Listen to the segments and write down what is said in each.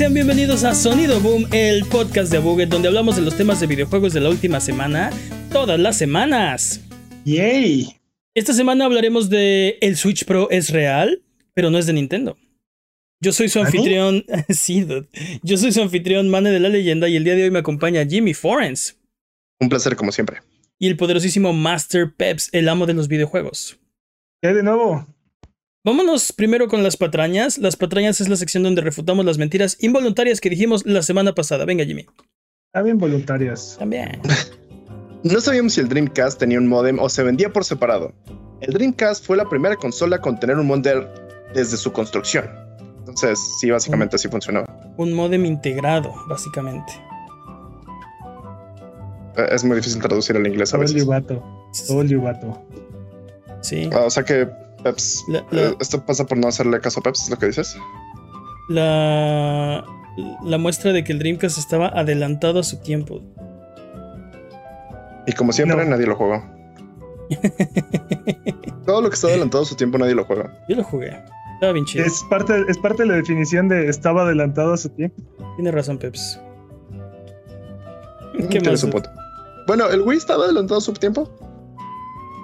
Sean bienvenidos a Sonido Boom, el podcast de Buget, donde hablamos de los temas de videojuegos de la última semana, todas las semanas. ¡Yay! Esta semana hablaremos de el Switch Pro es real, pero no es de Nintendo. Yo soy su anfitrión, sí, dude. yo soy su anfitrión, Mane de la Leyenda, y el día de hoy me acompaña Jimmy Forens. Un placer, como siempre. Y el poderosísimo Master Peps, el amo de los videojuegos. ¿Qué de nuevo? Vámonos primero con las patrañas. Las patrañas es la sección donde refutamos las mentiras involuntarias que dijimos la semana pasada. Venga, Jimmy. También voluntarias. También. No sabíamos si el Dreamcast tenía un modem o se vendía por separado. El Dreamcast fue la primera consola con tener un modem desde su construcción. Entonces, sí, básicamente así funcionaba. Un modem integrado, básicamente. Eh, Es muy difícil traducir al inglés a Todo veces. vato. Todo vato. Sí. Ah, o sea que, Peps, La- la- eh, esto pasa por no hacerle caso a Peps, es lo que dices. La, la muestra de que el Dreamcast estaba adelantado a su tiempo. Y como siempre, No. nadie lo juega. Todo lo que está adelantado a su tiempo, nadie lo juega. Yo lo jugué. Estaba bien chido. Es parte, es parte de la definición de estaba adelantado a su tiempo. Tiene razón, Peps. ¿Qué más? su punto. Bueno, el Wii estaba adelantado a su tiempo.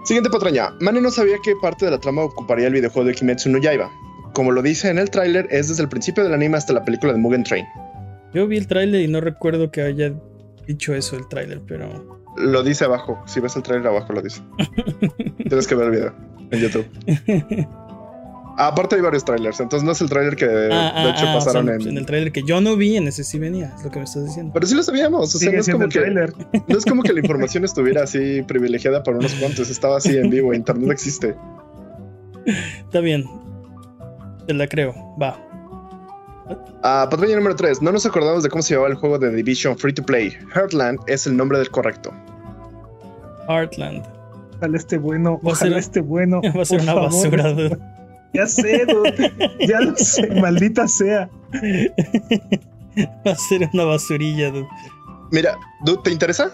Siguiente patraña. Mane no sabía qué parte de la trama ocuparía el videojuego de Kimetsu no Yaiba. Como lo dice en el tráiler, es desde el principio del anime hasta la película de Mugen Train. Yo vi el tráiler y no recuerdo que haya dicho eso el tráiler, pero... Lo dice abajo. Si ves el tráiler abajo lo dice. Tienes que ver el video en YouTube. Ah, aparte hay varios trailers, entonces no es el tráiler que Ah, ah, de hecho ah, pasaron o sea, en... el tráiler que yo no vi, en ese sí venía, es lo que me estás diciendo. Pero sí lo sabíamos, o sea, no es, como el que, trailer. no es como que la información estuviera así privilegiada para unos cuantos, estaba así en vivo, internet existe. Está bien. Te la creo. Va. Ah, patraña número 3. No nos acordamos de cómo se llamaba el juego de Division Free to Play. Heartland es el nombre del correcto. Heartland. Ojalá esté bueno. Ser- Ojalá esté bueno. Va a ser por una favor. basura, dude. Ya sé, dude. Ya lo sé. Maldita sea. Va a ser una basurilla, dude. Mira, dude, ¿te interesa?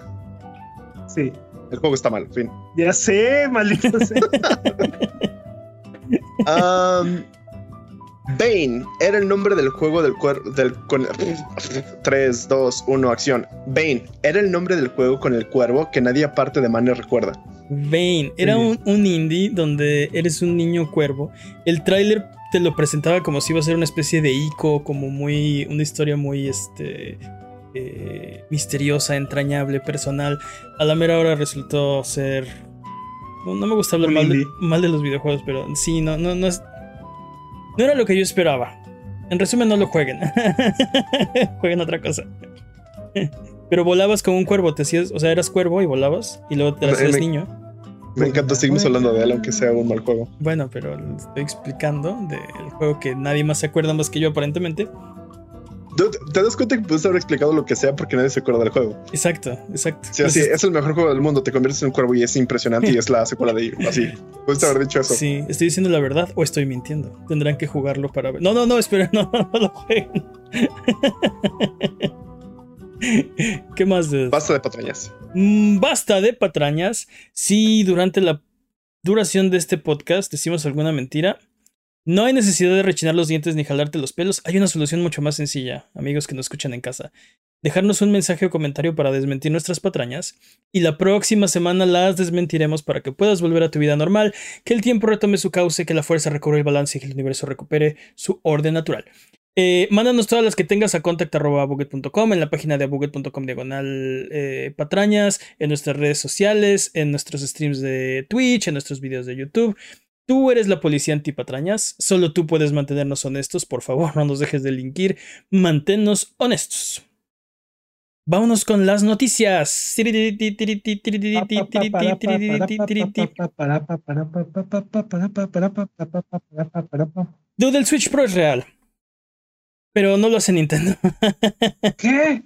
Sí. El juego está mal, fin. Ya sé, maldita sea. Um, Bane era el nombre del juego del cuervo. Del, con, 3, 2, 1, acción. Bane era el nombre del juego con el cuervo que nadie aparte de Mane recuerda. Vane. Era un, un indie donde eres un niño cuervo. El tráiler te lo presentaba como si iba a ser una especie de ico, como muy. una historia muy este. eh, misteriosa, entrañable, personal. A la mera hora resultó ser. No, no me gusta hablar mal de, mal de los videojuegos, pero sí, no, no, no es. No era lo que yo esperaba. En resumen, no lo jueguen. jueguen otra cosa. Pero volabas como un cuervo, te hacías, o sea, eras cuervo y volabas y luego te hacías me- niño. Me encanta, seguimos hablando de él, aunque sea un mal juego. Bueno, pero estoy explicando del juego que nadie más se acuerda más que yo aparentemente. ¿Te das cuenta que puedes haber explicado lo que sea porque nadie se acuerda del juego? Exacto, exacto. Sí, así, Entonces, es el mejor juego del mundo. Te conviertes en un cuervo y es impresionante y es la secuela de ello. Así, puedes haber dicho eso. Sí, estoy diciendo la verdad o estoy mintiendo. Tendrán que jugarlo para ver. No, no, no, espera, no, no lo jueguen. ¿Qué más? dude? Basta de patrañas. Mm, Basta de patrañas. Si durante la duración de este podcast decimos alguna mentira, no hay necesidad de rechinar los dientes ni jalarte los pelos. Hay una solución mucho más sencilla, amigos que nos escuchan en casa. Dejarnos un mensaje o comentario para desmentir nuestras patrañas y la próxima semana las desmentiremos para que puedas volver a tu vida normal, que el tiempo retome su cauce, que la fuerza recobre el balance y que el universo recupere su orden natural. Eh, mándanos todas las que tengas a contact.buget.com, en la página de buget.com diagonal eh, patrañas, en nuestras redes sociales, en nuestros streams de Twitch, en nuestros videos de YouTube. Tú eres la policía antipatrañas, solo tú puedes mantenernos honestos, por favor, no nos dejes de linkir, manténnos honestos. Vámonos con las noticias. Dude, el Switch Pro es real. Pero no lo hace Nintendo. ¿Qué?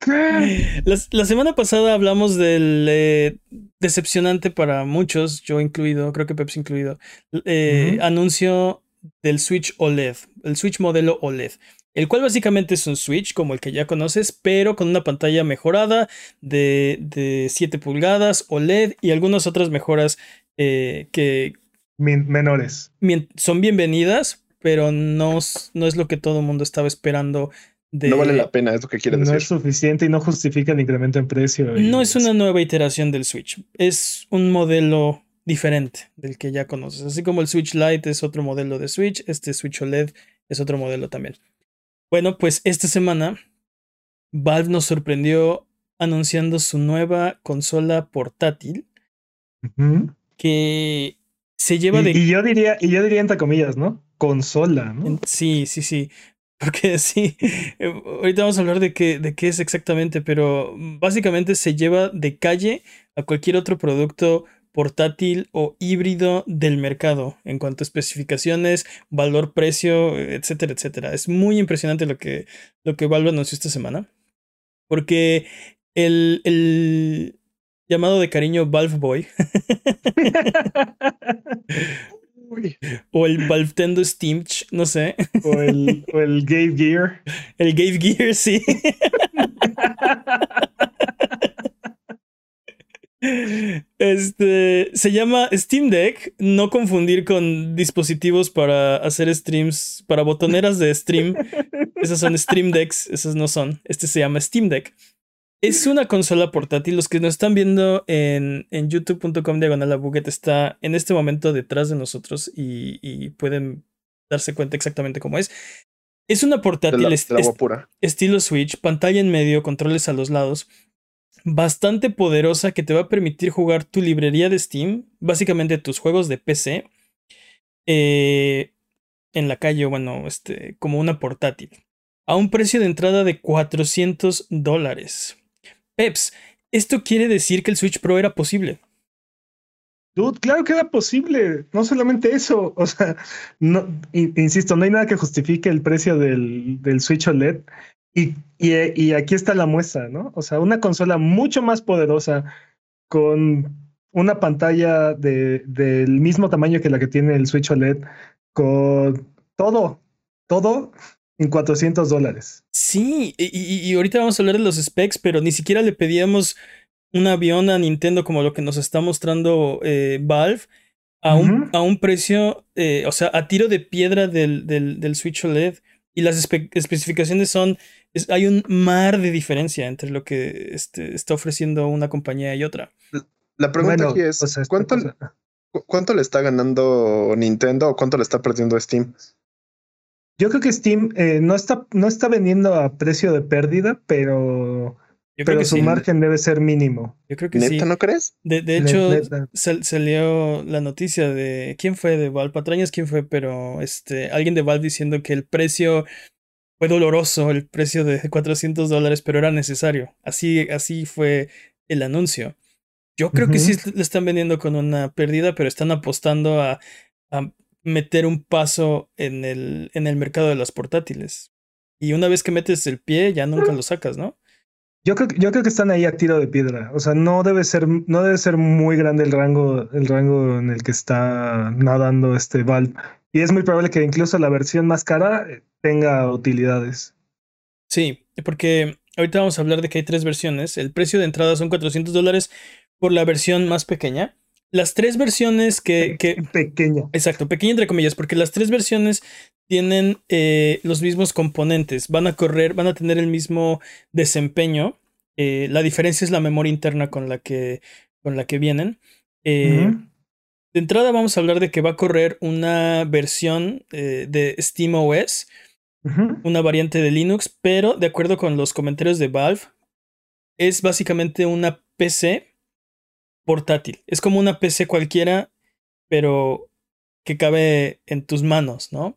¿Qué? La, la semana pasada hablamos del eh, decepcionante para muchos, yo incluido, creo que Pepsi incluido, eh, anuncio del Switch OLED, el Switch modelo OLED, el cual básicamente es un Switch como el que ya conoces, pero con una pantalla mejorada de, de 7 pulgadas OLED y algunas otras mejoras eh, que Min- menores. son bienvenidas, pero no, no es lo que todo el mundo estaba esperando. De... No vale la pena, es lo que quiere decir. No es suficiente y no justifica el incremento en precio. No es una nueva iteración del Switch, es un modelo diferente del que ya conoces. Así como el Switch Lite es otro modelo de Switch, este Switch OLED es otro modelo también. Bueno, pues esta semana Valve nos sorprendió anunciando su nueva consola portátil que se lleva de. Y yo diría, y yo diría entre comillas, ¿no? Consola, ¿no? Sí, sí, sí. Porque sí, eh, ahorita vamos a hablar de qué, de qué es exactamente, pero básicamente se lleva de calle a cualquier otro producto portátil o híbrido del mercado en cuanto a especificaciones, valor, precio, etcétera, etcétera. Es muy impresionante lo que, lo que Valve anunció esta semana. Porque el, el llamado de cariño Valve Boy O el Valve Steam, no sé. O el, o el Gave Gear. El Gave Gear, sí. Este se llama Steam Deck, no confundir con dispositivos para hacer streams, para botoneras de stream. Esas son Stream Decks, esas no son. Este se llama Steam Deck. Es una consola portátil. Los que nos están viendo en, en youtube.com diagonal está en este momento detrás de nosotros y, pueden darse cuenta exactamente cómo es. Es una portátil estilo Switch, pantalla en medio, controles a los lados, bastante poderosa que te va a permitir jugar tu librería de Steam, básicamente tus juegos de PC, eh, en la calle, bueno, este, como una portátil, a un precio de entrada de 400 dólares. Peps, esto quiere decir que el Switch Pro era posible. Dude, claro que era posible. No solamente eso. O sea, insisto, no hay nada que justifique el precio del, Switch OLED. Y, aquí está la muestra, ¿no? O sea, una consola mucho más poderosa con una pantalla de, del mismo tamaño que la que tiene el Switch OLED, con todo, todo en 400 dólares. Sí, y, ahorita vamos a hablar de los specs, pero ni siquiera le pedíamos un avión a Nintendo como lo que nos está mostrando eh, Valve a, un, a un precio, eh, o sea, a tiro de piedra del, del, del Switch OLED. Y las especificaciones son, hay un mar de diferencia entre lo que este, está ofreciendo una compañía y otra. La pregunta aquí es, ¿cuánto, ¿cuánto le está ganando Nintendo o cuánto le está perdiendo Steam? Yo creo que Steam eh, no, está, no está vendiendo a precio de pérdida, pero, pero su margen debe ser mínimo. Yo creo que ¿Neta, no crees? De, de hecho, salió la noticia de quién fue de Valve, patrañas quién fue, pero este alguien de Valve diciendo que el precio fue doloroso, el precio de 400 dólares, pero era necesario. Así, así fue el anuncio. Yo creo que sí le están vendiendo con una pérdida, pero están apostando a, a meter un paso en el, en el mercado de las portátiles. Y una vez que metes el pie, ya nunca lo sacas, ¿no? Yo creo, yo creo que están ahí a tiro de piedra. O sea, no debe ser, no debe ser muy grande el rango, el rango en el que está nadando este Valve. Y es muy probable que incluso la versión más cara eh, tenga utilidades. Sí, porque ahorita vamos a hablar de que hay tres versiones. El precio de entrada son 400 dólares por la versión más pequeña. Las tres versiones que, que... Pequeña. Exacto, pequeña entre comillas, porque las tres versiones tienen eh, los mismos componentes, van a correr, van a tener el mismo desempeño. Eh, la diferencia es la memoria interna con la que, con la que vienen. Eh, de entrada vamos a hablar de que va a correr una versión de SteamOS, una variante de Linux, pero de acuerdo con los comentarios de Valve, es básicamente una PC portátil. Es como una PC cualquiera, pero que cabe en tus manos, ¿no?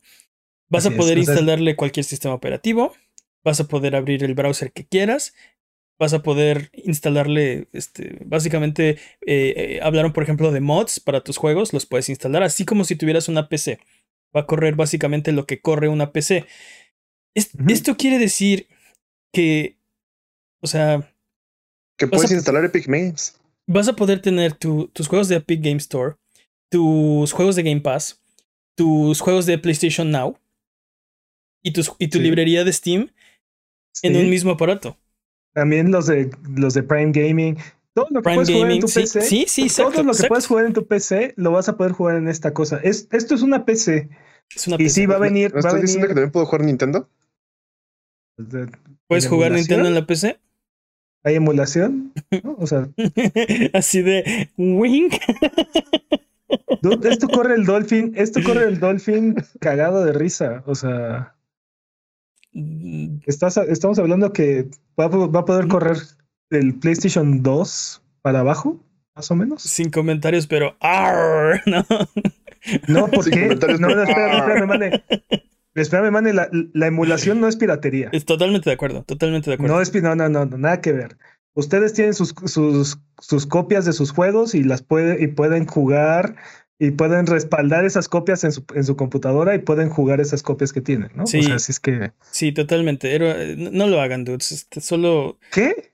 Vas a poder instalarle cualquier sistema operativo, vas a poder abrir el browser que quieras, vas a poder instalarle, este, básicamente, eh, eh, hablaron por ejemplo de mods para tus juegos, los puedes instalar así como si tuvieras una PC. Va a correr básicamente lo que corre una PC. Esto quiere decir que, o sea... Que puedes instalar Epic Games vas a poder tener tus juegos de Epic Game Store, tus juegos de Game Pass, tus juegos de PlayStation Now y, tus, y tu librería de Steam en un mismo aparato. También los de los de Prime Gaming. Todo lo que puedes jugar en tu PC. Sí, sí, Todo lo que puedes jugar en tu PC lo vas a poder jugar en esta cosa. Es, esto es una PC. Es una Y PC. sí, va a venir. ¿No Va a estás venir diciendo que también puedo jugar Nintendo? ¿Puedes ¿en jugar? Nintendo en la PC? ¿Hay emulación? ¿No? O sea, Así de wink. esto corre el Dolphin, esto corre el Dolphin cagado de risa. O sea, estás, estamos hablando que va, va a poder correr el PlayStation 2 para abajo, más o menos. Sin comentarios, pero arr, no. No, ¿por Sin qué? comentarios, No, no, espérame, espérame, mane. Espérame, mane, la, la emulación no es piratería. Es totalmente de acuerdo, totalmente de acuerdo. No es no, no, no, nada que ver. Ustedes tienen sus, sus, sus copias de sus juegos y las puede, y pueden jugar y pueden respaldar esas copias en su, en su computadora y pueden jugar esas copias que tienen, ¿no? Sí. O sea, así es que. Sí, totalmente. Eh, no, lo hagan, dudes. Este, solo, ¿Qué?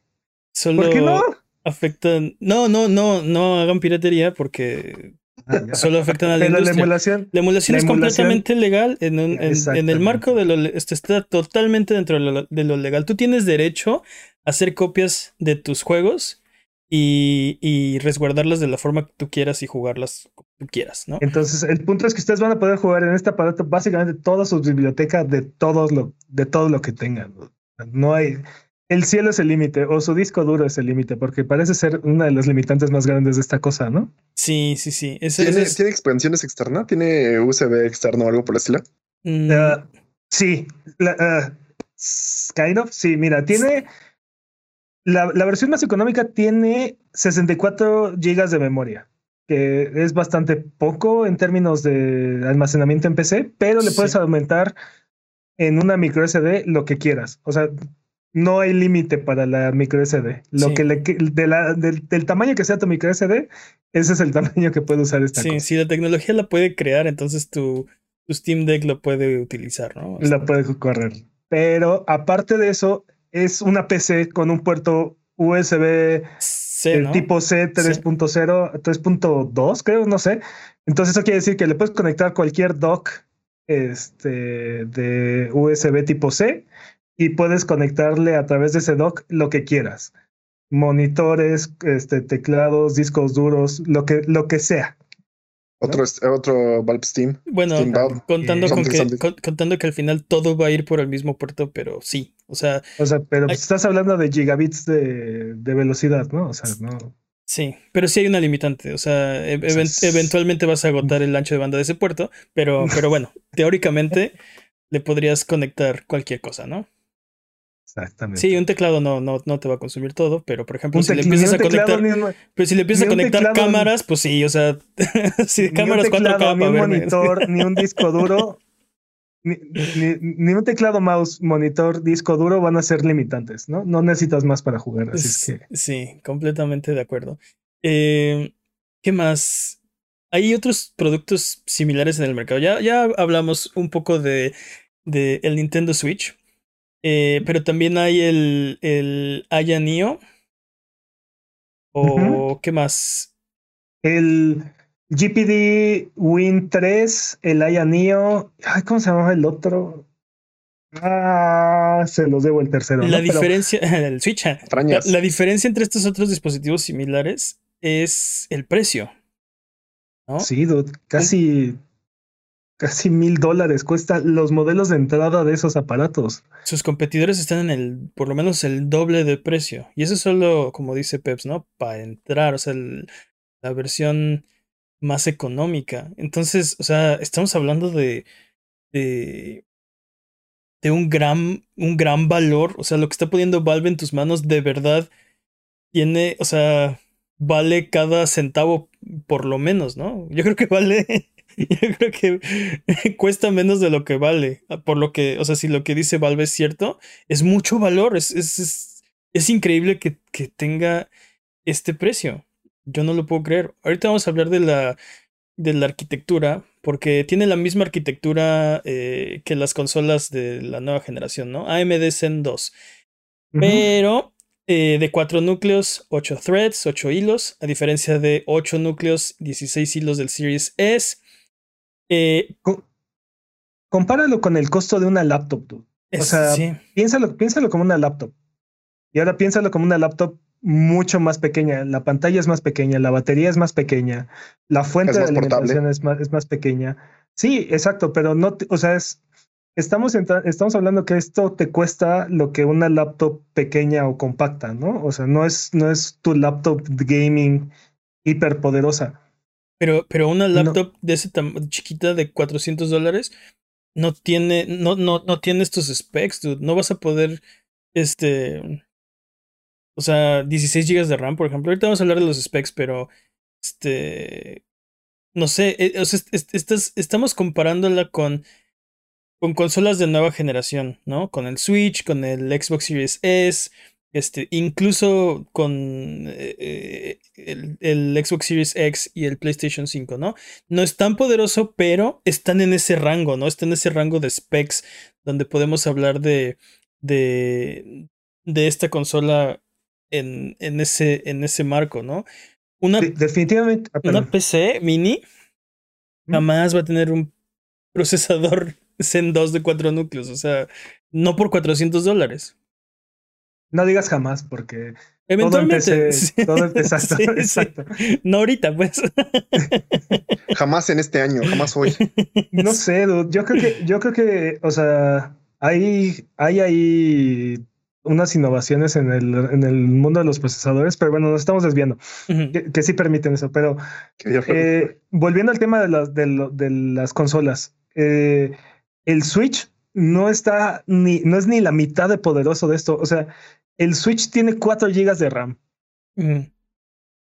solo ¿Por qué no? afectan. No, no, no, no hagan piratería porque. Solo afectan a la Pero la emulación. La emulación La es emulación- completamente legal en, un- en- en el marco de lo este, está totalmente dentro de lo, de lo legal. Tú tienes derecho a hacer copias de tus juegos y, y resguardarlas de la forma que tú quieras y jugarlas como tú quieras, ¿no? Entonces, el punto es que ustedes van a poder jugar en este aparato básicamente toda su biblioteca de todos lo, de todo lo que tengan. No hay. El cielo es el límite, o su disco duro es el límite, porque parece ser una de las limitantes más grandes de esta cosa, ¿no? Sí, sí, sí. Ese- ¿Tiene, ese es- ¿Tiene expansiones externas? ¿Tiene USB externo o algo por el estilo? mm, Ah, sí, la, ah, kind of, sí, mira, tiene la, la versión más económica tiene 64 gigas de memoria, que es bastante poco en términos de almacenamiento en PC, pero le puedes Sí. aumentar en una micro SD lo que quieras. O sea, no hay límite para la micro SD. Lo Sí. que le, de la- del, del tamaño que sea tu micro SD, ese es el tamaño que puede usar esta sí, cosa. si la tecnología la puede crear, entonces tu, tu Steam Deck lo puede utilizar, ¿no? la puede correr. Pero aparte de eso, es una PC con un puerto USB tipo C 3.0, 3.2, creo, no sé. Entonces eso quiere decir que le puedes conectar cualquier dock este, de USB tipo C y puedes conectarle a través de ese dock lo que quieras. Monitores, este, teclados, discos duros, lo que, lo que sea. Otro, es- otro Valve Steam. Bueno, Steam Valve. contando Eh, con que, con- contando que al final todo va a ir por el mismo puerto, pero sí. O sea, O sea, pero estás hablando de gigabits de, de velocidad, ¿no? O sea, no. sí. Pero sí hay una limitante. O sea, e- eventualmente vas a agotar el ancho de banda de ese puerto. Pero, pero bueno, teóricamente le podrías conectar cualquier cosa, ¿no? Exactamente. Sí, un teclado no, no, no te va a consumir todo, pero por ejemplo, Un si le empiezas a conectar. un- Pero si le empiezas a conectar teclado, cámaras, pues sí, o sea, un cámaras 4K teclado, ni un verme. monitor, ni un disco duro, ni, ni- ni un teclado, mouse, monitor, disco duro van a ser limitantes, ¿no? No necesitas más para jugar, así es que. Sí, completamente de acuerdo. Eh, ¿Qué más? Hay otros productos similares en el mercado. Ya, ya hablamos un poco de, de el Nintendo Switch, eh, pero también hay el, el Aya Neo. ¿O qué más? El GPD Win 3, el Aya Neo, ay, ¿cómo se llamaba el otro? Ah, se los debo el tercero. La ¿no? Pero- diferencia, el Switch, la, diferencia entre estos otros dispositivos similares es el precio. ¿no? Sí, dude, casi, casi mil dólares cuesta los modelos de entrada de esos aparatos. Sus competidores están en el, por lo menos el doble de precio. Y eso es solo, como dice Peps, ¿no? Para entrar, o sea, la versión más económica. Entonces, o sea, estamos hablando de, de, de un gran, un gran valor. O sea, lo que está poniendo Valve en tus manos de verdad tiene, o sea, vale cada centavo por lo menos, ¿no? Yo creo que vale, yo creo que cuesta menos de lo que vale. Por lo que, o sea, si lo que dice Valve es cierto, es mucho valor. Es, es, es, es increíble que, que tenga este precio. Yo no lo puedo creer. Ahorita vamos a hablar de la, de la arquitectura, porque tiene la misma arquitectura eh, que las consolas de la nueva generación, ¿no? AMD Zen 2. Ujú. Pero eh, de 4 núcleos, 8 threads, 8 hilos, a diferencia de 8 núcleos, 16 hilos del Series S. Eh, Co- compáralo con el costo de una laptop, dude. es- sea, sí, Piénsalo, piénsalo como una laptop. Y ahora piénsalo como una laptop mucho más pequeña. La pantalla es más pequeña, la batería es más pequeña, la fuente de alimentación es más, es más pequeña. Sí, exacto, pero no, o sea, es, estamos, estamos hablando que esto te cuesta lo que una laptop pequeña o compacta, ¿no? O sea, no es, no es tu laptop gaming hiperpoderosa. Pero, pero una laptop de ese chiquita de 400 dólares no tiene, no, no, no tiene estos specs, dude. No vas a poder, este, o sea, 16 GB de RAM, por ejemplo. Ahorita vamos a hablar de los specs, pero, este, no sé, eh, o sea, estamos comparándola con, con consolas de nueva generación, ¿no? Con el Switch, con el Xbox Series S, este, incluso con eh, el, el, Xbox Series X y el PlayStation 5, ¿no? No es tan poderoso, pero están en ese rango, ¿no? Están en ese rango de specs donde podemos hablar de, de, de esta consola en, en, ese, en ese marco, ¿no? Una, definitivamente. Ah, una PC mini jamás va a tener un procesador Zen 2 de 4 núcleos, o sea, no por 400 dólares. No digas jamás, porque Eventualmente. Todo, exacto, No ahorita, pues. jamás en este año, jamás hoy. No sé, yo creo que, yo creo que, o sea, hay, hay ahí unas innovaciones en el, en el mundo de los procesadores, pero bueno, nos estamos desviando, que, sí permiten eso. Pero eh, volviendo al tema de las, de, de las consolas, eh, el Switch no está ni, no es ni la mitad de poderoso de esto. O sea, el Switch tiene 4 GB de RAM.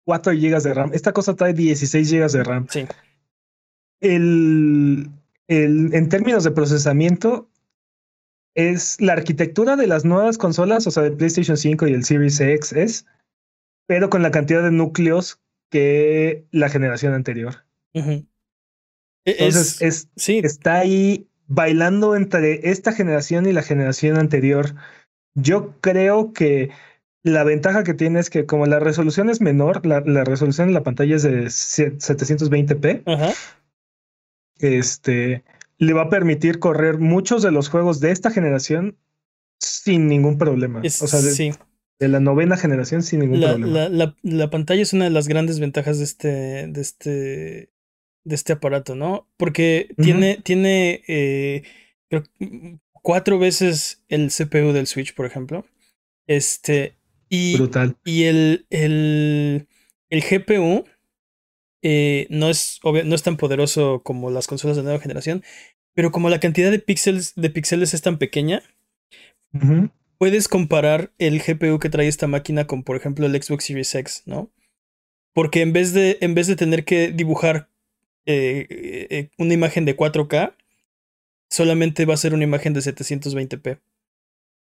4 GB de RAM. Esta cosa trae 16 GB de RAM. Sí. El, el, en términos de procesamiento, es la arquitectura de las nuevas consolas, o sea, de PlayStation 5 y el Series X es, pero con la cantidad de núcleos que la generación anterior. E, Entonces, es, sí. está ahí bailando entre esta generación y la generación anterior. Yo creo que la ventaja que tiene es que como la resolución es menor, la, resolución en la pantalla es de 720p, este le va a permitir correr muchos de los juegos de esta generación sin ningún problema. o sea, de, de, la novena generación sin ningún problema. La, la, pantalla es una de las grandes ventajas de este, de este, de este aparato, ¿no? Porque tiene, tiene eh, cuatro veces el CPU del Switch, por ejemplo. Este. Y, Brutal. Y el, el, el GPU eh, no, es, no es tan poderoso como las consolas de nueva generación, pero como la cantidad de píxeles, de píxeles es tan pequeña, puedes comparar el GPU que trae esta máquina con, por ejemplo, el Xbox Series X, ¿no? Porque en vez de, en vez de tener que dibujar eh, eh, una imagen de 4K, solamente va a ser una imagen de 720p.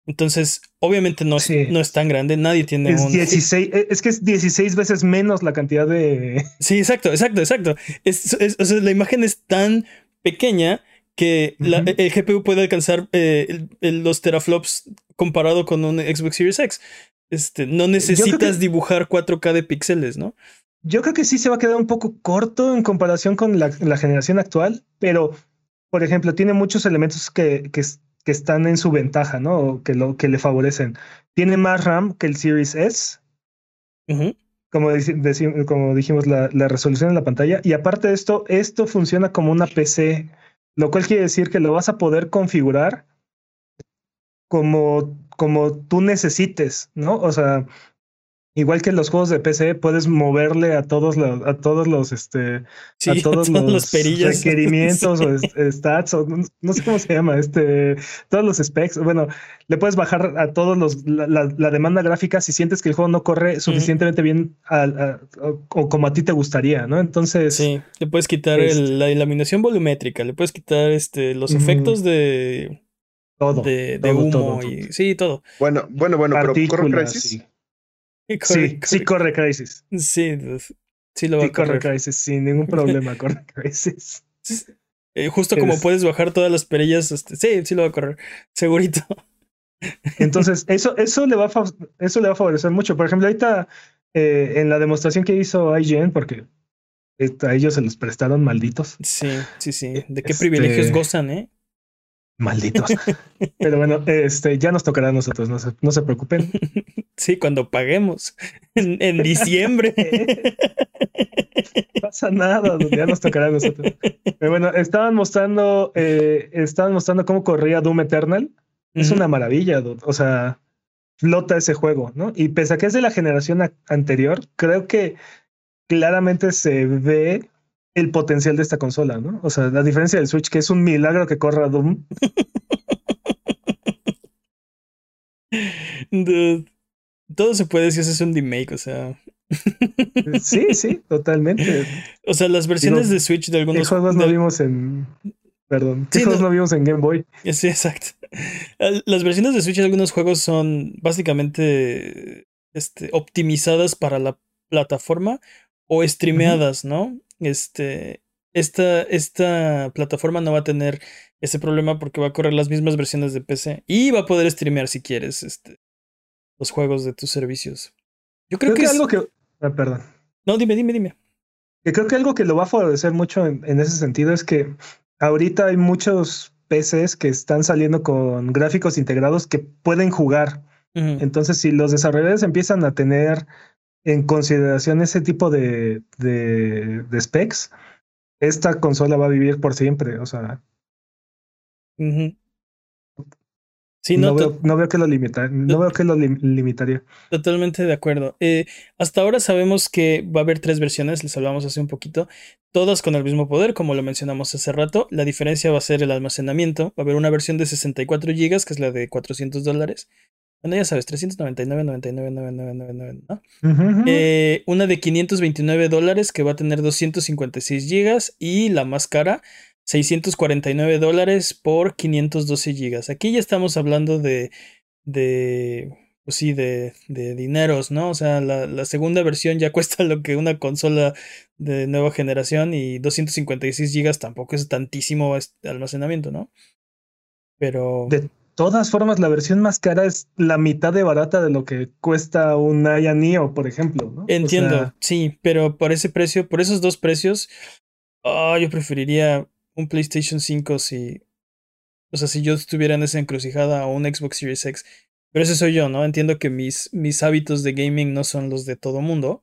Entonces, obviamente no es, no es tan grande, nadie tiene es 16, e, es que es 16 veces menos la cantidad de... Sí, exacto, exacto, exacto. Es, o sea, la imagen es tan pequeña que el GPU puede alcanzar eh, los teraflops comparado con un Xbox Series X. Este, no necesitas dibujar 4K de píxeles, ¿no? Yo creo que sí se va a quedar un poco corto en comparación con la, la generación actual, pero, por ejemplo, tiene muchos elementos que, que que están en su ventaja, ¿no? O que, lo, que le favorecen. Tiene más RAM que el Series S. como, como, dijimos, la, la, resolución en la pantalla. Y aparte de esto, esto funciona como una PC, lo cual quiere decir que lo vas a poder configurar como, como tú necesites, ¿no? O sea, Igual que en los juegos de PC, puedes moverle a todos los, a todos los, este, a todos, los, requerimientos o stats, o no, sé cómo se llama, este, todos los specs. Bueno, le puedes bajar a todos los, la, demanda gráfica si sientes que el juego no corre suficientemente bien o, como a ti te gustaría, ¿no? Entonces. Sí, le puedes quitar este la iluminación volumétrica, le puedes quitar este, los efectos de. Todo. De, humo y. Sí, todo. Bueno, bueno, bueno, pero corre Crisis sí, sí corre Crisis. Sí, sí lo va a correr. corre Crisis, sin ningún problema corre Crisis. Eh, justo como puedes bajar todas las perillas, este, sí, sí lo va a correr, segurito. Entonces, eso, eso, le va a, eso le va a favorecer mucho. Por ejemplo, ahorita eh, en la demostración que hizo IGN, porque a ellos se los prestaron malditos. Sí, sí, sí. ¿De qué privilegios este, gozan, eh? Malditos. Pero bueno, este ya nos tocará a nosotros, no se, no se preocupen. Sí, cuando paguemos en, diciembre. pasa nada, ya nos tocará a nosotros. Pero bueno, estaban mostrando, eh, estaban mostrando cómo corría Doom Eternal. Es una maravilla, o sea, flota ese juego, ¿no? Y pese a que es de la generación anterior, creo que claramente se ve el potencial de esta consola, ¿no? O sea, la diferencia del Switch, que es un milagro que corra Doom. todo se puede si haces un remake, o sea. sí, sí, totalmente. O sea, las versiones de Switch de algunos juegos no vimos en. Perdón, ¿qué juegos no... vimos en Game Boy? Sí, exacto. Las versiones de Switch de algunos juegos son básicamente este, optimizadas para la plataforma o streameadas, ¿no? Este, esta, esta plataforma no va a tener ese problema porque va a correr las mismas versiones de PC y va a poder streamear si quieres este, los juegos de tus servicios. Yo creo, que, algo que. Ah, perdón. No, dime, dime, dime. Yo creo que algo que lo va a favorecer mucho en, ese sentido es que ahorita hay muchos PCs que están saliendo con gráficos integrados que pueden jugar. Entonces, si los desarrolladores empiezan a tener en consideración ese tipo de, de, de specs, esta consola va a vivir por siempre. O sea, Sí, no, no, veo, que lo limita, no veo que lo limitaría. Totalmente de acuerdo. Eh, hasta ahora sabemos que va a haber tres versiones, les hablamos hace un poquito, todas con el mismo poder, como lo mencionamos hace rato. La diferencia va a ser el almacenamiento. Va a haber una versión de 64 GB, que es la de 400 dólares. Bueno, ya sabes, 399, 99, 99, ¿no? Eh, una de 529 dólares que va a tener 256 GB y la más cara 649 dólares por 512 gigas. Aquí ya estamos hablando de, de pues sí, de, de dineros, ¿no? O sea, la, la, segunda versión ya cuesta lo que una consola de nueva generación y 256 gigas tampoco es tantísimo almacenamiento, ¿no? Pero... De todas formas, la versión más cara es la mitad de barata de lo que cuesta un Aya Neo, por ejemplo, ¿no? Entiendo, sí, pero por ese precio, por esos dos precios, oh, yo preferiría un PlayStation 5 si. O sea, si yo estuviera en esa encrucijada o un Xbox Series X. Pero ese soy yo, ¿no? Entiendo que mis, mis hábitos de gaming no son los de todo mundo.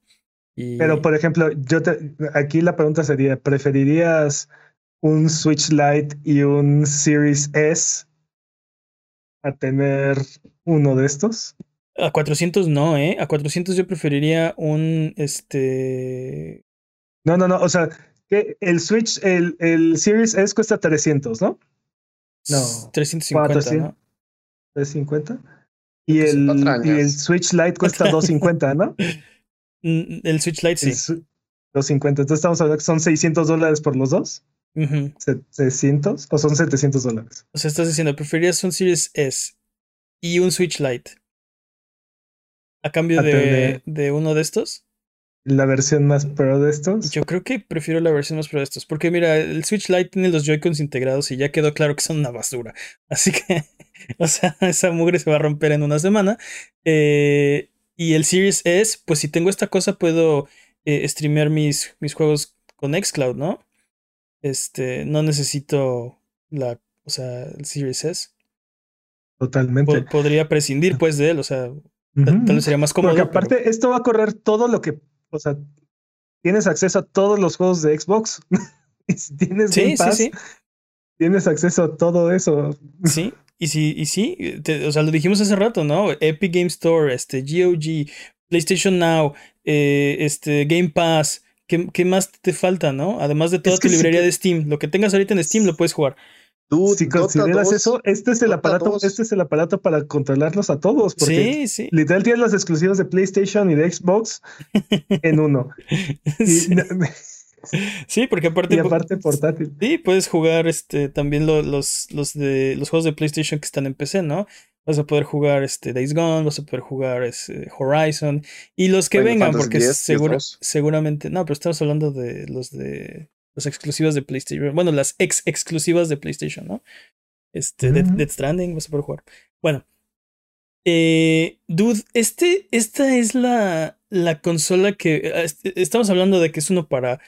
Y... Pero, por ejemplo, yo te, aquí la pregunta sería: ¿preferirías un Switch Lite y un Series S a tener uno de estos? A 400 no, ¿eh? A 400 yo preferiría un, este... No, no, no, o sea, que el Switch, el, el Series S cuesta 300, ¿no? No. 350, ¿no? 350. Y el, y el Switch Lite cuesta 250, ¿no? Mm, el Switch Lite sí. 250. Entonces estamos hablando que son 600 dólares por los dos. Uh ¿700 o son 700 dólares? O sea, estás diciendo, ¿preferirías un Series S y un Switch Lite a cambio de, de uno de estos? la versión más pro de estos? Yo creo que prefiero la versión más pro de estos. Porque mira, el Switch Lite tiene los Joy-Cons integrados y ya quedó claro que son una basura. Así que, o sea, esa mugre se va a romper en una semana. Eh, y el Series S, pues si tengo esta cosa, puedo eh, streamear mis, mis juegos con Xcloud, ¿no? Este, no necesito la, o sea, el Series S. Totalmente. podría prescindir, pues, de él, o sea, tal, vez sería más cómodo. Porque aparte, esto va a correr todo lo que o sea, tienes acceso a todos los juegos de Xbox. tienes sí, sí, sí. tienes acceso a todo eso. Sí, y sí, y sí, o sea, lo dijimos hace rato, ¿no? Epic Game Store, este, GOG, PlayStation Now, eh, este, Game Pass. ¿Qué, ¿Qué, más te falta, no? Además de toda tu librería de Steam. Lo que tengas ahorita en Steam lo puedes jugar si consideras eso, este es el aparato, este es el aparato para controlarlos a todos. Porque sí, sí. Literal tienes las exclusivas de PlayStation y de Xbox en uno. sí. porque aparte. Y aparte portátil. Sí, puedes jugar este también los, los de los juegos de PlayStation que están en PC, ¿no? Vas a poder jugar este Days Gone, vas a poder jugar este, Horizon y los que vengan, porque seguro, seguramente. No, pero estamos hablando de los de las exclusivas de PlayStation. Bueno, las ex exclusivas de PlayStation, ¿no? Este, Dead, Stranding, vas a poder jugar. Bueno. Eh, dude, este, esta es la, la consola que. Ah, estamos hablando de que es uno para.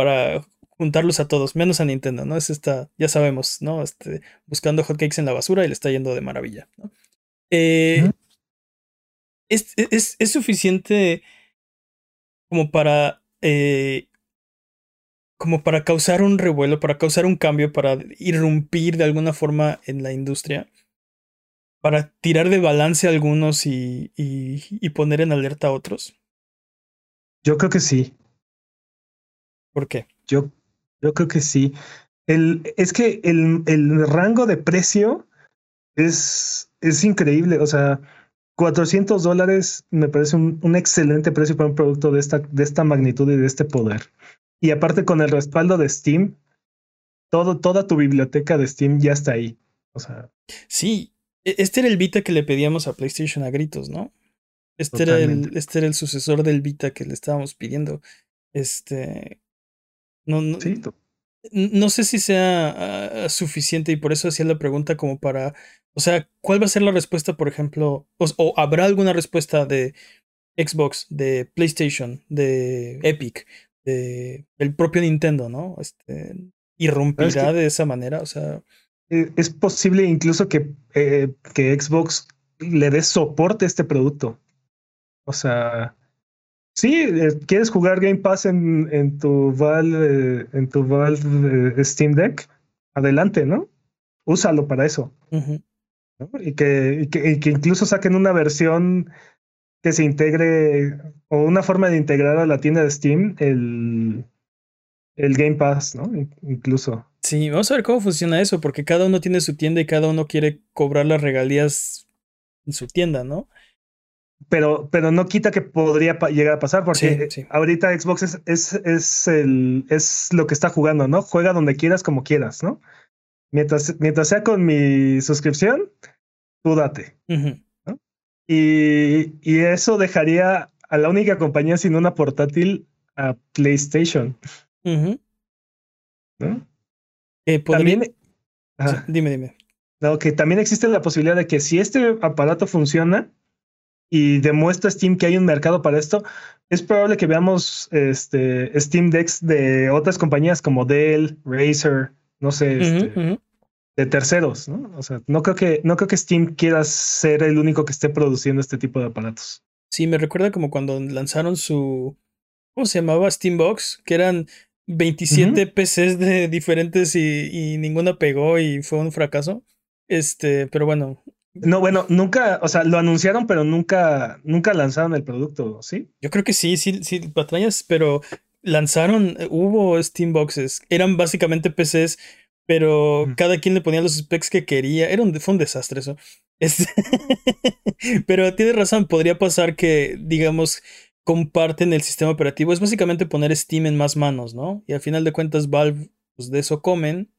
Para juntarlos a todos, menos a Nintendo, ¿no? Es esta, ya sabemos, ¿no? Este, buscando hotcakes en la basura y le está yendo de maravilla, ¿no? Eh, es, es, es suficiente como para eh, como para causar un revuelo, para causar un cambio, para irrumpir de alguna forma en la industria, para tirar de balance a algunos y, y, poner en alerta a otros? Yo creo que sí. ¿Por qué? Yo, yo creo que sí. El, es que el, el rango de precio es, es increíble. O sea, 400 dólares me parece un, un, excelente precio para un producto de esta, de esta magnitud y de este poder. Y aparte con el respaldo de Steam, todo, toda tu biblioteca de Steam ya está ahí. O sea. Sí, e, este era el Vita que le pedíamos a PlayStation a gritos, ¿no? Este era, el, este era el sucesor del Vita que le estábamos pidiendo. Este. No, no, no sé si sea ah, suficiente y por eso hacía la pregunta como para. O sea, ¿cuál va a ser la respuesta, por ejemplo? o habrá alguna respuesta de Xbox, de PlayStation, de Epic, el propio Nintendo, ¿no? Este, irrumpirá de esa manera, o sea. Eh, es posible incluso que, eh, que Xbox le dé soporte a este producto. O sea, sí, eh, quieres jugar Game Pass en, en tu Valve, en tu Valve Steam Deck, adelante, ¿no? Úsalo para eso. y, que, y, que, y que incluso saquen una versión que se integre o una forma de integrar a la tienda de Steam el, el Game Pass, ¿no? Incluso. Sí, vamos a ver cómo funciona eso, porque cada uno tiene su tienda y cada uno quiere cobrar las regalías en su tienda, ¿no? Pero, pero no quita que podría llegar a pasar, porque ahorita Xbox es, es, es, el, es lo que está jugando, ¿no? Juega donde quieras, como quieras, ¿no? Mientras, mientras sea con mi suscripción, tú date. Y, y, eso dejaría a la única compañía sin una portátil a PlayStation. ¿No? Eh, también, dime, dime. No, que también existe la posibilidad de que si este aparato funciona y demuestra Steam que hay un mercado para esto, es probable que veamos este, Steam Decks de otras compañías como Dell, Razer, no sé, este, de terceros, ¿no? O sea, no creo que, no creo que Steam quiera ser el único que esté produciendo este tipo de aparatos. Sí, me recuerda como cuando lanzaron su. ¿Cómo se llamaba? Steambox, que eran 27 PCs de diferentes y, y, ninguna pegó y fue un fracaso. Este, pero bueno. No, bueno, nunca, o sea, lo anunciaron, pero nunca, nunca lanzaron el producto, ¿sí? Yo creo que sí, sí, sí, patrañas, pero lanzaron, hubo Steamboxes, eran básicamente PCs pero cada quien le ponía los specs que quería. Era un, fue un desastre eso. Este, pero tienes razón, podría pasar que, digamos, comparten el sistema operativo. Es básicamente poner Steam en más manos, ¿no? Y al final de cuentas, Valve, pues de eso comen.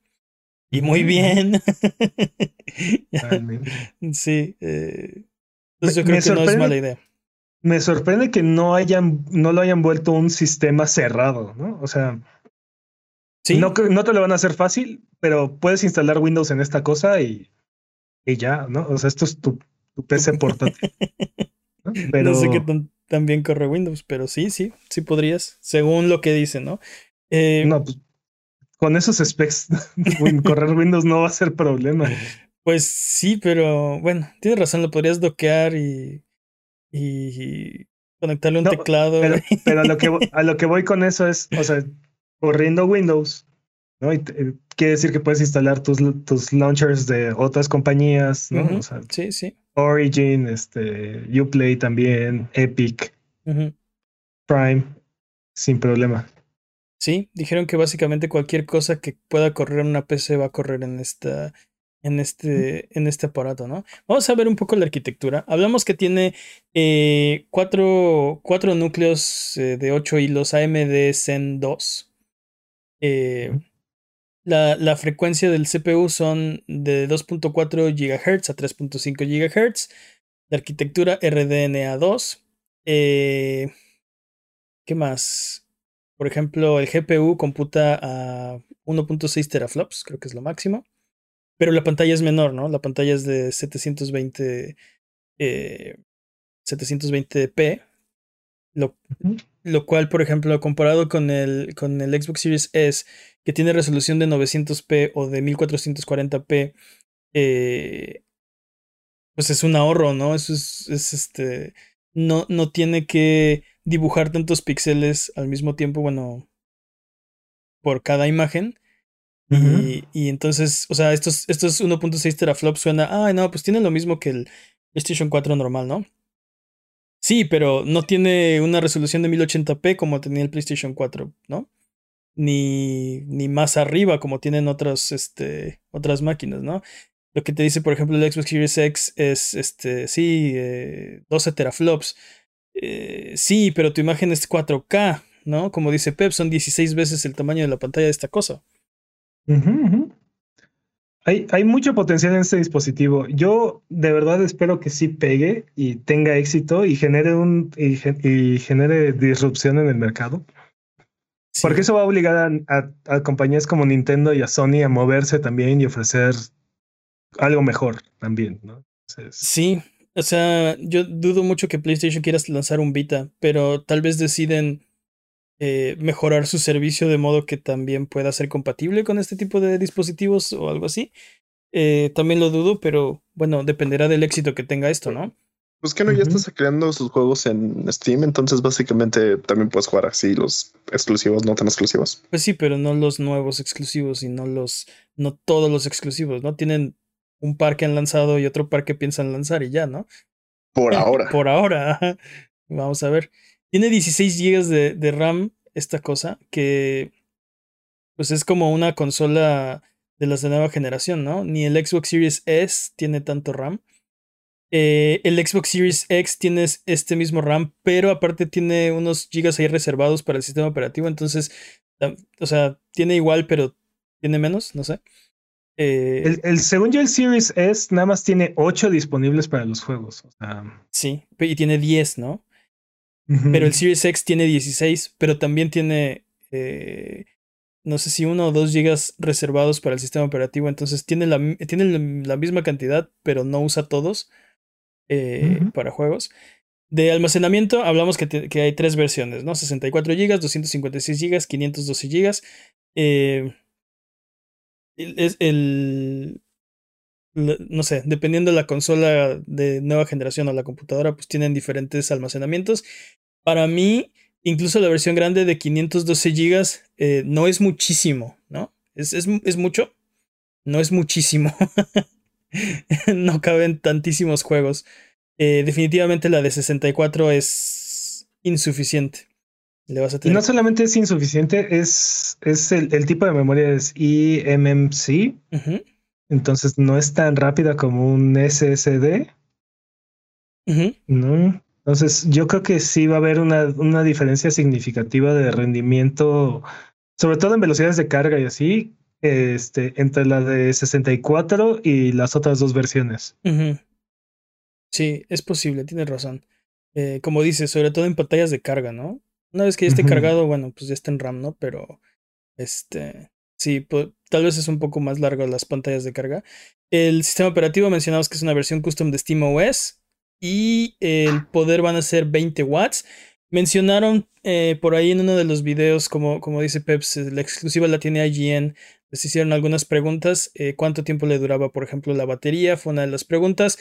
Y muy bien. sí. Eh, entonces yo creo que no es mala idea. Me sorprende que no hayan, no lo hayan vuelto un sistema cerrado, ¿no? O sea, no, no te lo van a hacer fácil, pero puedes instalar Windows en esta cosa y, y ya, ¿no? O sea, esto es tu, tu PC portátil. ¿no? Pero... sé qué tan, bien corre Windows, pero sí, sí, sí podrías, según lo que dicen, ¿no? Eh, no, pues con esos specs, correr Windows no va a ser problema. Pues sí, pero bueno, tienes razón, lo podrías doquear y, y conectarle un teclado. Pero, pero, a, lo que, a lo que voy con eso es, o sea, corriendo Windows, ¿no? Y quiere decir que puedes instalar tus, tus launchers de otras compañías, ¿no? o sea, sí, sí. Origin, este, Uplay también, Epic, Prime, sin problema. Sí, dijeron que básicamente cualquier cosa que pueda correr en una PC va a correr en esta en este, en este aparato, ¿no? Vamos a ver un poco la arquitectura. Hablamos que tiene eh, cuatro, cuatro, núcleos eh, de 8 hilos AMD Zen 2. Eh, la, la, frecuencia del CPU son de 2.4 GHz a 3.5 GHz. La arquitectura RDNA2. Eh, ¿Qué más? Por ejemplo, el GPU computa a 1.6 teraflops, creo que es lo máximo. Pero la pantalla es menor, ¿no? La pantalla es de 720, eh, 720p. Lo, lo cual, por ejemplo, comparado con el, con el Xbox Series S, que tiene resolución de 900p o de 1440p, eh, pues es un ahorro, ¿no? Eso es, es este. No, no tiene que dibujar tantos píxeles al mismo tiempo, bueno, por cada imagen. y, y, entonces, o sea, estos, estos 1.6 teraflops suena, ah, no, pues tiene lo mismo que el PlayStation 4 normal, ¿no? Sí, pero no tiene una resolución de 1080p como tenía el PlayStation 4, ¿no? Ni, ni más arriba como tienen otras, este, otras máquinas, ¿no? Lo que te dice, por ejemplo, el Xbox Series X es, este, sí, 12 eh, teraflops. Eh, sí, pero tu imagen es 4K, ¿no? Como dice Pep, son 16 veces el tamaño de la pantalla de esta cosa. Hay, hay, mucho potencial en este dispositivo. Yo de verdad espero que sí pegue y tenga éxito y genere un y, genere disrupción en el mercado. Porque eso va a obligar a, compañías como Nintendo y a Sony a moverse también y ofrecer algo mejor también, ¿no? Sí, o sea, yo dudo mucho que PlayStation quiera lanzar un Vita, pero tal vez deciden eh, mejorar su servicio de modo que también pueda ser compatible con este tipo de dispositivos o algo así. Eh, también lo dudo, pero bueno, dependerá del éxito que tenga esto, ¿no? Pues que no, ya estás creando sus juegos en Steam, entonces básicamente también puedes jugar así los exclusivos, no tan exclusivos. Pues sí, pero no los nuevos exclusivos y no los, no todos los exclusivos, ¿no? Tienen un par que han lanzado y otro par que piensan lanzar y ya, ¿no? Por ahora. Por ahora. Vamos a ver. Tiene 16 GB de, de, RAM esta cosa, que pues es como una consola de las de nueva generación, ¿no? Ni el Xbox Series S tiene tanto RAM. Eh, el Xbox Series X tiene este mismo RAM, pero aparte tiene unos gigas ahí reservados para el sistema operativo, entonces, o sea, tiene igual, pero tiene menos, no sé. Eh, el, el, según yo, el Series S nada más tiene 8 disponibles para los juegos. Sí, y tiene 10, ¿no? Pero el Series X tiene 16, pero también tiene, eh, no sé si uno o dos gigas reservados para el sistema operativo. Entonces tiene la, tiene la misma cantidad, pero no usa todos eh, para juegos. De almacenamiento, hablamos que, que, hay tres versiones, ¿no? 64 GB, 256 GB, 512 GB. Eh, es el, no sé, dependiendo de la consola de nueva generación o la computadora, pues tienen diferentes almacenamientos. Para mí, incluso la versión grande de 512 GB eh, no es muchísimo, ¿no? Es, es, es mucho, no es muchísimo. no caben tantísimos juegos. Eh, definitivamente la de 64 es insuficiente. Le vas a tener... Y no solamente es insuficiente, es, es el, el tipo de memoria es eMMC. Entonces no es tan rápida como un SSD. No. Entonces yo creo que sí va a haber una, una diferencia significativa de rendimiento, sobre todo en velocidades de carga y así, este, entre la de 64 y las otras dos versiones. Sí, es posible, tienes razón. Eh, como dices, sobre todo en pantallas de carga, ¿no? Una vez que ya esté cargado, bueno, pues ya está en RAM, ¿no? Pero, este, sí, tal vez es un poco más largo las pantallas de carga. El sistema operativo mencionamos que es una versión custom de SteamOS y el poder van a ser 20 watts. Mencionaron eh, por ahí en uno de los videos, como, como dice Peps, la exclusiva la tiene IGN. Les hicieron algunas preguntas. Eh, ¿Cuánto tiempo le duraba, por ejemplo, la batería? Fue una de las preguntas.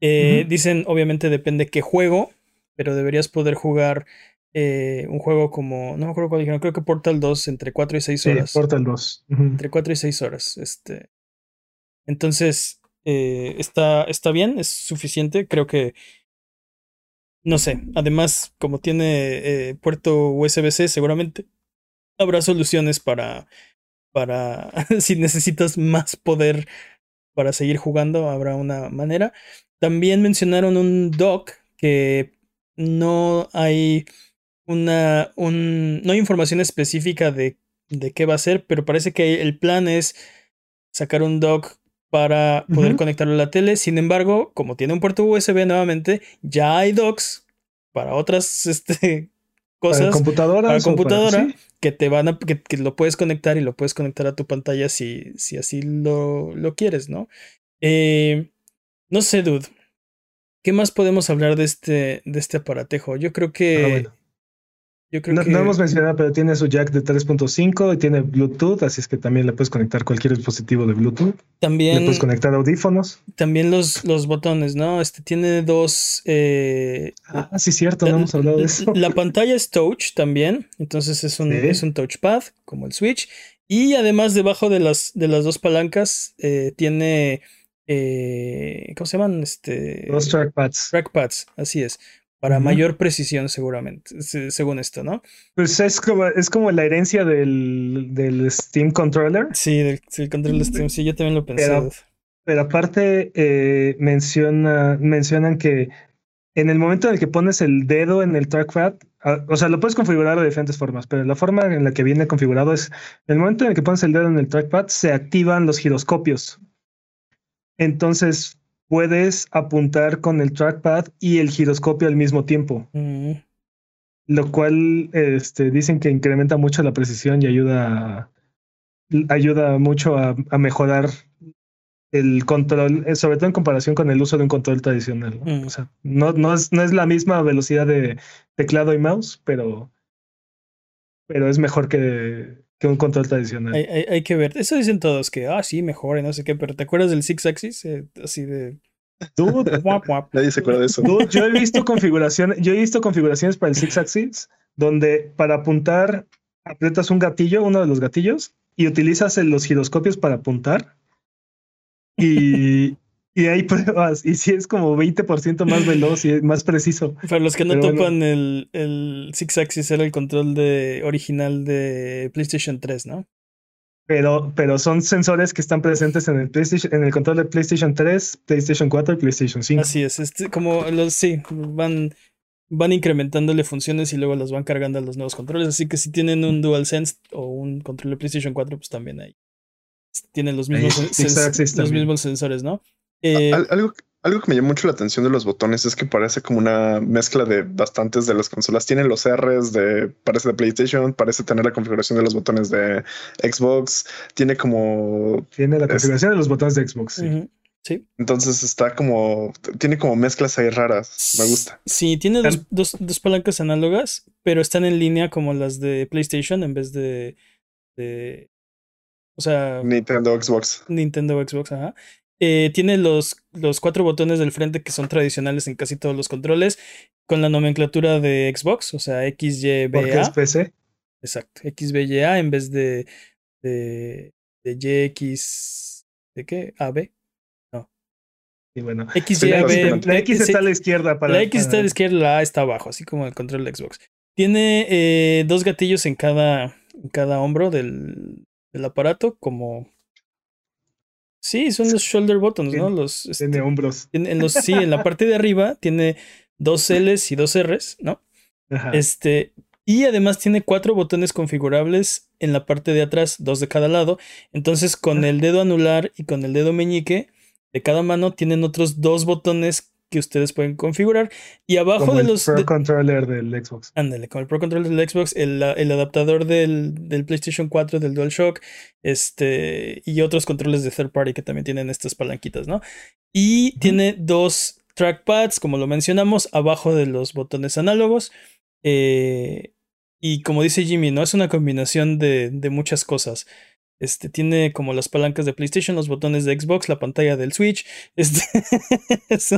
Eh, dicen, obviamente depende qué juego, pero deberías poder jugar eh, un juego como, no me acuerdo cuál dijeron, creo que Portal 2 entre 4 y 6 horas. Portal 2. Entre 4 y 6 horas. Este. Entonces, eh, está, está bien, es suficiente. Creo que, no sé, además, como tiene eh, puerto USB-C, seguramente habrá soluciones para, para, si necesitas más poder para seguir jugando, habrá una manera. También mencionaron un dock que no hay una, un, no hay información específica de, de qué va a ser, pero parece que el plan es sacar un dock para poder conectarlo a la tele. Sin embargo, como tiene un puerto USB nuevamente, ya hay docks para otras este, cosas. Para computadora. Para computadora que te van a, que, lo puedes conectar y lo puedes conectar a tu pantalla si, si así lo, lo quieres, ¿no? Eh, no sé, dude. ¿Qué más podemos hablar de este, de este aparatejo? Yo creo que Yo creo No, que no hemos mencionado, pero tiene su jack de 3.5 y tiene Bluetooth, así es que también le puedes conectar cualquier dispositivo de Bluetooth. Le también, puedes conectar audífonos. también los, los botones, ¿no? Este tiene dos. eh, Ah, sí, cierto, no hemos hablado de eso. La pantalla es touch también, entonces es un, Sí. es un touchpad como el Switch. Y además debajo de las, de las dos palancas eh, tiene, eh, ¿cómo se llaman? Este, Dos trackpads. trackpads, así es, para mayor precisión seguramente, se- según esto, ¿no? Pues es como, es como la herencia del, del Steam Controller, Sí, del, del control de Steam, sí, yo también lo pensé. Pero- pero aparte eh, menciona, mencionan que en el momento en el que pones el dedo en el trackpad, ah, o sea, lo puedes configurar de diferentes formas, pero la forma en la que viene configurado es, en el momento en el que pones el dedo en el trackpad, se activan los giroscopios. Entonces, puedes apuntar con el trackpad y el giroscopio al mismo tiempo. Mm, lo cual este, dicen que incrementa mucho la precisión y ayuda, ayuda mucho a, a mejorar el control, eh, sobre todo en comparación con el uso de un control tradicional. ¿no? Mm. O sea, no, no, es, no es la misma velocidad de teclado y mouse, pero, pero es mejor que, que un control tradicional. hay, hay- hay que ver. Eso dicen todos que, ah, sí, mejor y no sé qué, pero ¿te acuerdas del Six Axis? Eh, así de. Dude, guap, guap. Nadie se acuerda de eso. Dude, yo he visto configuraciones, yo he visto configuraciones para el Six Axis donde para apuntar aprietas un gatillo, uno de los gatillos, y utilizas los giroscopios para apuntar. Y, y hay pruebas, y sí es como 20% más veloz y más preciso. Para los que no Pero bueno. topan, el, el Six Axis era el control de, original de PlayStation 3, ¿no? Pero, pero son sensores que están presentes en el PlayStation, en el control de PlayStation 3, PlayStation 4 y PlayStation 5. Así es, este, como los, sí, van, van incrementándole funciones y luego las van cargando a los nuevos controles. Así que si tienen un DualSense o un control de PlayStation 4, pues también ahí tienen los mismos, sens- los mismos sensores, ¿no? Eh, Al- algo, algo que me llama mucho la atención de los botones es que parece como una mezcla de bastantes de las consolas. Tiene los R's de, parece de PlayStation, parece tener la configuración de los botones de Xbox, tiene como, Tiene la Es- configuración de los botones de Xbox. sí. sí. entonces está como, tiene como mezclas ahí raras. Me gusta. Sí, tiene dos, dos, dos palancas análogas, pero están en línea como las de PlayStation en vez de. de o sea, Nintendo, Xbox. Nintendo Xbox, ajá. Eh, tiene los, los cuatro botones del frente que son tradicionales en casi todos los controles, con la nomenclatura de Xbox, o sea, X, Y, B, Porque es A. PC. Exacto, X, B, Y, A en vez de, de, de Y, X, ¿de qué? A, B. Y bueno, X, Y, A, B. la X está a la izquierda para. la X está a la izquierda, la A está abajo, así como el control de Xbox. Tiene eh, dos gatillos en cada, en cada hombro del, del aparato, como... Sí, son los shoulder buttons, ¿no? Los, este, Tiene hombros. en, en los, sí, en la parte de arriba tiene dos L's y dos R's, ¿no? Ajá. Este, y además tiene cuatro botones configurables en la parte de atrás, dos de cada lado. Entonces, con el dedo anular y con el dedo meñique de cada mano tienen otros dos botones que ustedes pueden configurar. Y abajo como de el los. Pro de- Controller del Xbox. Ándale, con el Pro Controller del Xbox, el, el adaptador del, del PlayStation 4, del DualShock, este, y otros controles de third party que también tienen estas palanquitas, ¿no? Y tiene dos trackpads, como lo mencionamos, abajo de los botones análogos. eh, y como dice Jimmy, ¿no? Es una combinación de, de muchas cosas. Este, tiene como las palancas de PlayStation, los botones de Xbox, la pantalla del Switch. Este, es,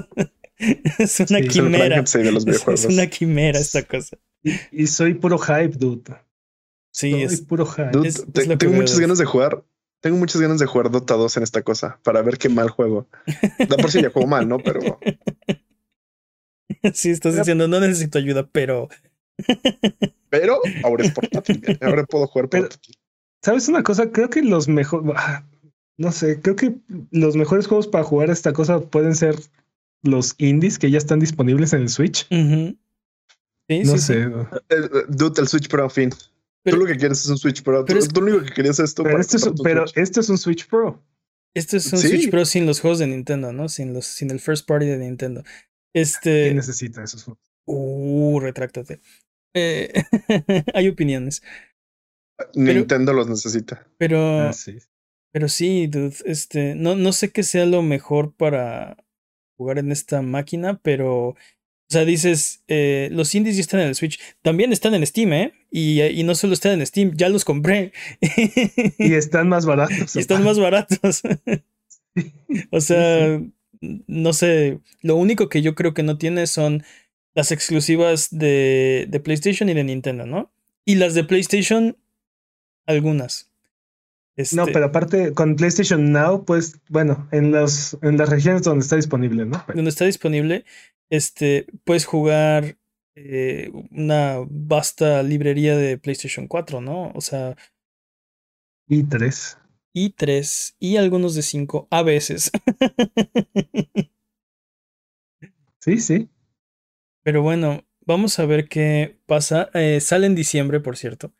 es una Sí, quimera. Frankenstein de los Es, videojuegos. es una quimera esta cosa. Y, y soy puro hype, dude. Sí, soy es, puro hype. Dude, es- te- es lo que tengo muchas ganas de jugar. Tengo muchas ganas de jugar Dota 2 en esta cosa para ver qué mal juego. Da por si ya juego mal, ¿no? Pero sí, estás diciendo, no necesito ayuda, pero Pero ahora es portátil. Ahora puedo jugar Pero- portátil. ¿Sabes una cosa? Creo que los mejores. No sé, creo que los mejores juegos para jugar esta cosa pueden ser los indies que ya están disponibles en el Switch. ujú. Sí, No sí, sí. sé. Eh, Dude, el Switch Pro, fin. Pero- tú lo que quieres es un Switch Pro. pero tú, es- tú lo único que querías es esto. Pero, esto es, pero esto es un Switch Pro. Este es un Sí. Switch Pro sin los juegos de Nintendo, ¿no? Sin los, sin el first party de Nintendo. ¿Quién Este. necesita esos juegos? Uh, retráctate. Eh, hay opiniones. Nintendo los necesita. Pero, Ah, sí. pero sí, dude, este, no, no sé qué sea lo mejor para jugar en esta máquina, pero O sea, dices, eh, los indies ya están en el Switch. También están en Steam, ¿eh? Y, y no solo están en Steam, ya los compré. y están más baratos. y están más baratos. o sea, no sé. Lo único que yo creo que no tiene son las exclusivas de, de PlayStation y de Nintendo, ¿no? Y las de PlayStation, algunas. No, Este, pero aparte con PlayStation Now, pues bueno, en las, en las regiones donde está disponible, ¿no? donde está disponible, este, puedes jugar eh, una vasta librería de PlayStation 4, ¿no? O sea, Y tres. y 3 y algunos de 5 a veces. Sí, sí. Pero bueno, vamos a ver qué pasa. Eh, sale en diciembre, por cierto.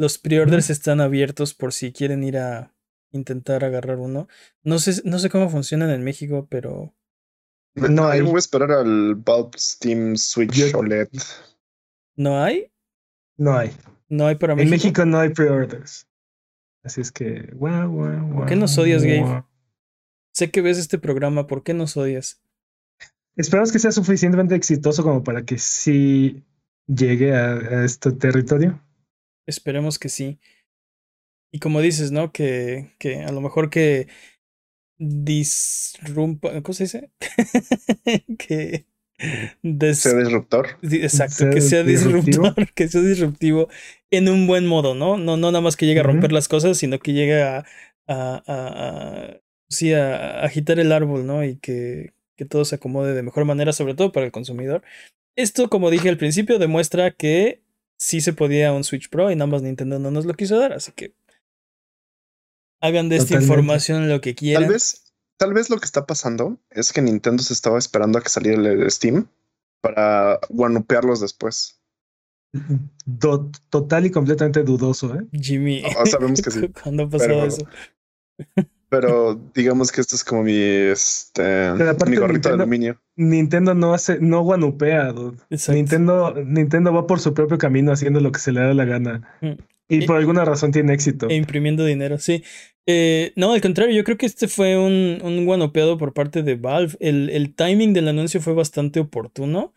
Los pre-orders están abiertos por si quieren ir a intentar agarrar uno. No sé, no sé cómo funcionan en México, pero No hay. Yo voy a esperar al Valve Steam Switch Yo- OLED. ¿no hay? No hay. No hay para En México. México no hay pre-orders. Así es que. guau, guau, ¿Por qué nos odias, Gabe? Sé que ves este programa, ¿por qué nos odias? Esperamos que sea suficientemente exitoso como para que sí llegue a, a este territorio. Esperemos que sí. Y como dices, ¿no? Que, que a lo mejor que disrumpa, ¿cómo se dice? que des- Sea disruptor. di- exacto, sea que sea disruptivo. disruptor, que sea disruptivo en un buen modo, ¿no? No, no nada más que llegue a romper las cosas, sino que llegue a, a, a- a- sí, a, a agitar el árbol, ¿no? Y que, que todo se acomode de mejor manera, sobre todo para el consumidor. Esto, como dije al principio, demuestra que sí se podía un Switch Pro y nada más Nintendo no nos lo quiso dar, así que hagan de esta Totalmente. información lo que quieran. Tal vez, tal vez lo que está pasando es que Nintendo se estaba esperando a que saliera el Steam para guanupearlos después. Do- total y completamente dudoso, ¿eh? Jimmy, Ah, sabemos que sí, ¿cuándo ha pasado pero- eso? Pero digamos que esto es como mi, este, mi gorrito de Nintendo- aluminio. Nintendo no hace, no guanupea, dude. Exacto. Nintendo, Nintendo va por su propio camino haciendo lo que se le da la gana. Mm. Y Y- por alguna razón tiene éxito. E imprimiendo dinero, sí. Eh, no, al contrario, yo creo que este fue un, un guanopeado por parte de Valve. El, el timing del anuncio fue bastante oportuno.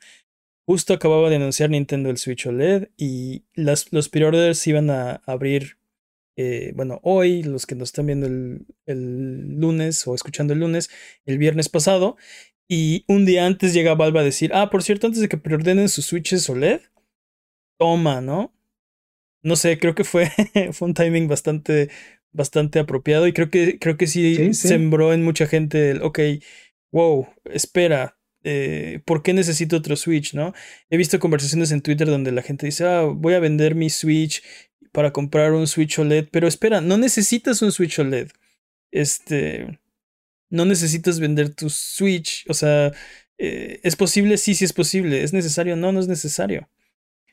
Justo acababa de anunciar Nintendo el Switch OLED y las, los pre-orders iban a abrir, eh, bueno, hoy, los que nos están viendo el, el lunes o escuchando el lunes, el viernes pasado. Y un día antes llega Valve a decir, ah, por cierto, antes de que preordenen sus Switches OLED, toma, ¿no? No sé, creo que fue, fue un timing bastante, bastante apropiado y creo que, creo que sí, Sí, sí. sembró en mucha gente el, ok, wow, espera, eh, ¿por qué necesito otro Switch, no? He visto conversaciones en Twitter donde la gente dice, ah, voy a vender mi Switch para comprar un Switch OLED, pero espera, no necesitas un Switch OLED. Este, no necesitas vender tu Switch, o sea, eh, ¿es posible? Sí, sí es posible. ¿Es necesario? No, no es necesario.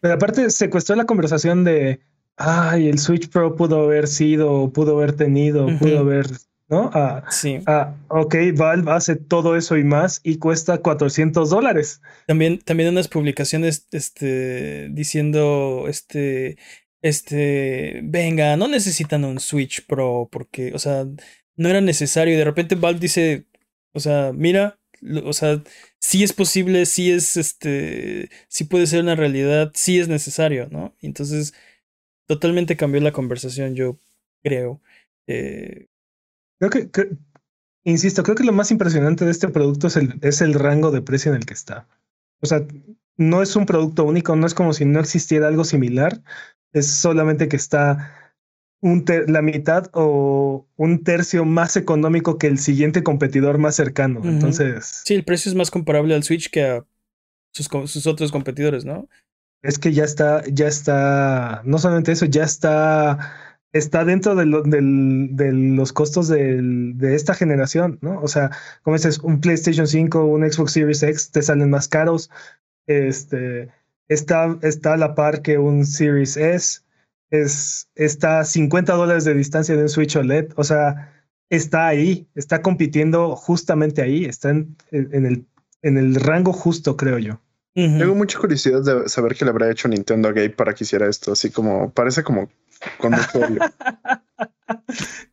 Pero aparte secuestró la conversación de, ay, el Switch Pro pudo haber sido, pudo haber tenido, pudo haber, ¿no? Ah, Sí. ah, ok, Valve hace todo eso y más y cuesta 400 dólares. También, también unas publicaciones este, diciendo, este, este, venga, no necesitan un Switch Pro porque, o sea, no era necesario. Y de repente Valve dice, o sea, mira, o sea, sí es posible, sí es, este, sí puede ser una realidad, sí es necesario, ¿no? Entonces, totalmente cambió la conversación, yo creo. Eh, Creo que, que- insisto, creo que lo más impresionante de este producto es el, es el rango de precio en el que está. O sea, no es un producto único, no es como si no existiera algo similar, es solamente que está un la mitad o un tercio más económico que el siguiente competidor más cercano. Entonces, sí, el precio es más comparable al Switch que a sus, sus otros competidores, ¿no? es que ya está, ya está, no solamente eso, ya está, está dentro de, lo- del- de los costos del- de esta generación, ¿no? O sea, como dices, un PlayStation 5, un Xbox Series X te salen más caros. Este está, está a la par que un Series S. Es, está a 50 dólares de distancia de un Switch OLED. O sea, está ahí, está compitiendo justamente ahí, está en, en el, en el rango justo, creo yo. Tengo mucha curiosidad de saber qué le habrá hecho Nintendo a Gabe para que hiciera esto. Así como parece como conductorio.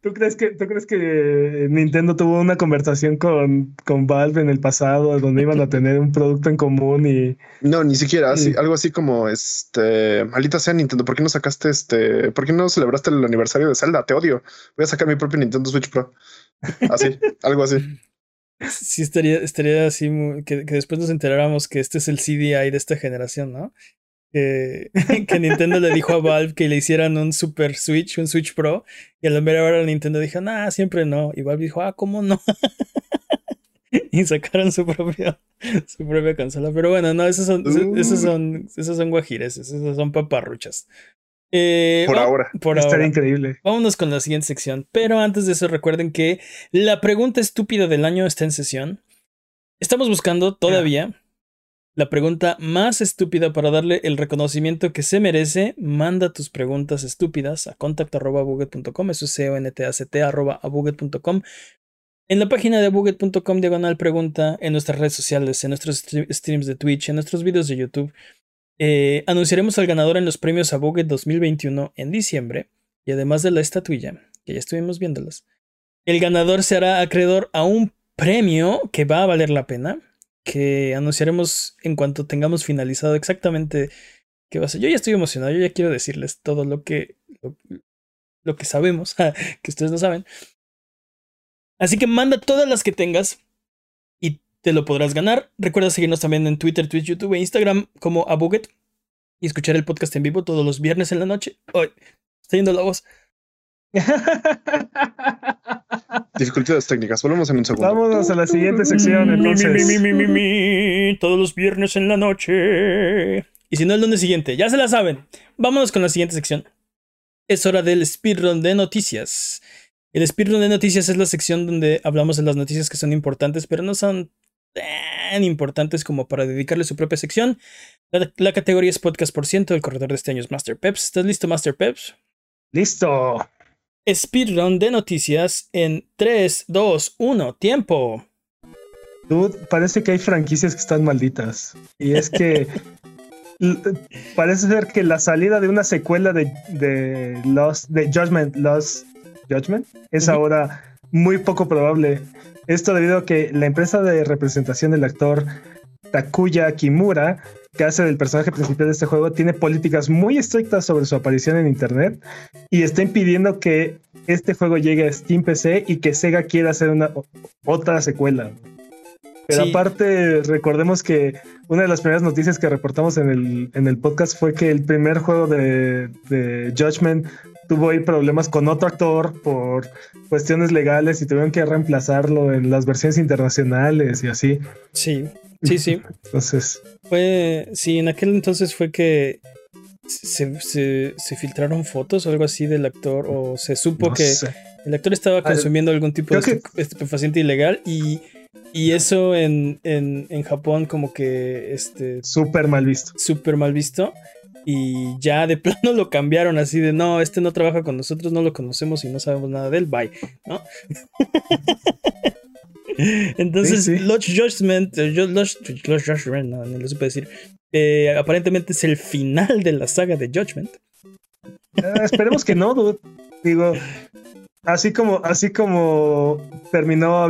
¿Tú crees que, ¿Tú crees que Nintendo tuvo una conversación con, con Valve en el pasado donde iban a tener un producto en común y... No, ni siquiera, así, algo así como, este, maldita sea Nintendo, ¿por qué no sacaste este, por qué no celebraste el aniversario de Zelda? Te odio. Voy a sacar mi propio Nintendo Switch Pro. Así, algo así. Sí, estaría, estaría así, que, que después nos enteráramos que este es el CDI de esta generación, ¿no? que, Nintendo le dijo a Valve que le hicieran un Super Switch, un Switch Pro, y al ver ahora Nintendo dijo, nah, siempre no. Y Valve dijo, ah, ¿cómo no? y sacaron su propia, su propia consola. Pero bueno, no, esos son, esos son, esos son guajireses, esos son paparruchas. Eh, por ahora. Por Estaría increíble. Vámonos con la siguiente sección. Pero antes de eso, recuerden que la pregunta estúpida del año está en sesión. Estamos buscando todavía la pregunta más estúpida para darle el reconocimiento que se merece, manda tus preguntas estúpidas a contact.buget.com, eso es c o n t a c t En la página de buget.com diagonal pregunta, en nuestras redes sociales, en nuestros streams de Twitch, en nuestros videos de YouTube, eh, anunciaremos al ganador en los premios a Buget 2021 en diciembre, y además de la estatuilla, que ya estuvimos viéndolas, el ganador se hará acreedor a un premio que va a valer la pena que anunciaremos en cuanto tengamos finalizado exactamente qué va a ser. Yo ya estoy emocionado, yo ya quiero decirles todo lo que, lo, que sabemos, que ustedes no saben. Así que manda todas las que tengas y te lo podrás ganar. Recuerda seguirnos también en Twitter, Twitch, YouTube e Instagram como Abuget y escuchar el podcast en vivo todos los viernes en la noche. Hoy está yendo la voz. Dificultades técnicas, volvemos en un segundo. Vámonos a la siguiente sección entonces. Todos los viernes en la noche. Y si no, el lunes siguiente, ya se la saben. Vámonos con la siguiente sección. Es hora del speedrun de noticias. El speedrun de noticias es la sección donde hablamos de las noticias que son importantes, pero no son tan importantes como para dedicarle su propia sección. La, la categoría es podcast por ciento. El corredor de este año es Master Peps. ¿Estás listo, Master Peps? Listo. Speedrun de noticias en 3, 2, 1, tiempo. Dude, parece que hay franquicias que están malditas. Y es que parece ser que la salida de una secuela de, de Lost, de Judgment, Lost Judgment, es ahora muy poco probable. Esto debido a que la empresa de representación del actor Takuya Kimura que hace del personaje principal de este juego tiene políticas muy estrictas sobre su aparición en internet y está impidiendo que este juego llegue a Steam PC y que Sega quiera hacer una otra secuela. Pero aparte, recordemos que una de las primeras noticias que reportamos en el, en el podcast fue que el primer juego de, de Judgment tuvo ahí problemas con otro actor por cuestiones legales y tuvieron que reemplazarlo en las versiones internacionales y así. Sí, sí, sí. entonces. Fue, sí, en aquel entonces fue que se, se, filtraron fotos o algo así del actor o se supo que el actor estaba consumiendo algún tipo de estupefaciente ilegal y, y eso en, en, en, Japón como que este súper mal visto súper mal visto y ya de plano lo cambiaron así de no, este no trabaja con nosotros, no lo conocemos y no sabemos nada de él, bye, ¿no? Entonces, Lodge Judgment, eh, Lodge, Judgment, no, no lo supe decir, eh, aparentemente es el final de la saga de Judgment. Ah, esperemos que no, dude. Digo, así como, así como terminó,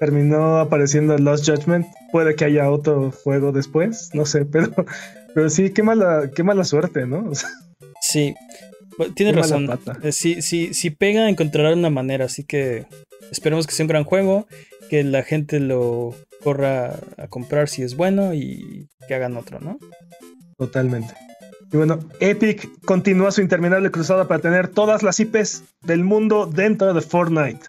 terminó apareciendo Lost Judgment, puede que haya otro juego después, no sé, pero pero sí, qué mala, qué mala suerte, ¿no? sí, tiene razón. Eh, si, si, pega, encontrará una manera. Así que esperemos que sea un gran juego, que la gente lo corra a comprar si es bueno y que hagan otro, ¿no? Totalmente. Y bueno, Epic continúa su interminable cruzada para tener todas las IPs del mundo dentro de Fortnite.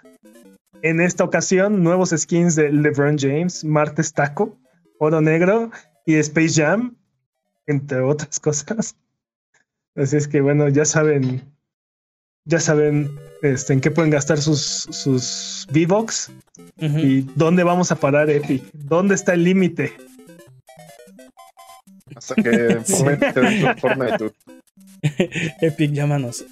En esta ocasión, nuevos skins de LeBron James, Martes Taco, Oro Negro y Space Jam entre otras cosas. Así es que bueno, ya saben, ya saben este, en qué pueden gastar sus, sus V-Box y dónde vamos a parar Epic, dónde está el límite. Hasta que Fortnite. Epic, llámanos.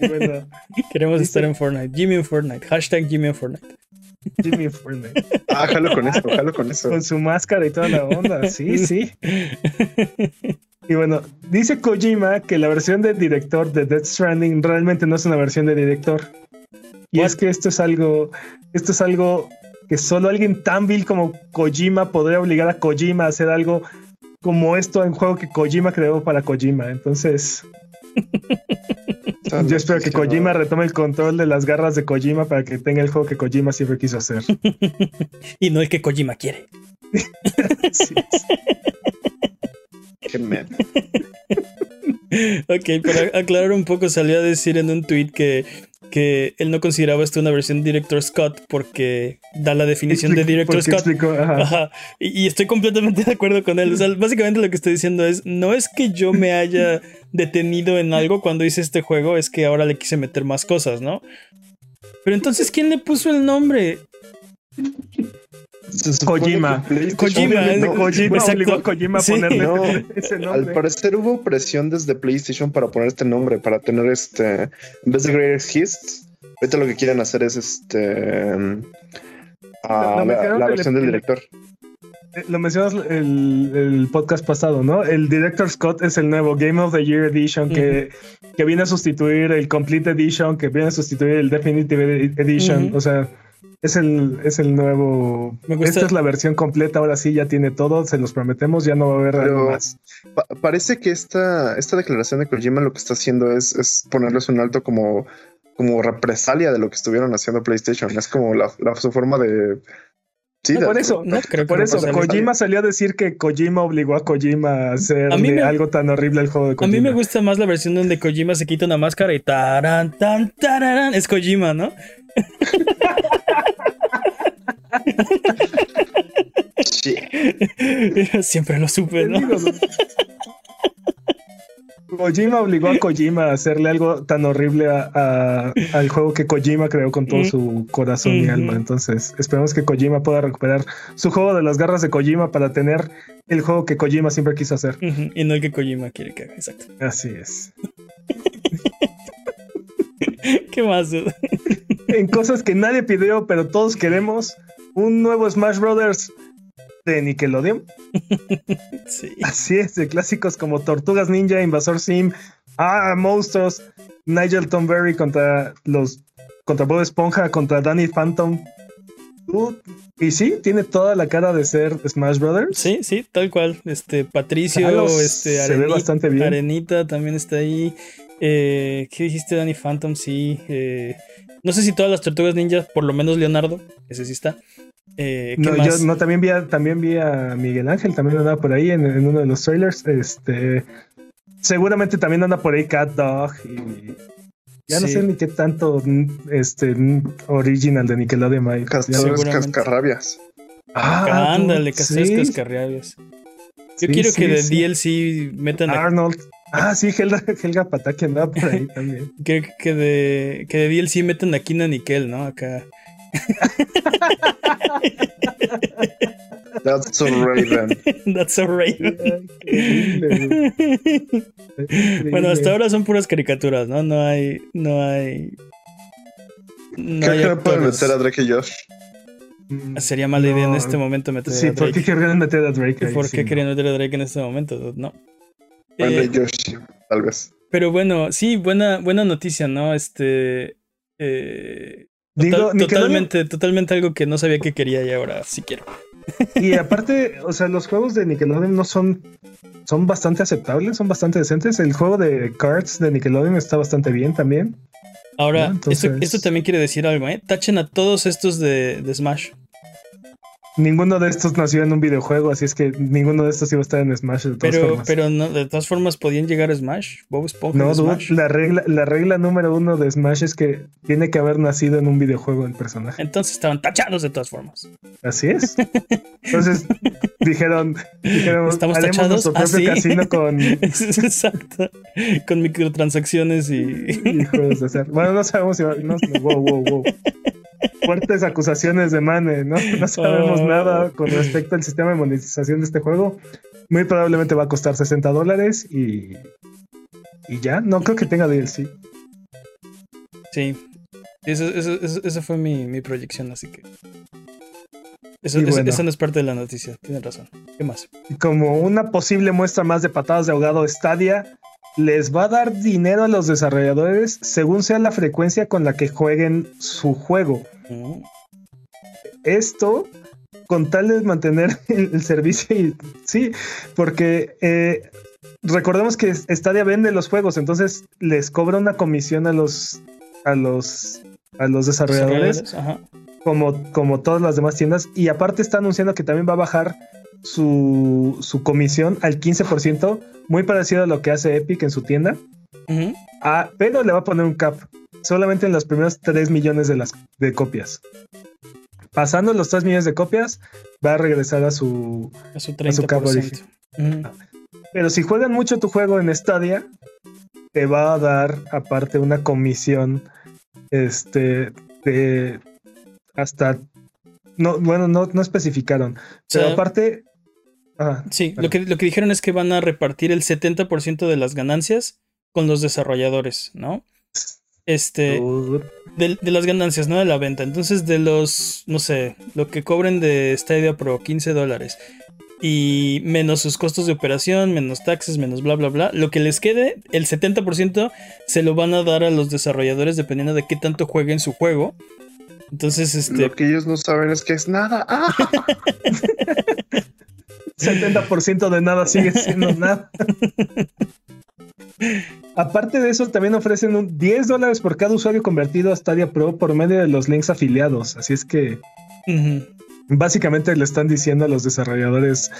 Queremos estar en Fortnite. Jimmy en Fortnite. Hashtag Jimmy en Fortnite. Jimmy Fortnite. Ah, jalo con eso, jalo con eso. Con su máscara y toda la onda, sí, sí. Y bueno, dice Kojima que la versión de director de Death Stranding realmente no es una versión de director. Y es que esto es algo, esto es algo que solo alguien tan vil como Kojima podría obligar a Kojima a hacer algo como esto en juego que Kojima creó para Kojima. Entonces, yo espero que Kojima retome el control de las garras de Kojima para que tenga el juego que Kojima siempre quiso hacer. y no el que Kojima quiere. sí. Qué man. ok, para aclarar un poco, salió a decir en un tweet que, que él no consideraba esto una versión Director Scott porque da la definición de Director Scott. ajá. Y, y, estoy completamente de acuerdo con él. O sea, básicamente lo que estoy diciendo es, no es que yo me haya detenido en algo cuando hice este juego, es que ahora le quise meter más cosas, ¿no? Pero entonces, ¿quién le puso el nombre? Kojima. Kojima, no, Kojima obligó a Kojima a ponerle no, ese nombre. Al parecer hubo presión desde PlayStation para poner este nombre, para tener este. En vez de Greatest Hits, ahorita lo que quieren hacer es este. Uh, la, la, versión del director. Lo mencionas el, el, podcast pasado, ¿no? El Director Scott es el nuevo Game of the Year Edition que, uh -huh. que viene a sustituir el Complete Edition, que viene a sustituir el Definitive Edition. Uh -huh. O sea, es el, es el nuevo. Esta es la versión completa, ahora sí ya tiene todo, se los prometemos, ya no va a haber Pero algo más. Pa parece que esta, esta declaración de Kojima lo que está haciendo es, es ponerles un alto como, como represalia de lo que estuvieron haciendo PlayStation. Es como la, la su forma de. Sí, no, por eso, no, creo por eso, Kojima salió a decir que Kojima obligó a Kojima a hacer algo tan horrible el juego de Kojima. A mí me gusta más la versión donde Kojima se quita una máscara y taran, tan, tararán, es Kojima, ¿no? Sí. Siempre lo supe, ¿no? Kojima obligó a Kojima a hacerle algo tan horrible a, a, al juego que Kojima creó con todo su corazón y alma. Entonces, esperamos que Kojima pueda recuperar su juego de las garras de Kojima para tener el juego que Kojima siempre quiso hacer. Y no el que Kojima quiere que haga, exacto. Así es. ¿Qué más? en cosas que nadie pidió, pero todos queremos, un nuevo Smash Brothers de Nickelodeon. sí. Así es, de clásicos como Tortugas Ninja, Invasor Sim, Ah, Monstruos, Nigel Tomberry contra los contra Bob Esponja, contra Danny Phantom. Uh, y sí, tiene toda la cara de ser Smash Brothers. Sí, sí, tal cual. Este Patricio, Carlos este se Arenita, ve bastante bien. Arenita también está ahí. Eh, ¿Qué dijiste, Danny Phantom? Sí. Eh, no sé si todas las tortugas ninjas, por lo menos Leonardo, ese sí está. Eh, no, yo no, también vi, a, también vi a Miguel Ángel, también andaba por ahí en, en uno de los trailers. Este, seguramente también anda por ahí Cat Dog y ya sí. no sé ni qué tanto este original de Nickelodeon hay. Castores cascarrabias. Ah, ándale, castores sí. cascarrabias. Yo sí, quiero que de DLC metan Arnold. Ah, sí, Helga, Helga Pataki andaba por ahí también. Creo que de, que de DLC metan a Kina Nickel, ¿no? Acá. That's so Raven. That's so Raven. bueno, hasta ahora son puras caricaturas, ¿no? No hay. No hay. No Creo hay que no pueden meter a Drake y Josh. Sería mala idea no. en este momento meter sí, a Drake. ¿por qué querían meter a Drake? Ahí? ¿Por qué sí, querían no. meter a Drake en este momento? No. Eh, Josh, tal vez. Pero bueno, sí, buena, buena noticia, ¿no? Este. Eh, Digo, total, totalmente, totalmente algo que no sabía que quería y ahora sí quiero. Y aparte, o sea, los juegos de Nickelodeon no son, son bastante aceptables, son bastante decentes. El juego de Cards de Nickelodeon está bastante bien también. Ahora, ¿no? Entonces... esto, esto, también quiere decir algo, ¿eh? Tachen a todos estos de, de Smash. Ninguno de estos nació en un videojuego, así es que ninguno de estos iba a estar en Smash. De todas pero, formas. pero no, de todas formas podían llegar a Smash. Bob Esponja. No, Smash. La, regla, la regla número uno de Smash es que tiene que haber nacido en un videojuego el personaje. Entonces estaban tachados de todas formas. Así es. Entonces dijeron, dijeron estamos tachados. Nuestro propio ¿Ah, sí? casino con. Exacto. Con microtransacciones y. juegos de hacer. Bueno, no sabemos si. No, wow, wow, wow fuertes acusaciones de Mane, ¿no? No sabemos oh. nada con respecto al sistema de monetización de este juego. Muy probablemente va a costar 60 dólares y. Y ya, no creo que tenga DLC. Sí. Eso, eso, eso, eso fue mi, mi, proyección, así que. Eso, bueno. eso, no es parte de la noticia, tienes razón. ¿Qué más? Como una posible muestra más de patadas de ahogado, Stadia les va a dar dinero a los desarrolladores según sea la frecuencia con la que jueguen su juego. Esto con tal de mantener el, servicio y sí, porque eh, recordemos que Stadia vende los juegos, entonces les cobra una comisión a los a los a los desarrolladores como, como todas las demás tiendas. Y aparte está anunciando que también va a bajar su, su comisión al 15%, muy parecido a lo que hace Epic en su tienda. Ah, pero le va a poner un cap solamente en los primeros 3 millones de, las, de copias. Pasando los 3 millones de copias, va a regresar a su... A su A su cabo 30%. Ujú. Pero si juegan mucho tu juego en Stadia, te va a dar aparte una comisión este de hasta no bueno no, no especificaron pero aparte ajá, Sí, lo que, lo que dijeron es que van a repartir el 70% de las ganancias con los desarrolladores, ¿no? Este, de, de las ganancias, no de la venta. Entonces, de los, no sé, lo que cobren de Stadia Pro, 15 dólares. Y menos sus costos de operación, menos taxes, menos bla, bla, bla. Lo que les quede, el 70% se lo van a dar a los desarrolladores dependiendo de qué tanto jueguen su juego. Entonces, este, Lo que ellos no saben es que es nada. ¡Ah! 70% de nada sigue siendo nada aparte de eso también ofrecen un 10 dólares por cada usuario convertido a Stadia Pro por medio de los links afiliados así es que básicamente le están diciendo a los desarrolladores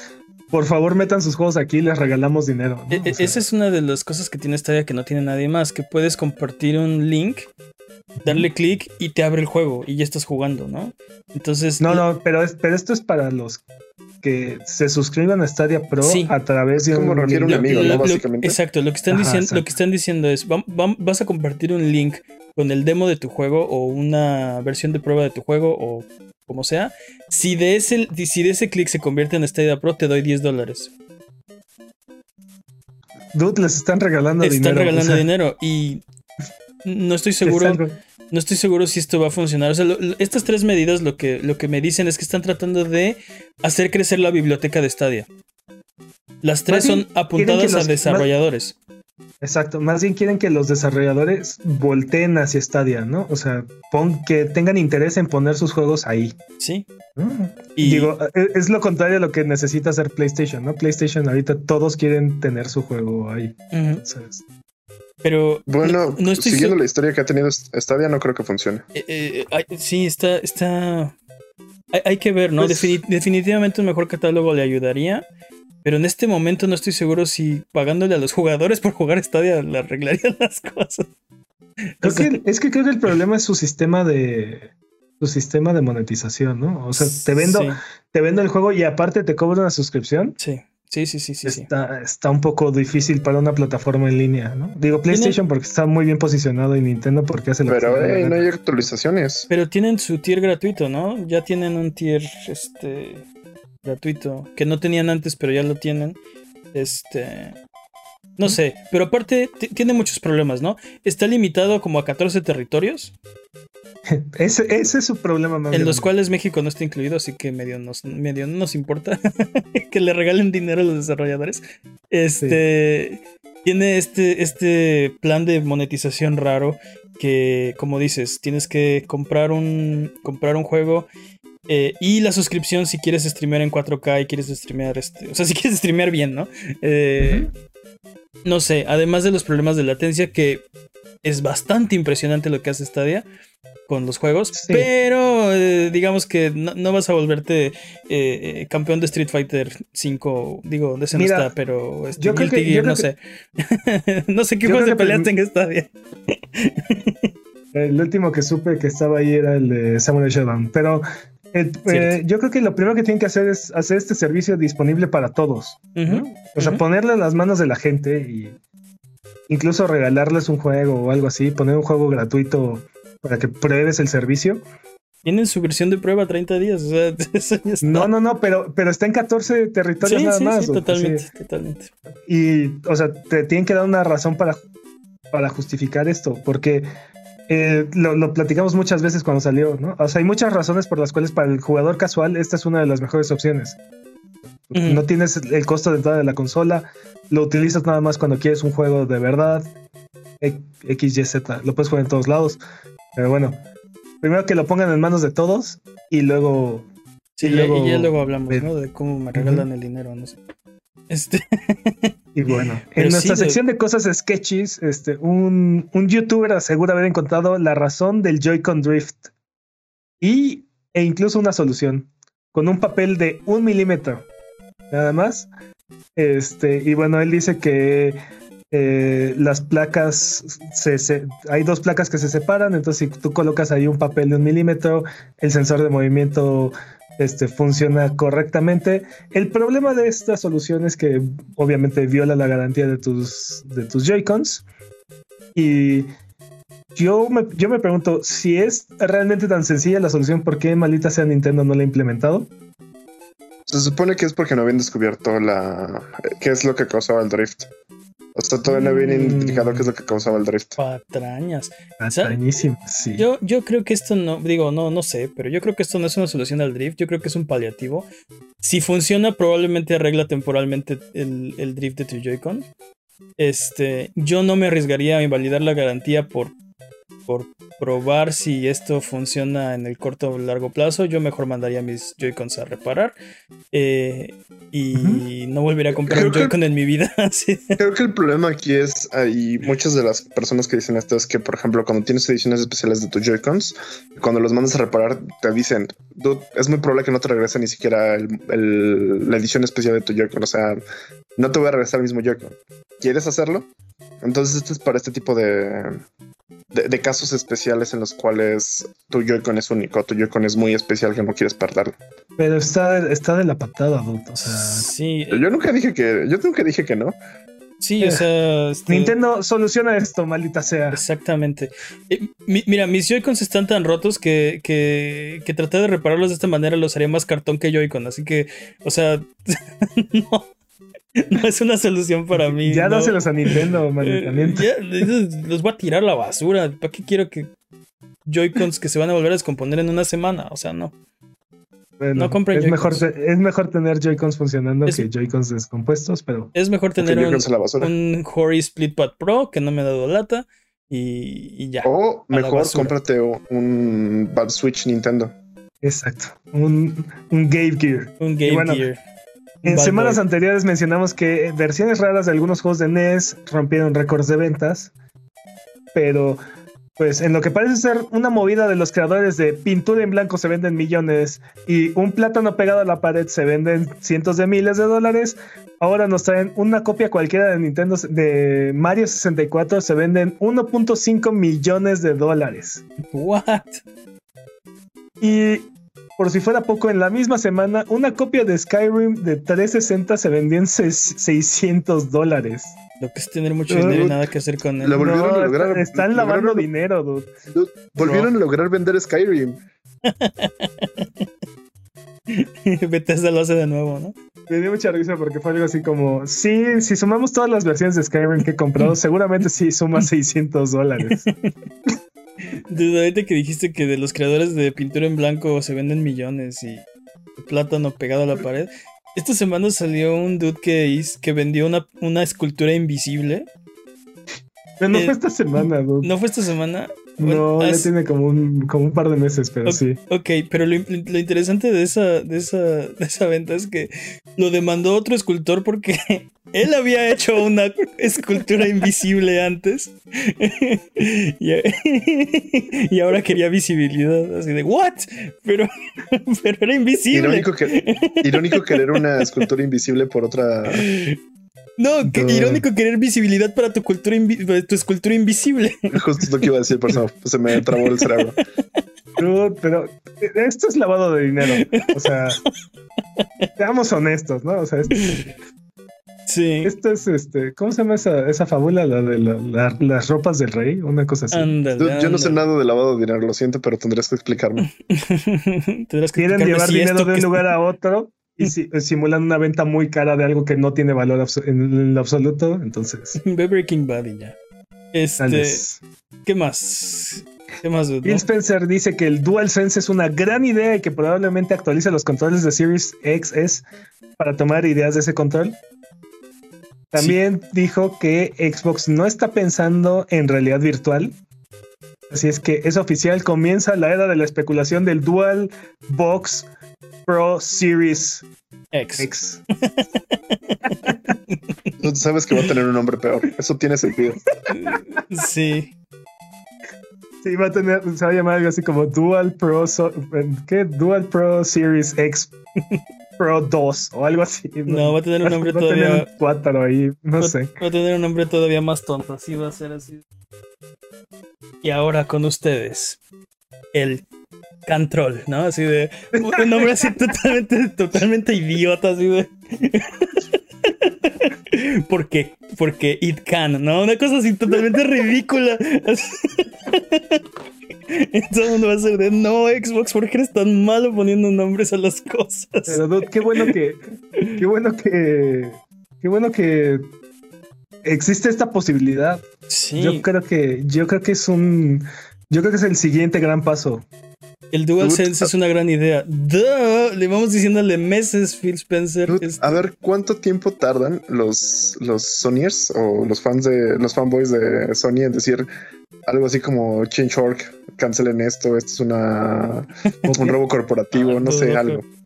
por favor metan sus juegos aquí y les regalamos dinero ¿no? E- e- O sea, Esa es una de las cosas que tiene Stadia que no tiene nadie más, que puedes compartir un link, darle clic y te abre el juego y ya estás jugando, ¿no? Entonces, No, no, pero, es, pero esto es para los que se suscriban a Stadia Pro Sí. a través de un refiere un amigo, lo- ¿no? lo- Básicamente. exacto, lo que están Ajá, diciendo, lo que están diciendo es, vas a compartir un link con el demo de tu juego o una versión de prueba de tu juego o como sea. Si de ese, si de ese clic se convierte en Stadia Pro, te doy 10 dólares. Dude, les están regalando Te dinero. están regalando o sea, dinero y no estoy es seguro. No estoy seguro si esto va a funcionar. O sea, lo- lo- estas tres medidas lo que, lo que me dicen es que están tratando de hacer crecer la biblioteca de Stadia. Las tres son apuntadas a desarrolladores. Exacto, más bien quieren que los desarrolladores volteen hacia Stadia, ¿no? O sea, pon, que tengan interés en poner sus juegos ahí. Sí. ¿no? Y Digo, e- es lo contrario a lo que necesita hacer PlayStation, ¿no? PlayStation ahorita todos quieren tener su juego ahí. Entonces, pero Bueno, no, no estoy siguiendo la historia que ha tenido Stadia, no creo que funcione. eh, eh, ay, sí, está. está... Hay, hay que ver, ¿no? Pues- Defini- definitivamente un mejor catálogo le ayudaría. Pero en este momento no estoy seguro si pagándole a los jugadores por jugar Stadia le arreglaría las cosas. creo O sea, que, es que creo que el problema es su sistema de su sistema de monetización, ¿no? O sea, te vendo, Sí, te vendo el juego y aparte te cobro una suscripción. sí, sí, sí, sí, sí, sí. está, está un poco difícil para una plataforma en línea, ¿no? Digo PlayStation porque está muy bien posicionado y Nintendo porque hace lo que Pero da la hey, no hay actualizaciones. Pero tienen su tier gratuito, ¿no? Ya tienen un tier este gratuito que no tenían antes, pero ya lo tienen. Este no sé, pero aparte tiene muchos problemas, ¿no? Está limitado como a 14 territorios, Ese, ese es su problema más en los grande. cuales México no está incluido, así que medio nos, medio no nos importa que le regalen dinero a los desarrolladores. Este tiene este, este plan de monetización raro que, como dices, tienes que comprar un, comprar un juego eh, y la suscripción si quieres streamear en 4K y quieres streamear, este, o sea, si quieres streamear bien, ¿no? Eh, No sé, además de los problemas de latencia, que es bastante impresionante lo que hace Stadia con los juegos, Sí. pero eh, digamos que no, no vas a volverte eh, eh, campeón de Street Fighter 5, digo, de ese no está, pero este, yo creo que- yo no sé. no sé qué juegos de peleas tenga Stadia. El último que supe que estaba ahí era el de Samurai Shodown. Pero el- eh, yo creo que lo primero que tienen que hacer es hacer este servicio disponible para todos. O sea, ujú. ponerle en las manos de la gente y incluso regalarles un juego o algo así, poner un juego gratuito para que pruebes el servicio. Tienen su versión de prueba 30 días, o sea, eso ya está. No, no, no, pero, pero está en 14 territorios Sí, nada sí, más. sí, o- totalmente, sí. totalmente. Y, o sea, te tienen que dar una razón para, para justificar esto, porque eh, lo, lo platicamos muchas veces cuando salió, ¿no? O sea, hay muchas razones por las cuales para el jugador casual esta es una de las mejores opciones. No tienes el costo de entrada de la consola, lo utilizas nada más cuando quieres un juego de verdad. X, Y, Z, lo puedes jugar en todos lados. Pero bueno, primero que lo pongan en manos de todos y luego Sí, y luego- y ya luego hablamos. ¿no? De cómo me regalan el dinero, no sé. Este, Y bueno, Pero en nuestra sección de cosas sketches, este, un, un youtuber asegura haber encontrado la razón del Joy-Con Drift y, e incluso una solución con un papel de un milímetro, nada más. Este, y bueno, él dice que eh, las placas, se, se- hay dos placas que se separan, entonces si tú colocas ahí un papel de un milímetro, el sensor de movimiento este, funciona correctamente. El problema de esta solución es que obviamente viola la garantía de tus, de tus Joy-Cons. Y yo me, yo me pregunto, si es realmente tan sencilla la solución, ¿por qué maldita sea Nintendo no la ha implementado? Se supone que es porque no habían descubierto la qué es lo que causaba el drift. O sea, todavía no habían Mm. identificado qué es lo que causaba el drift. patrañas. Extrañísimo, sí. Yo, yo creo que esto no, digo, no, no sé, pero yo creo que esto no es una solución al drift, yo creo que es un paliativo. Si funciona, probablemente arregla temporalmente el, el drift de tu Joy-Con. Este, yo no me arriesgaría a invalidar la garantía por, por probar si esto funciona en el corto o largo plazo. Yo mejor mandaría mis Joy-Cons a reparar eh, y no volvería a comprar un Creo que- Joy-Con en mi vida. Sí. Creo que el problema aquí es, ah, y muchas de las personas que dicen esto es que, por ejemplo, cuando tienes ediciones especiales de tus Joy-Cons, cuando los mandas a reparar, te dicen, "Dude, es muy probable que no te regrese ni siquiera el- el- la edición especial de tu Joy-Con. O sea, no te voy a regresar el mismo Joy-Con. ¿Quieres hacerlo? Entonces, esto es para este tipo de, de, de casos especiales en los cuales tu Joy-Con es único, tu Joy-Con es muy especial que no quieres perderlo. Pero está, está de la patada, dude. O sea, Sí, Yo nunca dije que, yo nunca dije que no. sí, o sea, este- Nintendo soluciona esto, maldita sea. Exactamente. Eh, mi- mira, mis Joy-Cons están tan rotos que, que, que tratar de repararlos de esta manera los haría más cartón que Joy-Con. Así que, o sea, no, no es una solución para mí. Ya no. dáselos a Nintendo, Eh, maldita miento. ya, esos los voy a tirar a la basura. ¿Para qué quiero que Joy-Cons que se van a volver a descomponer en una semana? O sea, no. Bueno, no compren es mejor, es mejor tener Joy-Cons funcionando Es- que Joy-Cons descompuestos, pero Es mejor tener un, Joy-Cons a la basura. un Hori Splitpad Pro que no me ha dado lata y, y ya. O mejor cómprate un Bad Switch Nintendo. exacto. Un, un Game Gear. Un Game bueno, Gear. En Bad semanas Boy. anteriores mencionamos que versiones raras de algunos juegos de NES rompieron récords de ventas, pero pues en lo que parece ser una movida de los creadores de pintura en blanco se venden millones y un plátano pegado a la pared se venden cientos de miles de dólares, ahora nos traen una copia cualquiera de Nintendo de Mario 64 se venden 1.5 millones de dólares. What? Y por si fuera poco, en la misma semana, una copia de Skyrim de 360 se vendió en seis- 600 dólares. Lo que es tener mucho dinero y nada que hacer con él. Lo volvieron No, a lograr. está- Están lavando lograron- dinero, dude. dude, Volvieron a lograr vender Skyrim. Bethesda lo hace de nuevo, ¿no? Me dio mucha risa porque fue algo así como: Sí, si sumamos todas las versiones de Skyrim que he comprado, seguramente sí suma 600 dólares. Desde ahorita que dijiste que de los creadores de pintura en blanco se venden millones y plátano pegado a la pared. Esta semana salió un dude que, hizo- que vendió una, una escultura invisible. Pero no Eh, fue esta semana, dude. ¿No fue esta semana? No, ya tiene como un, como un par de meses, pero sí. Ok, pero lo, lo interesante de esa, de, esa, de esa venta es que lo demandó otro escultor porque él había hecho una escultura invisible antes y, ahora quería visibilidad. Así de, ¿what? Pero, pero era invisible. Irónico, que, irónico querer una escultura invisible por otra. No, Dude. irónico querer visibilidad para tu, cultura invi- tu escultura invisible. Justo es lo que iba a decir, por eso se me trabó el cerebro. Dude, pero esto es lavado de dinero. O sea, seamos honestos, ¿no? O sea, esto, Sí. esto es este. ¿Cómo se llama esa, esa fábula? La de la- la- las ropas del rey, una cosa así. Yo no sé nada de lavado de dinero, lo siento, pero tendrías que explicarme. Tendrás que Quieren explicarme llevar si dinero de un lugar a otro y si- simulan una venta muy cara de algo que no tiene valor en, en lo absoluto. Entonces, Ve Breaking Bad y ya. Este, vez. ¿qué más? ¿Qué más? Phil Spencer dice que el DualSense es una gran idea y que probablemente actualice los controles de Series XS para tomar ideas de ese control. También dijo que Xbox no está pensando en realidad virtual. Así es que es oficial, comienza la era de la especulación del Dual Box Pro Series X. X. Tú sabes que va a tener un nombre peor. Eso tiene sentido. Sí. Sí, va a tener, se va a llamar algo así como Dual Pro, so- ¿qué? Dual Pro Series X Pro 2 o algo así. No, va a tener un nombre va a tener todavía. un cuátaro ahí, no Va- sé. Va a tener un nombre todavía más tonto. Así va a ser así. Y ahora con ustedes. El Control, ¿no? Así de. Un nombre así totalmente, totalmente idiota, así de. Porque, porque it can, ¿no? Una cosa así totalmente ridícula. Y Todo el mundo va a ser de no, Xbox, ¿por qué eres tan malo poniendo nombres a las cosas? Pero dude, qué bueno que, qué bueno que, qué bueno que existe esta posibilidad. Sí, Yo creo que, yo creo que es un, yo creo que es el siguiente gran paso. el DualSense es una gran idea. Duh, le vamos diciéndole meses, Phil Spencer. Dude, a ver cuánto tiempo tardan los, los Sonyers o los fans de los fanboys de Sony en decir algo así como change.org, cancelen esto, esto es una un robo corporativo, Ah, no sé, dudo algo.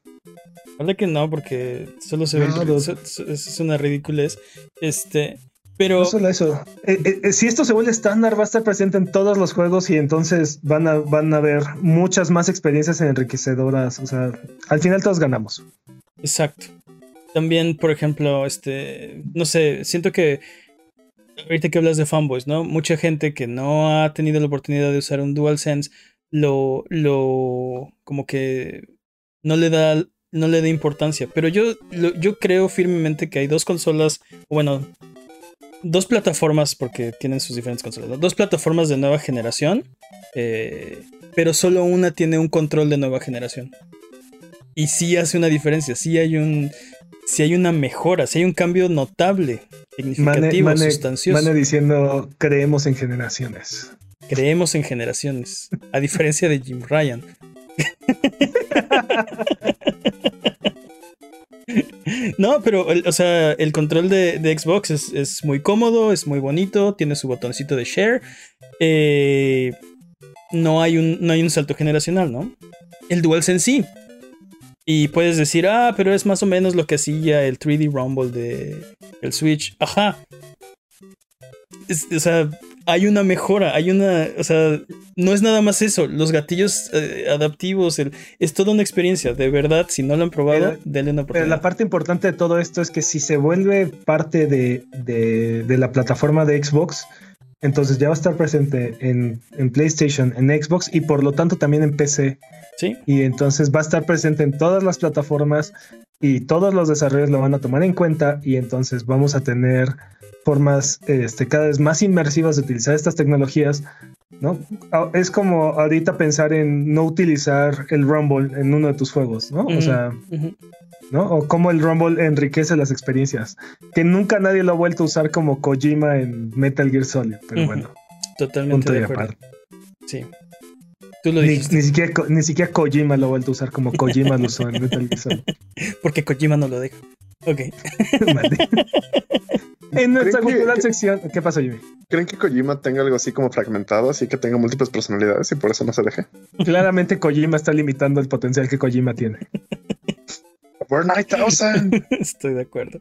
Ojalá que no, porque solo se ve. No, es una ridiculez. Este. Pero. No solo eso. Eh, eh, eh, si esto se vuelve estándar, va a estar presente en todos los juegos y entonces van a, van a haber muchas más experiencias enriquecedoras. O sea, al final todos ganamos. Exacto. También, por ejemplo, este. No sé, siento que. Ahorita que hablas de fanboys, ¿no? Mucha gente que no ha tenido la oportunidad de usar un DualSense lo. lo. como que. no le da. no le da importancia. Pero yo, yo creo firmemente que hay dos consolas. Bueno. Dos plataformas, porque tienen sus diferentes consolas. ¿no? Dos plataformas de nueva generación. eh, pero solo una tiene un control de nueva generación. Y sí hace una diferencia, sí hay un. Sí hay una mejora, sí hay un cambio notable, Mane, significativo, Mane- sustancioso. Mane diciendo creemos en generaciones. Creemos en generaciones, a diferencia de Jim Ryan. No, pero, el- o sea, el control de, de Xbox es, es muy cómodo, es muy bonito, tiene su botoncito de share. eh, no, hay un, no hay un salto generacional, ¿no? El DualSense sí. Y puedes decir, ah, pero es más o menos lo que hacía el 3D Rumble de el Switch. Ajá. Es- o sea, hay una mejora, hay una, o sea, no es nada más eso, los gatillos eh, adaptivos, el- es toda una experiencia, de verdad, si no lo han probado, Pero- denle una Pero oportunidad. la parte importante de todo esto es que si se vuelve parte de, de- de la plataforma de Xbox, entonces ya va a estar presente en, en PlayStation, en Xbox y por lo tanto también en PC. Sí, Y entonces va a estar presente en todas las plataformas y todos los desarrollos lo van a tomar en cuenta y entonces vamos a tener formas este, cada vez más inmersivas de utilizar estas tecnologías. ¿No? Ah, Es como ahorita pensar en no utilizar el Rumble en uno de tus juegos, ¿no? O sea. ¿no? O cómo el Rumble enriquece las experiencias. Que nunca nadie lo ha vuelto a usar como Kojima en Metal Gear Solid, pero bueno, totalmente punto de acuerdo. Sí. Tú lo Ni, ni siquiera, Ko- ni siquiera Kojima lo ha vuelto a usar como Kojima lo usó en Metal Gear Solid. porque Kojima no lo deja. Ok. Vale. en nuestra ¿Creen que- cultural que- sección, ¿qué pasó, Jimmy? ¿Creen que Kojima tenga algo así como fragmentado, así que tenga múltiples personalidades y por eso no se deje? Claramente Kojima está limitando el potencial que Kojima tiene. We're 9000. Estoy de acuerdo.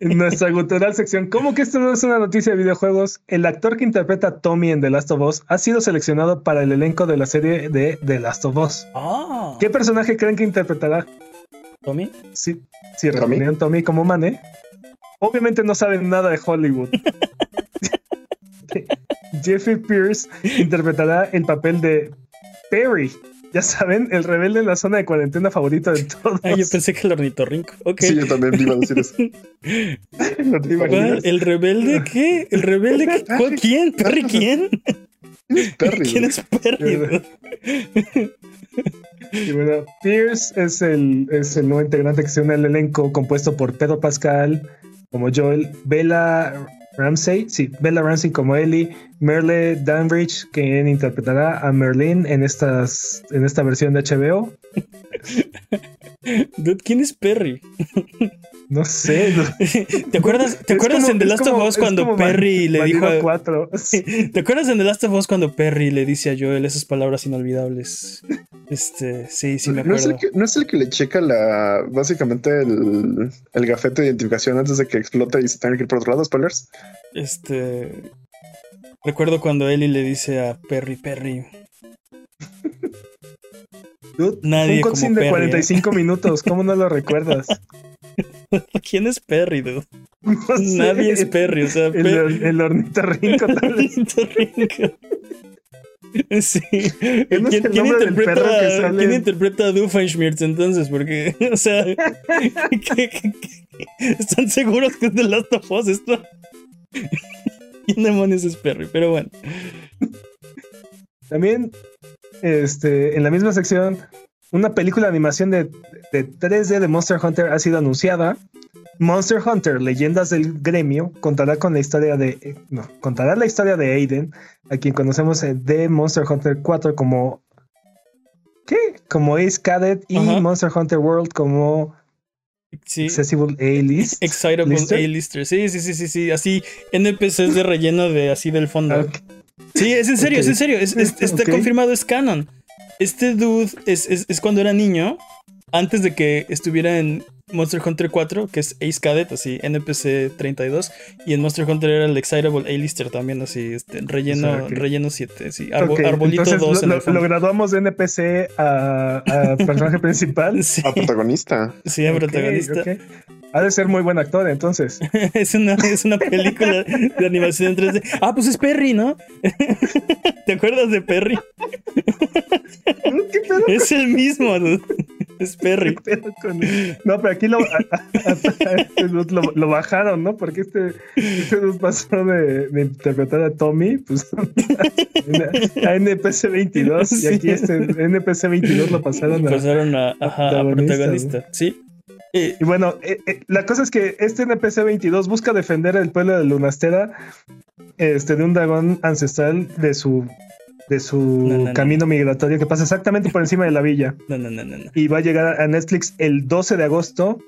En nuestra cultural sección, ¿cómo que esto no es una noticia de videojuegos? El actor que interpreta a Tommy en The Last of Us ha sido seleccionado para el elenco de la serie de The Last of Us. Ah, ¿Qué personaje creen que interpretará? Tommy. Si, si ¿Tommy? Tommy como Mane, obviamente no saben nada de Hollywood. Jeffrey Pierce interpretará el papel de Perry. Ya saben, el rebelde en la zona de cuarentena favorito de todos. Ah, yo pensé que el ornitorrinco. Ok. Sí, yo también iba a decir eso. ¿Te imaginas? ¿El rebelde qué? ¿El rebelde qué? ¿Cuál- ¿Quién? ¿Perry quién? Perry. ¿Quién es Perry? Y bueno, Pierce es el, es el nuevo integrante que se une al elenco compuesto por Pedro Pascal como Joel, Bella Ramsey, sí, Bella Ramsey como Ellie, Merle Danbridge, quien interpretará a Merlin en, estas, en esta versión de HBO. ¿quién es Perry? No sé. ¿Te acuerdas, ¿te acuerdas como- en The Last como- of Us cuando Perry le dijo a, 4. ¿Te acuerdas en The Last of Us cuando Perry le dice a Joel esas palabras inolvidables? Este, sí, sí me ¿No es, el acuerdo. que, no es el que le checa la básicamente el, el gafete de identificación antes de que explote y se tenga que ir por otro lado, spoilers. Este. Recuerdo cuando Ellie le dice a Perry, Perry. Dude, Nadie un cutscene de ¿eh? 45 minutos, ¿cómo no lo recuerdas? ¿Quién es Perry, dude? No sé. Nadie es Perry, o sea, El, Perry. el ornitorrinco, tal vez. Sí. es ¿Quién, el quién interpreta, sale ¿quién interpreta a Doofenshmirtz entonces? Porque, o sea, ¿qué- qué- qué- ¿están seguros que es The Last of Us esto? ¿Quién demonios es Perry? Pero bueno. También, este, en la misma sección, una película de animación de, de 3D de Monster Hunter ha sido anunciada. Monster Hunter, Leyendas del Gremio, contará con la historia de. eh, No, contará la historia de Aiden, a quien conocemos eh, de Monster Hunter 4 como. ¿Qué? Como Ace Cadet y Ajá. Monster Hunter World como Sí. Accessible A-List. Excitable ¿Lister? A-Lister. Sí, sí, sí, sí, sí. Así, NPCs de relleno de así del fondo. Ok. Sí, es en serio, es en serio. Es- es- está confirmado, es canon. Este dude es, es- es cuando era niño, antes de que estuviera en Monster Hunter 4, que es Ace Cadet, así, NPC 32. Y en Monster Hunter era el Excitable A-Lister también, así, este, relleno, O sea, que- relleno 7, sí. arbo- arbolito entonces 2 lo, en lo- el fondo. lo graduamos de NPC a, a personaje principal. Sí, A protagonista. sí, a protagonista. Ha de ser muy buen actor, entonces. Es una, es una película de animación en 3D. Ah, pues es Perry, ¿no? ¿Te acuerdas de Perry? ¿Qué pedo Es el mismo. Es Perry. ¿Qué pedo con- No, pero aquí lo, a- a- a- este lo, lo bajaron, ¿no? Porque este, este dude pasó de, de interpretar a Tommy pues, a NPC 22 y aquí este NPC 22 lo pasaron a. Pasaron a, ajá, a protagonista, protagonista. Sí. Eh, Y bueno, eh, eh, la cosa es que este NPC 22 busca defender el pueblo de Lunastera este, de un dragón ancestral de su, de su No, no, no. camino migratorio que pasa exactamente por encima de la villa. no, no, no, no. no. y va a llegar a Netflix el 12 de agosto.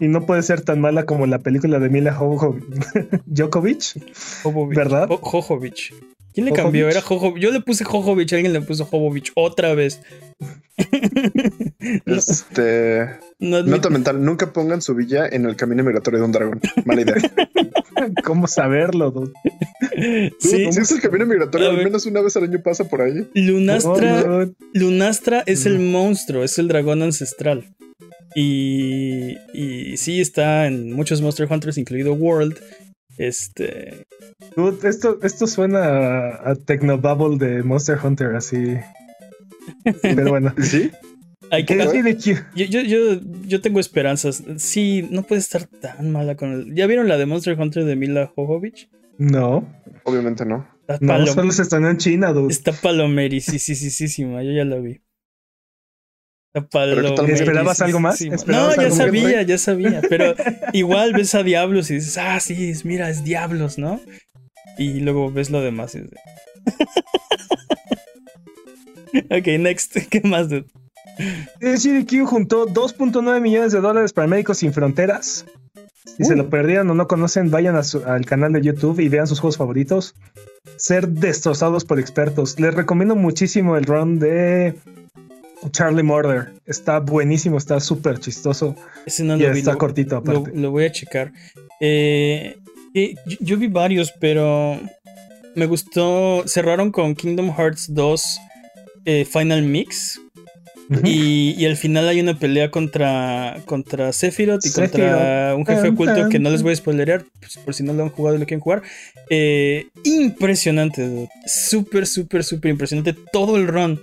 Y no puede ser tan mala como la película de Mila Djokovic. Jovovich. ¿Verdad? ¿Quién le Jojovich. cambió? Era Jojovich. Yo le puse Jojovich, alguien le puso Jovovich otra vez. Este. No Nota mental: nunca pongan su villa en el camino migratorio de un dragón. Mala idea. ¿Cómo saberlo? dude? Sí. Si es el camino migratorio, al menos una vez al año pasa por ahí. Lunastra, Oh. Lunastra es el monstruo, es el dragón ancestral. Y, y sí está en muchos Monster Hunters, incluido World. Este. Dude, esto, esto suena a, a Technobubble de Monster Hunter, así. Pero bueno. ¿Sí? Hay que, yo, yo, yo, yo tengo esperanzas. Sí, no puede estar tan mala con el. ¿Ya vieron la de Monster Hunter de Mila Jovovich? No, Obviamente no. Está, no, solo se estrenó en China, dude. está palomerisísima, yo ya la vi. ¿Esperabas algo más? No, ¿Esperabas ya sabía, ya sabía. Pero igual ves a Diablos y dices, ah, sí, es- mira, es Diablos, ¿no? Y luego ves lo demás y es de- ok, next. ¿Qué más, dude? GDQ juntó 2.9 millones de dólares para Médicos Sin Fronteras. Si se lo perdieron o no conocen, vayan a su- al canal de YouTube y vean sus juegos favoritos. Ser destrozados por expertos. Les recomiendo muchísimo el run de Charlie Murder. Está buenísimo, está súper chistoso Ese no y lo está lo- cortito aparte. lo voy a checar. Eh, eh, yo, yo vi varios, pero me gustó. Cerraron con Kingdom Hearts 2 eh, Final Mix. Y, y al final hay una pelea contra, contra Sephiroth y contra un jefe Tan, oculto tan, que no les voy a spoilerear pues, por si no lo han jugado y lo quieren jugar. Eh, impresionante, súper, súper, súper impresionante todo el run.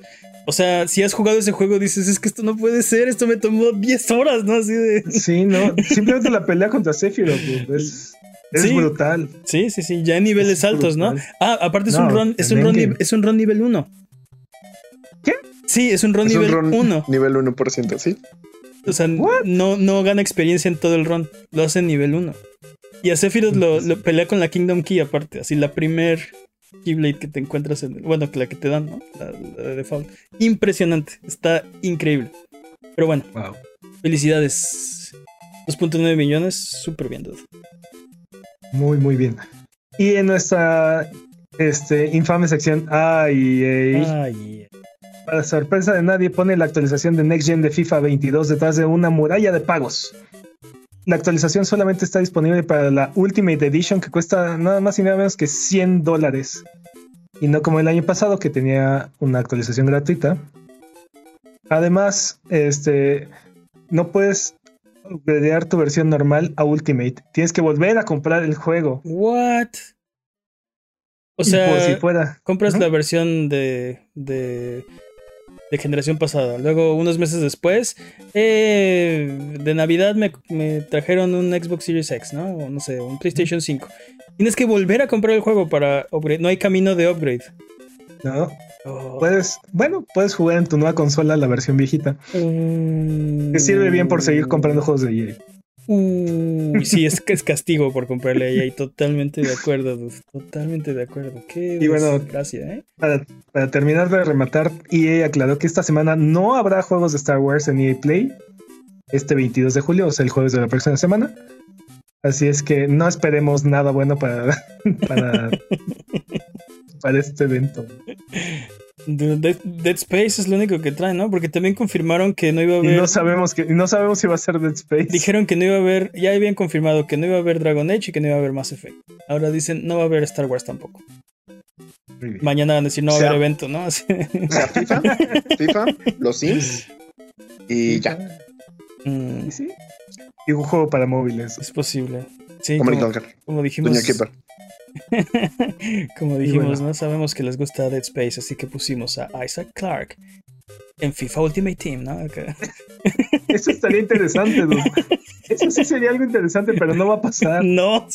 O sea, si has jugado ese juego dices, es que esto no puede ser, esto me tomó 10 horas, ¿no? Así de... Sí, no. Simplemente la pelea contra Sephiroth dude, es, es Sí. brutal. Sí, sí, sí, ya en niveles Es altos, ¿no? Ah, aparte es No, un run, es un run, es un run nivel 1. ¿Qué? Sí, es un run Es un nivel ron 1. nivel 1%, ¿sí? O sea, What? no, no gana experiencia en todo el run. Lo hace en nivel 1. Y a Sephiroth lo, lo pelea con la Kingdom Key aparte, así la primer Keyblade que te encuentras en bueno, la que te dan, ¿no? La, la de default. Impresionante, está increíble. Pero bueno, Wow. felicidades. 2.9 millones, súper bien, dude. Muy, muy bien. Y en nuestra este, infame sección, ay, Ay, para sorpresa de nadie, pone la actualización de Next Gen de FIFA 22 detrás de una muralla de pagos. La actualización solamente está disponible para la Ultimate Edition que cuesta nada más y nada menos que 100 dólares. Y no como el año pasado que tenía una actualización gratuita. Además, este, no puedes upgradear tu versión normal a Ultimate. Tienes que volver a comprar el juego. what? O sea, por si fuera. compras la versión de, de, de generación pasada. Luego, unos meses después, eh, de Navidad me, me trajeron un Xbox Series X, ¿no? O no sé, un PlayStation 5. Tienes que volver a comprar el juego para upgrade. No hay camino de upgrade. ¿no? Oh. Puedes, bueno, puedes jugar en tu nueva consola la versión viejita. Te sirve bien por seguir comprando juegos de EA. Uy, sí, es que es castigo por comprarle a EA. Totalmente de acuerdo, dude. Totalmente de acuerdo. Qué Y bueno, gracias, ¿eh? Para, para terminar de rematar, EA aclaró que esta semana no habrá juegos de Star Wars en EA Play. Este 22 de julio, o sea, el jueves de la próxima semana. Así es que no esperemos nada bueno para, para, para este evento. Dead, Dead Space es lo único que trae, ¿no? Porque también confirmaron que no iba a Y haber. no sabemos que, no sabemos si va a ser Dead Space. Dijeron que no iba a haber. Ya habían confirmado que no iba a haber Dragon Age y que no iba a haber Mass Effect. Ahora dicen no va a haber Star Wars tampoco. Mañana van a decir no va a O sea- haber evento, ¿no? Así. O sea, FIFA, FIFA, los Sims y ya. Mm, Y sí. Y un juego para móviles. es posible. Sí, Como como, como dijimos. Como dijimos, bueno. ¿no? Sabemos que les gusta Dead Space, así que pusimos a Isaac Clark en FIFA Ultimate Team, ¿no? Eso estaría interesante, dude. Eso sí sería algo interesante, pero no va a pasar. No,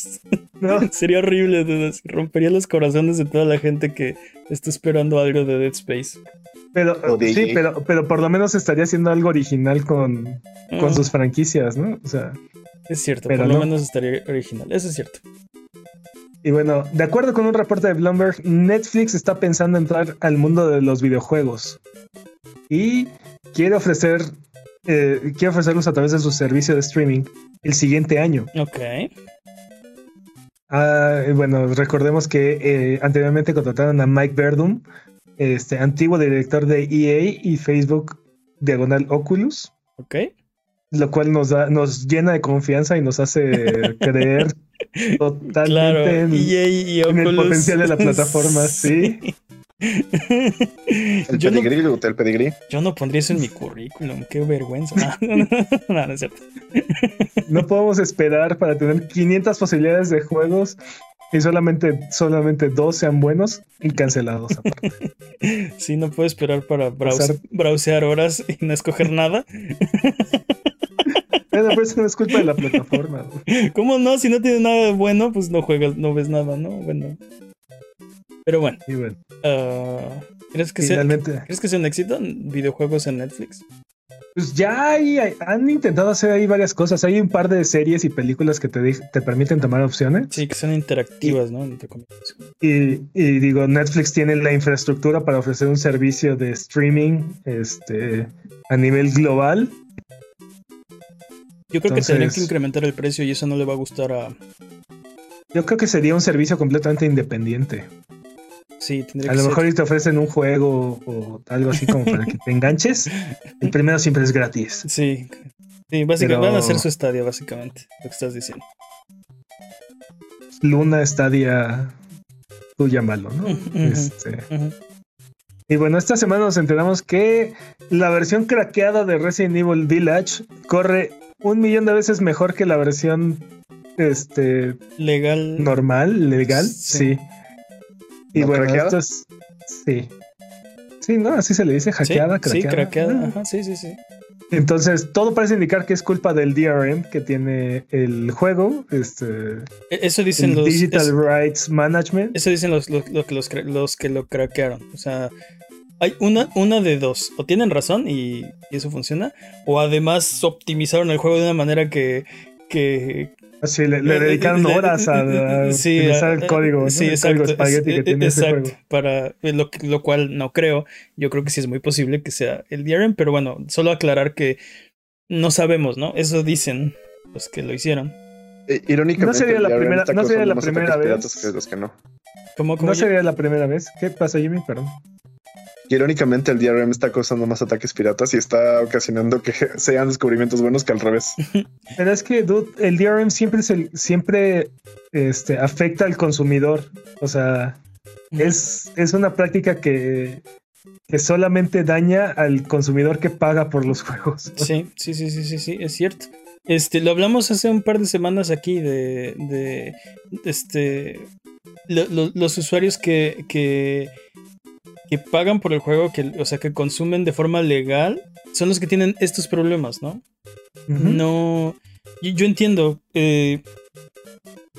¿no? sería horrible, dude, rompería los corazones de toda la gente que está esperando algo de Dead Space. Pero, O sí, pero, pero por lo menos estaría haciendo algo original con, con Mm, sus franquicias, ¿no? O sea, Es cierto, pero por lo no. menos estaría original, eso es cierto. Y bueno, de acuerdo con un reporte de Bloomberg, Netflix está pensando entrar al mundo de los videojuegos y quiere ofrecer, eh, quiere ofrecerlos a través de su servicio de streaming el siguiente año. Ok. Ah, bueno, recordemos que eh, anteriormente contrataron a Mike Verdum, este antiguo director de EA y Facebook diagonal Oculus. Ok. lo cual nos da, nos llena de confianza y nos hace creer totalmente Claro, en, EA y en el potencial de la plataforma, sí. El yo, no, pedigrí, gustó el pedigrí. yo no pondría eso en mi currículum, qué vergüenza. No, no, no, no es cierto. No podemos esperar para tener 500 posibilidades de juegos y solamente, solamente dos sean buenos y cancelados. aparte. Sí, no puedo esperar para browse- browsear horas y no escoger nada. Pero pues eso no es culpa de la plataforma. ¿no? ¿Cómo no? Si no tienes nada bueno, pues no juegas, no ves nada, ¿no? Bueno. Pero bueno, Y bueno, ah, ¿crees, que sea, finalmente, ¿crees que sea un éxito en videojuegos en Netflix? pues ya hay- hay- han intentado hacer ahí varias cosas. Hay un par de series y películas que te, te permiten tomar opciones. Sí, que son interactivas, ¿no? Entre comillas. Y, y digo, Netflix tiene la infraestructura para ofrecer un servicio de streaming este, a nivel global. Yo creo que tendrían que incrementar el precio y eso no le va a gustar a. Yo creo que sería un servicio completamente independiente. Sí, tendría A que lo ser. mejor te ofrecen un juego o algo así como para que te enganches. El primero siempre es gratis. Sí. Sí, básicamente Pero- van a hacer su estadio, básicamente, lo que estás diciendo. Luna Stadia, tú llámalo, ¿no? Este, y bueno, esta semana nos enteramos que la versión craqueada de Resident Evil Village corre un millón de veces mejor que la versión este, Legal. normal, legal, Sí. sí. Y ¿No bueno, craqueada? esto es. Sí. Sí, ¿no? Así se le dice, Sí, hackeada, sí, craqueada. craqueada. Ah. Ajá, sí, sí, sí. Entonces, todo parece indicar que es culpa del DRM que tiene el juego, este, E- Eso dicen el los. Digital Rights Management. eso dicen los, los, los los que lo craquearon. O sea, hay una, una de dos. O tienen razón y, y eso funciona. O además optimizaron el juego de una manera que, que, Así le, le dedicaron Le- horas a, a sí, utilizar a- el código, ¿no? sí, el exacto, código espagueti que tiene ese exacto, juego. para lo, lo cual no creo. Yo creo que sí es muy posible que sea el DRM, pero bueno, solo aclarar que no sabemos, ¿no? Eso dicen los que lo hicieron. Eh, Irónicamente, No sería la DRM primera- no sería la primera vez. piratas que los que no. ¿Cómo, cómo No yo- sería la primera vez. ¿Qué pasa, Jimmy? Perdón. Irónicamente, el DRM está causando más ataques piratas y está ocasionando que sean descubrimientos buenos que al revés. Pero es que, dude, el DRM siempre, es el- siempre este, afecta al consumidor. O sea, es, es una práctica que, que solamente daña al consumidor que paga por los juegos. Sí, sí, sí, sí, sí, sí, es cierto. Este, lo hablamos hace un par de semanas aquí de, de este, lo- lo- los usuarios que, que, que pagan por el juego, que, o sea, que consumen de forma legal, son los que tienen estos problemas, ¿no? No, yo, yo entiendo. eh,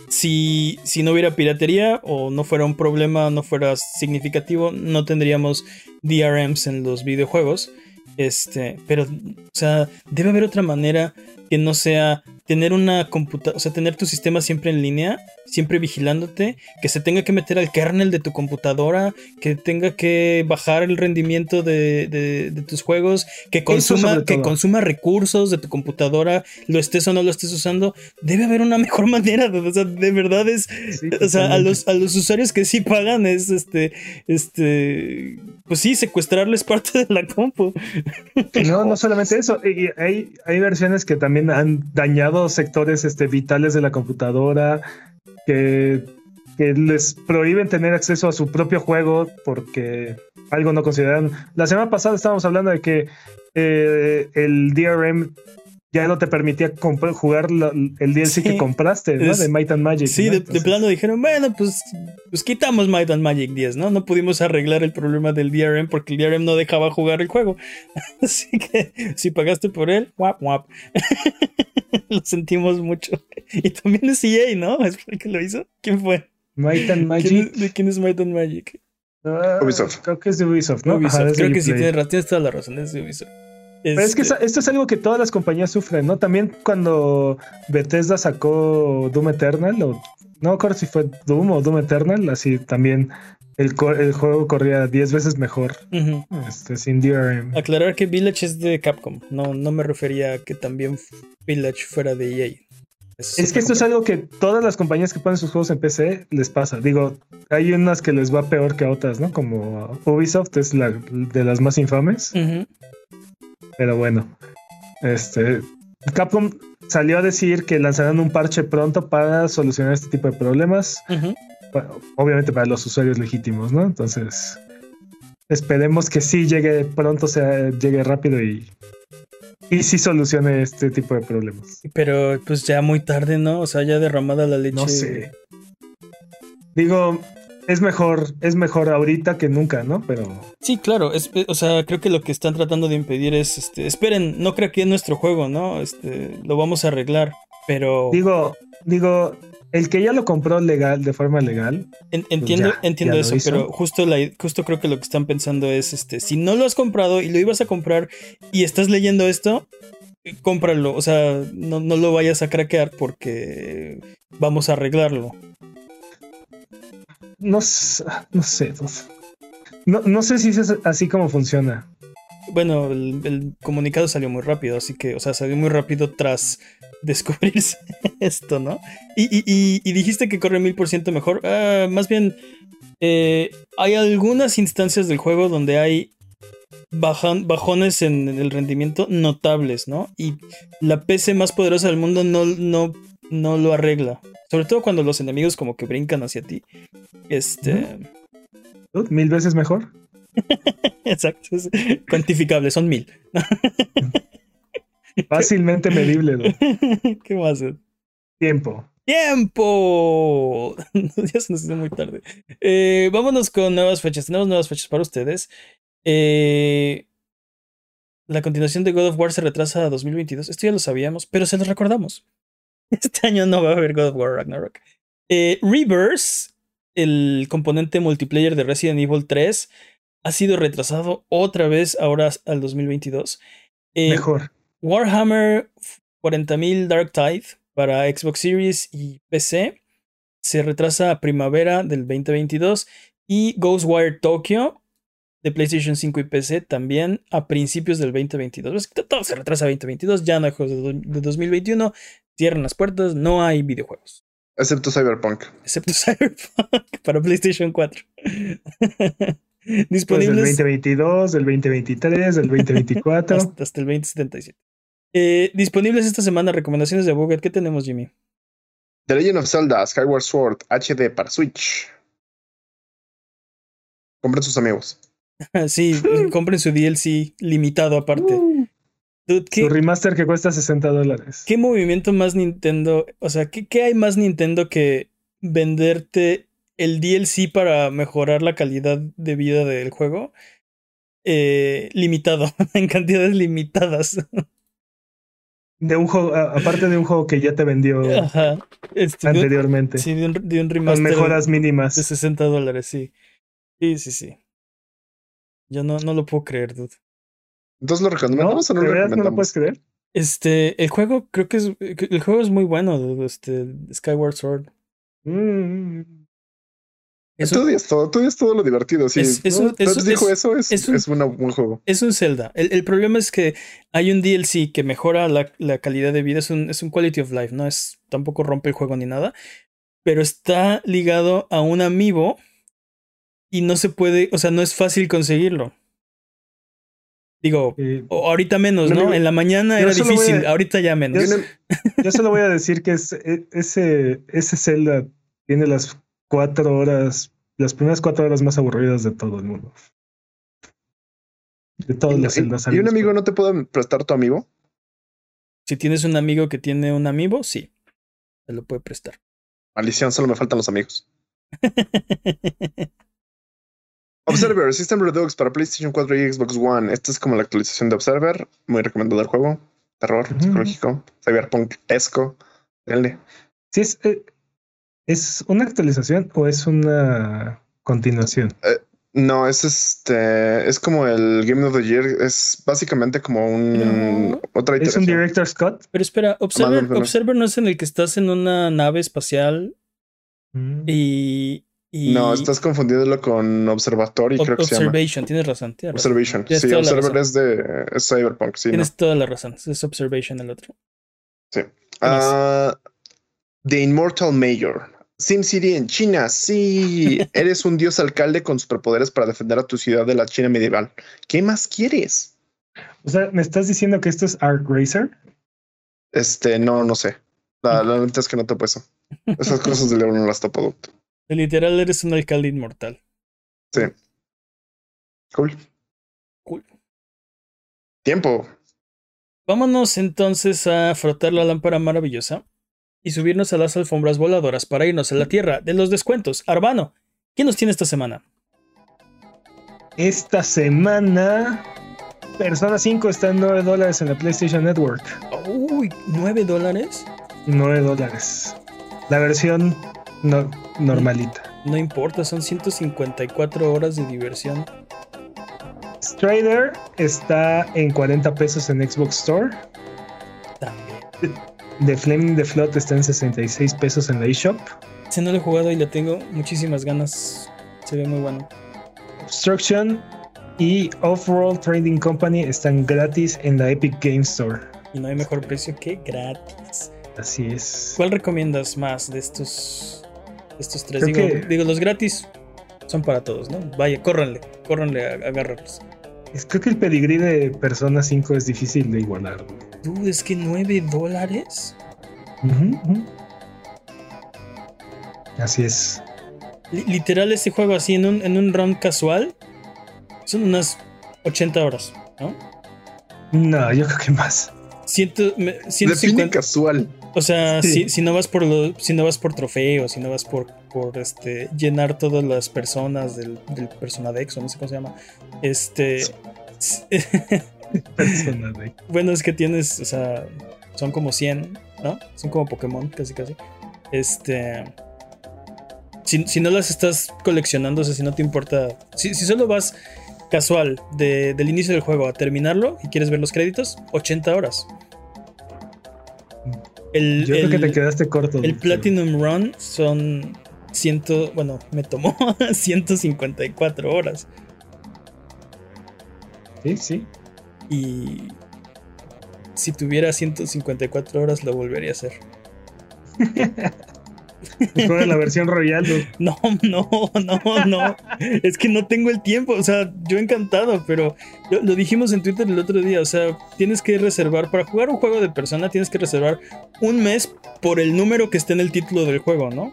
si, si no hubiera piratería o no fuera un problema, no fuera significativo, no tendríamos DRMs en los videojuegos. Este, pero, o sea, debe haber otra manera que no sea tener una computadora, o sea, tener tu sistema siempre en línea, siempre vigilándote, que se tenga que meter al kernel de tu computadora, que tenga que bajar el rendimiento de, de- de tus juegos, que consuma, que consuma recursos de tu computadora, lo estés o no lo estés usando. Debe haber una mejor manera, o sea, de verdad es, Sí, o sea, a los, a los usuarios que sí pagan es este, este, pues sí, secuestrarles parte de la compu. No, no solamente eso. hay, hay versiones que también han dañado sectores este, vitales de la computadora, que, que les prohíben tener acceso a su propio juego porque algo no consideran. La semana pasada estábamos hablando de que eh, el DRM ya no te permitía jugar la- el DLC Sí, que compraste, ¿no? es- de Might and Magic. Sí, ¿no? de, plano dijeron, bueno, pues, pues quitamos Might and Magic 10, ¿no? No pudimos arreglar el problema del DRM porque el DRM no dejaba jugar el juego. Así que si pagaste por él, guap, guap. lo sentimos mucho. Y también es EA, ¿no? ¿Es el que lo hizo? ¿Quién fue? Might and ¿Quién Magic. es- ¿De quién es Might and Magic? ah, Ubisoft. Creo que es de Ubisoft, ¿no? Ubisoft. Ajá, Creo que sí, tienes, tienes toda la razón, es de Ubisoft. Pero es que Este, esa- esto es algo que todas las compañías sufren, ¿no? También cuando Bethesda sacó Doom Eternal, o no me acuerdo si fue Doom o Doom Eternal, así también el, juego corría 10 veces mejor este, sin DRM. Aclarar que Village es de Capcom. No, no me refería a que también Village fuera de EA. Es que esto es algo que todas las compañías que ponen sus juegos en PC les pasa. Digo, hay unas que les va peor que a otras, ¿no? Como Ubisoft es la de las más infames. Pero bueno, este Capcom salió a decir que lanzarán un parche pronto para solucionar este tipo de problemas. Obviamente para los usuarios legítimos, ¿no? Entonces, esperemos que sí llegue pronto, sea, llegue rápido y, y sí solucione este tipo de problemas. Pero pues ya muy tarde, ¿no? O sea, ya derramada la leche. No sé. Digo, es mejor, es mejor ahorita que nunca, ¿no? Pero Sí, claro. es- o sea, creo que lo que están tratando de impedir es, este, esperen, no creo que es nuestro juego, ¿no? Este, lo vamos a arreglar. Pero digo, digo, el que ya lo compró legal, de forma legal, en- entiendo, ya, entiendo ya eso, pero justo la, justo creo que lo que están pensando es, este, si no lo has comprado y lo ibas a comprar y estás leyendo esto, cómpralo. O sea, no, no lo vayas a craquear porque vamos a arreglarlo. No, no sé. No, no sé si es así como funciona. Bueno, el, comunicado salió muy rápido, así que, o sea, salió muy rápido tras descubrirse esto, ¿no? Y, y- dijiste que corre mil por ciento mejor. Ah, más bien, eh, hay algunas instancias del juego donde hay bajan- bajones en el rendimiento notables, ¿no? Y la PC más poderosa del mundo no, no lo arregla. Sobre todo cuando los enemigos como que brincan hacia ti. Este... Mil veces mejor. Exacto, cuantificable, son mil. Fácilmente medible. ¿no? ¿Qué más? Tiempo. ¡Tiempo! ya se nos hizo muy tarde. Eh, vámonos con nuevas fechas. Tenemos nuevas fechas para ustedes. Eh, la continuación de God of War se retrasa a 2022. Esto ya lo sabíamos, pero se los recordamos. Este año no va a haber God of War Ragnarok. Eh, Reverse, el componente multiplayer de Resident Evil 3, ha sido retrasado otra vez ahora al 2022. Eh, Mejor. Warhammer 40.000 Dark Tide para Xbox Series y PC se retrasa a primavera del 2022 y Ghostwire Tokyo de PlayStation 5 y PC también a principios del 2022. Todo se retrasa a 2022, ya no hay juegos de 2021, cierran las puertas, no hay videojuegos. Excepto Cyberpunk. Excepto Cyberpunk para PlayStation 4. Disponibles. Pues del 2022, del 2023, del 2024. hasta, hasta, el 2077. Eh, disponibles esta semana recomendaciones de Buget. ¿Qué tenemos, Jimmy? The Legend of Zelda Skyward Sword HD para Switch. Compren sus amigos. sí, compren su DLC limitado aparte. Uh. Su remaster que cuesta 60 dólares. ¿Qué movimiento más Nintendo? O sea, ¿qué, ¿qué, hay más Nintendo que venderte el DLC para mejorar la calidad de vida del juego? Eh, limitado, en cantidades limitadas. De un juego, aparte de un juego que ya te vendió este, anteriormente. sí, de un, de un remaster. Con mejoras mínimas. De 60 dólares, sí. Sí, sí, sí. Yo no, no lo puedo creer, dude. Entonces lo recomendamos ¿No? o no lo recomendamos? ¿No lo puedes creer? Este, el juego, creo que es. El juego es muy bueno, este, Skyward Sword. Mm. Es tú dices todo, tú dices todo lo divertido, sí. Es, es, dijo eso, es, es, un, buen juego. Es un Zelda. El, el, problema es que hay un DLC que mejora la, la, calidad de vida, es un, es un quality of life, no es tampoco rompe el juego ni nada, pero está ligado a un amiibo y no se puede, o sea, no es fácil conseguirlo. Digo, eh, ahorita menos, ¿no? en la mañana era difícil, ahorita ya menos. Yo, yo, solo voy a decir que es, e, ese, ese Zelda tiene las cuatro horas, las primeras cuatro horas más aburridas de todo el mundo. De todos los Zeldas. ¿Y un amigo no te puede prestar tu amigo? Si tienes un amigo que tiene un amigo, sí. Te lo puede prestar. Maldición, solo me faltan los amigos. Observer, System Redux para PlayStation 4 y Xbox One. Esta es como la actualización de Observer. Muy recomendado el juego. Terror, psicológico, cyberpunk-esco. Sí, es, eh, ¿es una actualización o es una continuación? Eh, no, es este. Es como el Game of the Year. Es básicamente como un. otra ¿Es un Director's Cut? Pero espera, Observer, Observer no es en el que estás en una nave espacial mm. y no, estás confundiéndolo con Observatory, creo que se llama. Observation, tienes razón. Observation. sí, Observer es de Cyberpunk, sí. Tienes toda la razón. Es Observation el otro. Sí. Uh, The Immortal Mayor. SimCity en China. Sí, eres un dios alcalde con superpoderes para defender a tu ciudad de la China medieval. ¿Qué más quieres? O sea, ¿me estás diciendo que esto es Arc Racer? Este, no, no sé. La, la neta es que no te eso. Esas cosas de León no las topo. Literal, eres un alcalde inmortal. Sí. Cool. Cool. Tiempo. Vámonos entonces a frotar la lámpara maravillosa y subirnos a las alfombras voladoras para irnos a la tierra de los descuentos. Arbano, ¿quién nos tiene esta semana? Esta semana, Persona 5 está en 9 dólares en la PlayStation Network. Uy, ¿9 dólares? 9 dólares. La versión no, normalita. No, importa, son 154 horas de diversión. Strider está en 40 pesos en Xbox Store. También. The Flaming the Flood está en 66 pesos en la eShop. Si no lo he jugado y le tengo muchísimas ganas. Se ve muy bueno. Obstruction y Off-World Trading Company están gratis en la Epic Game Store. Y no hay mejor precio que gratis. Así es. ¿Cuál recomiendas más de estos estos tres. Digo, los gratis son para todos, ¿no? Vaya, córranle, córranle a, agarrarlos. Es, creo que el pedigrí de Persona 5 es difícil de igualar. Dude, es que 9 dólares. Así es. literal, este juego así en un, en un round casual son unas 80 horas, ¿no? No, yo creo que más. Ciento, 150, casual. O sea, si, si, no vas por lo, si no vas por trofeos, si no vas por, por este llenar todas las personas del, del Personadex o no sé cómo se llama. Este. bueno, es que tienes, o sea, son como 100, ¿no? Son como Pokémon, casi casi. Este. Si, si no las estás coleccionando, o sea, si no te importa. Si, si solo vas casual de, del inicio del juego a terminarlo y quieres ver los créditos, 80 horas. El, Yo creo que el- te quedaste corto. el. Platinum Run son ciento, bueno, me tomó 154 horas. Sí, sí. Y si tuviera 154 horas lo volvería a hacer. Juega la versión Royal. No, no, no, no. Es que no tengo el tiempo. O sea, yo encantado, pero lo, dijimos en Twitter el otro día. O sea, tienes que reservar, para jugar un juego de persona, tienes que reservar un mes por el número que esté en el título del juego, ¿no?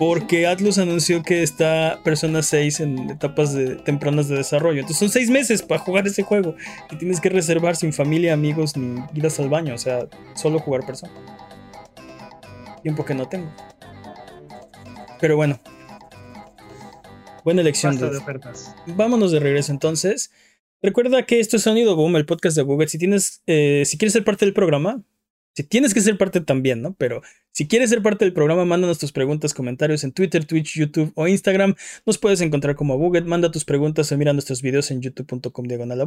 Porque Atlus anunció que está Persona 6 en etapas de, tempranas de desarrollo. Entonces son seis meses para jugar ese juego. Y tienes que reservar sin familia, amigos, ni idas al baño. O sea, solo jugar persona. Tiempo que no tengo. Pero bueno. Buena elección. De ofertas. Vámonos de regreso entonces. Recuerda que esto es Sonido Boom, el podcast de Google. Si tienes, eh, si quieres ser parte del programa, si tienes que ser parte también, ¿no? Pero si quieres ser parte del programa, mándanos tus preguntas, comentarios en Twitter, Twitch, YouTube o Instagram. Nos puedes encontrar como Buget. Manda tus preguntas o mira nuestros videos en youtube.com diagonal.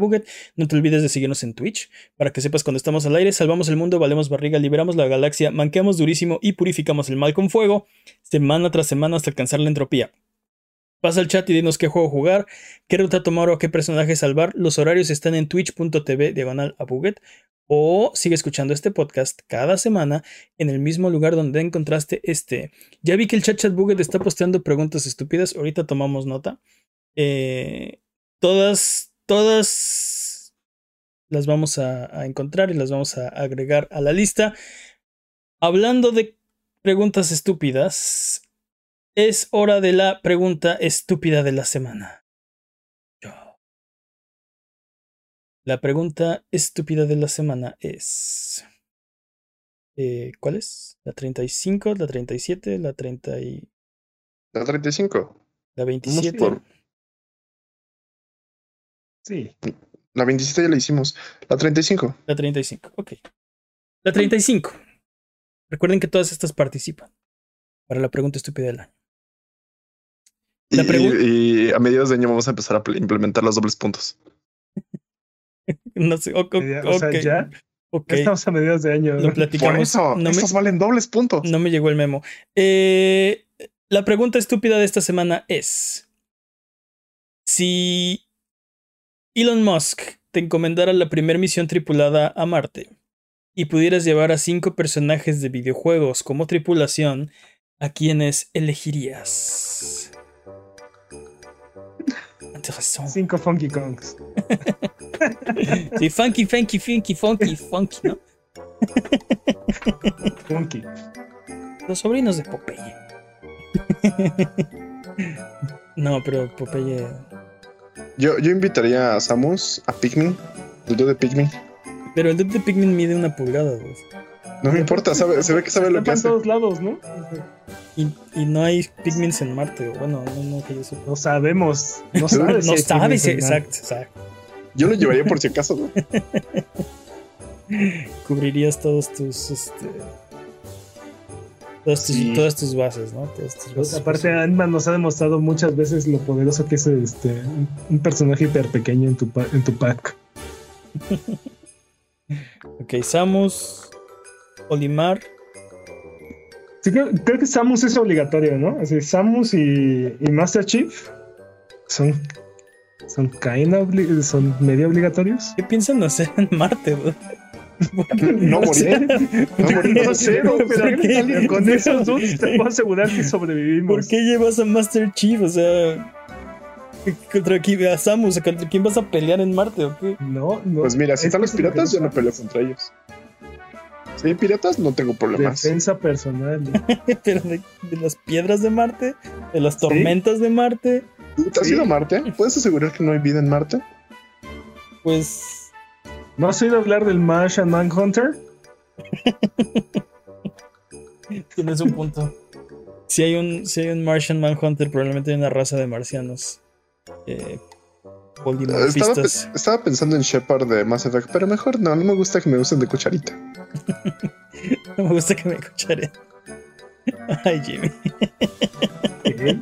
No te olvides de seguirnos en Twitch para que sepas cuando estamos al aire. Salvamos el mundo, valemos barriga, liberamos la galaxia, manqueamos durísimo y purificamos el mal con fuego, semana tras semana hasta alcanzar la entropía. Pasa al chat y dinos qué juego jugar, qué ruta tomar o qué personaje salvar. Los horarios están en twitch.tv diagonal a Buget. O sigue escuchando este podcast cada semana en el mismo lugar donde encontraste este. Ya vi que el chat chat Buget está posteando preguntas estúpidas. Ahorita tomamos nota. Eh, todas, todas las vamos a encontrar y las vamos a agregar a la lista. Hablando de preguntas estúpidas, es hora de la pregunta estúpida de la semana. Yo. La pregunta estúpida de la semana es... eh, ¿Cuál es? ¿La 35, la 37, la 30 y... La 35. la 27? por- Sí. La 27 ya la hicimos. La 35. La 35, ok. La 35. Recuerden que todas estas participan para la pregunta estúpida del año. La Y- a mediados de año vamos a empezar a pl- implementar los dobles puntos. No sé, ok, o sea, ya, ok, ya estamos a mediados de año. Lo platicamos. Por eso, no, me, estos valen dobles puntos. no me llegó el memo. Eh, la pregunta estúpida de esta semana es: Si Elon Musk te encomendara la primera misión tripulada a Marte y pudieras llevar a cinco personajes de videojuegos como tripulación, ¿a quiénes elegirías? Interesante. Cinco Funky Kongs. Sí, funky, funky, funky, funky, funky, ¿no? Funky. Los sobrinos de Popeye. No, pero Popeye. Yo, yo invitaría a Samus, a Pikmin, el dude de Pikmin. Pero el dude de Pikmin mide una pulgada, güey. No me importa, sabe, se ve que sabe lo que hace. todos lados, ¿no? Y, y no hay Pikmins en Marte, o bueno, no, no que yo sepa. No sabemos. No sabes. No si sabes, Pigments exacto, exacto. Yo lo llevaría por si acaso, ¿no? Cubrirías todos tus, este. Todas tus, Sí. todas tus bases, ¿no? Todas tus Pues, bases. aparte, Ant-Man nos ha demostrado muchas veces lo poderoso que es este un- personaje hiper pequeño en tu, en tu pack. Ok, Samus, Olimar. Sí, creo, creo que Samus es obligatorio, ¿no? Así, Samus y, y Master Chief son, son, kinda obli- son medio obligatorios. ¿Qué piensan hacer en Marte, güey? No morir. No morir. No sé, no, pero ¿Por qué? con esos dudes te puedo asegurar que sobrevivimos. ¿Por qué llevas a Master Chief? O sea, ¿contra quién? A Samus, ¿contra quién vas a pelear en Marte o qué? No, no. Pues mira, si es están los piratas, yo no peleo contra ellos. Si hay piratas, no tengo problemas. Defensa personal. Pero de, de las piedras de Marte, de las tormentas de Marte, ¿Tú te has Sí. ido a Marte? ¿Puedes asegurar que no hay vida en Marte? pues ¿No has oído hablar del Martian Manhunter? tienes un punto. Si hay un, si hay un Martian Manhunter, probablemente hay una raza de marcianos eh, Estaba, polimorfistas. pe- estaba pensando en Shepard de Mass Effect, pero mejor no, no me gusta que me usen de cucharita. No me gusta que me escucharé. Ay, Jimmy. ¿Qué?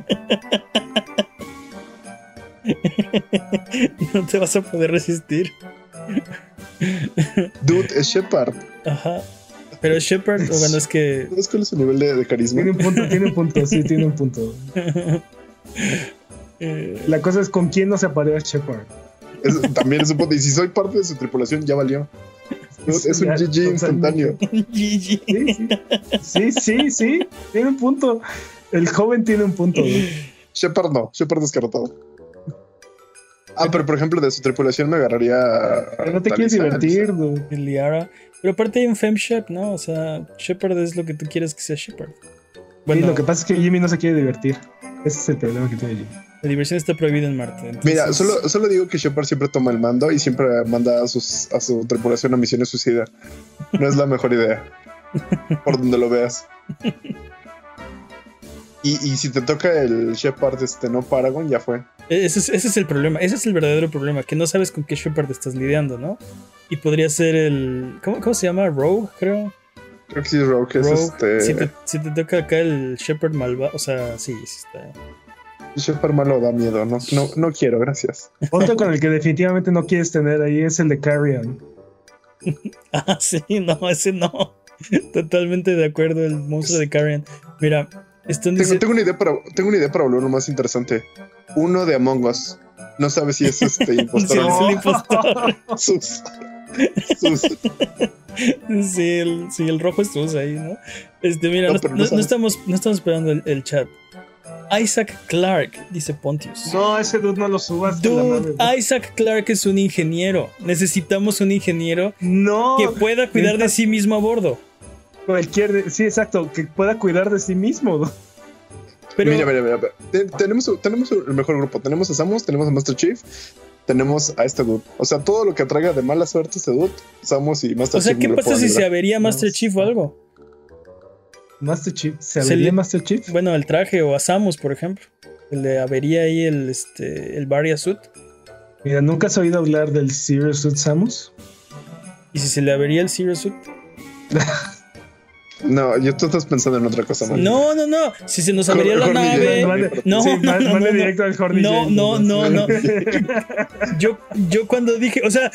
No te vas a poder resistir. Dude, es Shepard. Ajá. Pero Shepard, o bueno, es que. ¿Sabes cuál es su nivel de, de carisma? Tiene un punto, tiene un punto, sí, tiene un punto. Eh, La cosa es con quién no se aparece Shepard. Es- también es un punto. Y si soy parte de su tripulación, ya valió. Es, es un Ya, GG instantáneo. GG. Sí, sí, sí, sí, sí, tiene un punto. El joven tiene un punto. güey. Shepard no, Shepard descartado. Ah, pero por ejemplo, de su tripulación me agarraría. Pero no te quieres divertir, Liara. Pero aparte hay un FemShep, ¿no? O sea, Shepard es lo que tú quieres que sea Shepard. Sí, lo que pasa es que Jimmy no se quiere divertir. Ese es el problema que tiene Jimmy. La diversión está prohibida en Marte. entonces- Mira, solo, solo digo que Shepard siempre toma el mando y siempre manda a, sus, a su tripulación a misiones suicida. No es la mejor idea. Por donde lo veas. Y, y si te toca el Shepard, este, no Paragon, ya fue. Ese es, ese es el problema, ese es el verdadero problema, que no sabes con qué Shepard estás lidiando, ¿no? Y podría ser el. ¿Cómo, cómo se llama? Rogue, creo. Creo que sí, Rogue, que es Rogue. este. Si, te, si te toca acá el Shepard malvado, o sea, sí, sí está. Shepard malo da miedo. No, no, no quiero, gracias. Otro con el que definitivamente no quieres tener ahí es el de Carrion. Ah, sí, no, ese no. Totalmente de acuerdo, el monstruo de Karen. Mira, Tengo, dice. tengo una idea para, tengo una idea para volverlo más interesante. Uno de Among Us. No sabe si es este Sí, impostor. es o no. el impostor. Sus, sus- Sí, el, sí, el rojo es Sus ahí, ¿no? Este, mira, No, no, sabes. estamos, no estamos esperando el, el chat. Isaac Clark, dice Pontius. No, ese dude no lo subas. la Dude, güey. Isaac Clark es un ingeniero. Necesitamos un ingeniero No, que pueda cuidar de sí mismo a bordo. cualquier. Sí, exacto, que pueda cuidar de sí mismo. dude. Pero Mira, mira, mira. mira. Te- Tenemos, tenemos el mejor grupo. Tenemos a Samus, tenemos a Master Chief, tenemos a este dude. O sea, todo lo que traiga de mala suerte este dude, Samus y Master o sea, Chief. ¿qué no pasa si se avería Master Chief o algo? Master Chief. ¿Se Se avería le- Master Chief? Bueno, el traje o a Samus, por ejemplo. Le avería ahí el, este, el Varia Suit. Mira, ¿nunca has oído hablar del Zero Suit Samus? ¿Y si se le avería el Zero Suit? No, yo tú estás pensando en otra cosa. No, no, no. Si se nos avería la nave. No, sí, no, no, mande no, no. directo al Horny No, no, no, no. sí. Yo, yo cuando dije, o sea,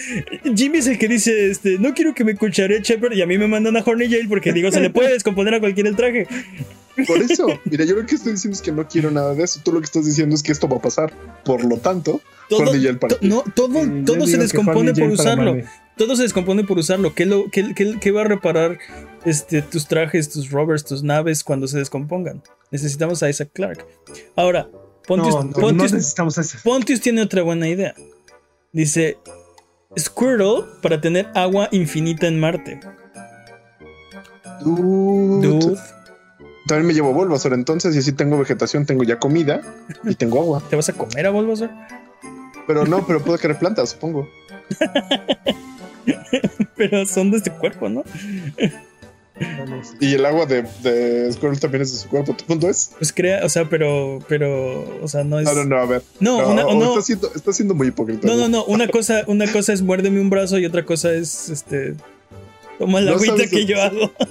Jimmy es el que dice, este, no quiero que me cucharé Shepard y a mí me mandan a Horny Jail porque digo, se le puede descomponer a cualquiera el traje. Por eso, mira, yo lo que estoy diciendo es que no quiero nada de eso. Tú lo que estás diciendo es que esto va a pasar. Por lo tanto, Todo, Horny Jail para to- no, todo, todo se descompone por usarlo. Todo se descompone por usarlo. ¿Qué, lo, qué, qué- qué va a reparar este, tus trajes, tus rovers, tus naves cuando se descompongan? Necesitamos a Isaac Clark. Ahora, Pontius, No, no, no Pontius- necesitamos ese. Pontius tiene otra buena idea. Dice, Squirtle para tener agua infinita en Marte. dude, Dude, también me llevo Bulbasaur entonces y así tengo vegetación, tengo ya comida y tengo agua. ¿te vas a comer a Bulbasaur? Pero no, pero puedo querer plantas, supongo. Pero son de este cuerpo, ¿no? Y el agua de, de Squirtle también es de su cuerpo. ¿Tu punto es? Pues crea, o sea, pero, pero, o sea, no es... No, no, no, a ver. No, No, una- o no, Está, siendo, está siendo muy hipócrita. no, no, no, una cosa, una cosa es muérdeme un brazo y otra cosa es, este, toma la agüita que yo hago.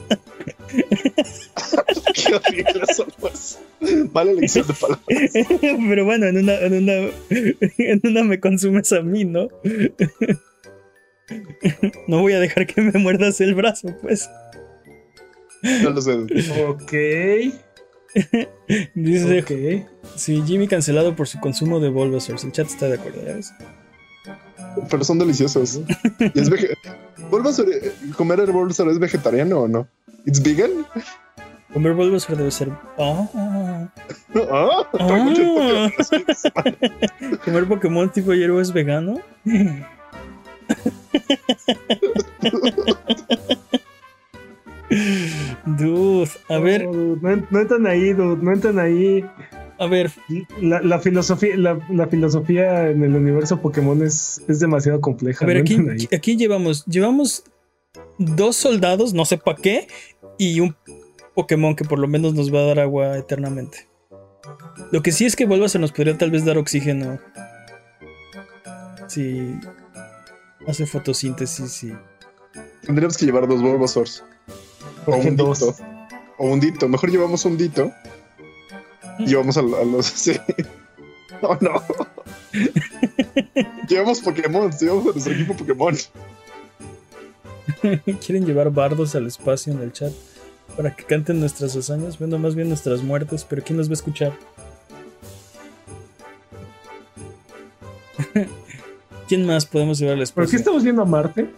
Qué horrible son, pues. Elección de palabras. Pero bueno, en una, en una, en una me consumes a mí, ¿no? No voy a dejar que me muerdas el brazo, pues. No lo sé. Ok. Dice, Ok. sí, Jimmy cancelado por su consumo de Bulbasaur. El chat está de acuerdo, ¿ya ves? Pero son deliciosos. Y es Bulbasaur, eh, ¿Comer el Bulbasaur es vegetariano o no? ¿It's vegan? Comer Bulbasaur debe ser... Ah, Ah, mucho Ah. Pokémon. comer Pokémon tipo hierro es vegano. Dude, a ver, No, dude, no, no entran ahí, dude, no entran ahí. a ver, La, la filosofía, la, la filosofía en el universo Pokémon es, es demasiado compleja. a ver, no aquí, llevamos, llevamos dos soldados, no sé para qué, y un Pokémon que por lo menos nos va a dar agua eternamente. Lo que sí es que Bulbasaur nos podría tal vez dar oxígeno. Si hace fotosíntesis y... Tendríamos que llevar dos Bulbasaurs. O ¿Por qué un dos? dito. O un dito. Mejor llevamos un dito. Y llevamos a, a los. Sí. Oh, no. llevamos Pokémon. Llevamos a nuestro equipo Pokémon. Quieren llevar bardos al espacio en el chat para que canten nuestras hazañas. Bueno, más bien nuestras muertes, pero ¿quién nos va a escuchar? ¿Quién más podemos llevar al ¿Por espacio? qué estamos viendo a Marte?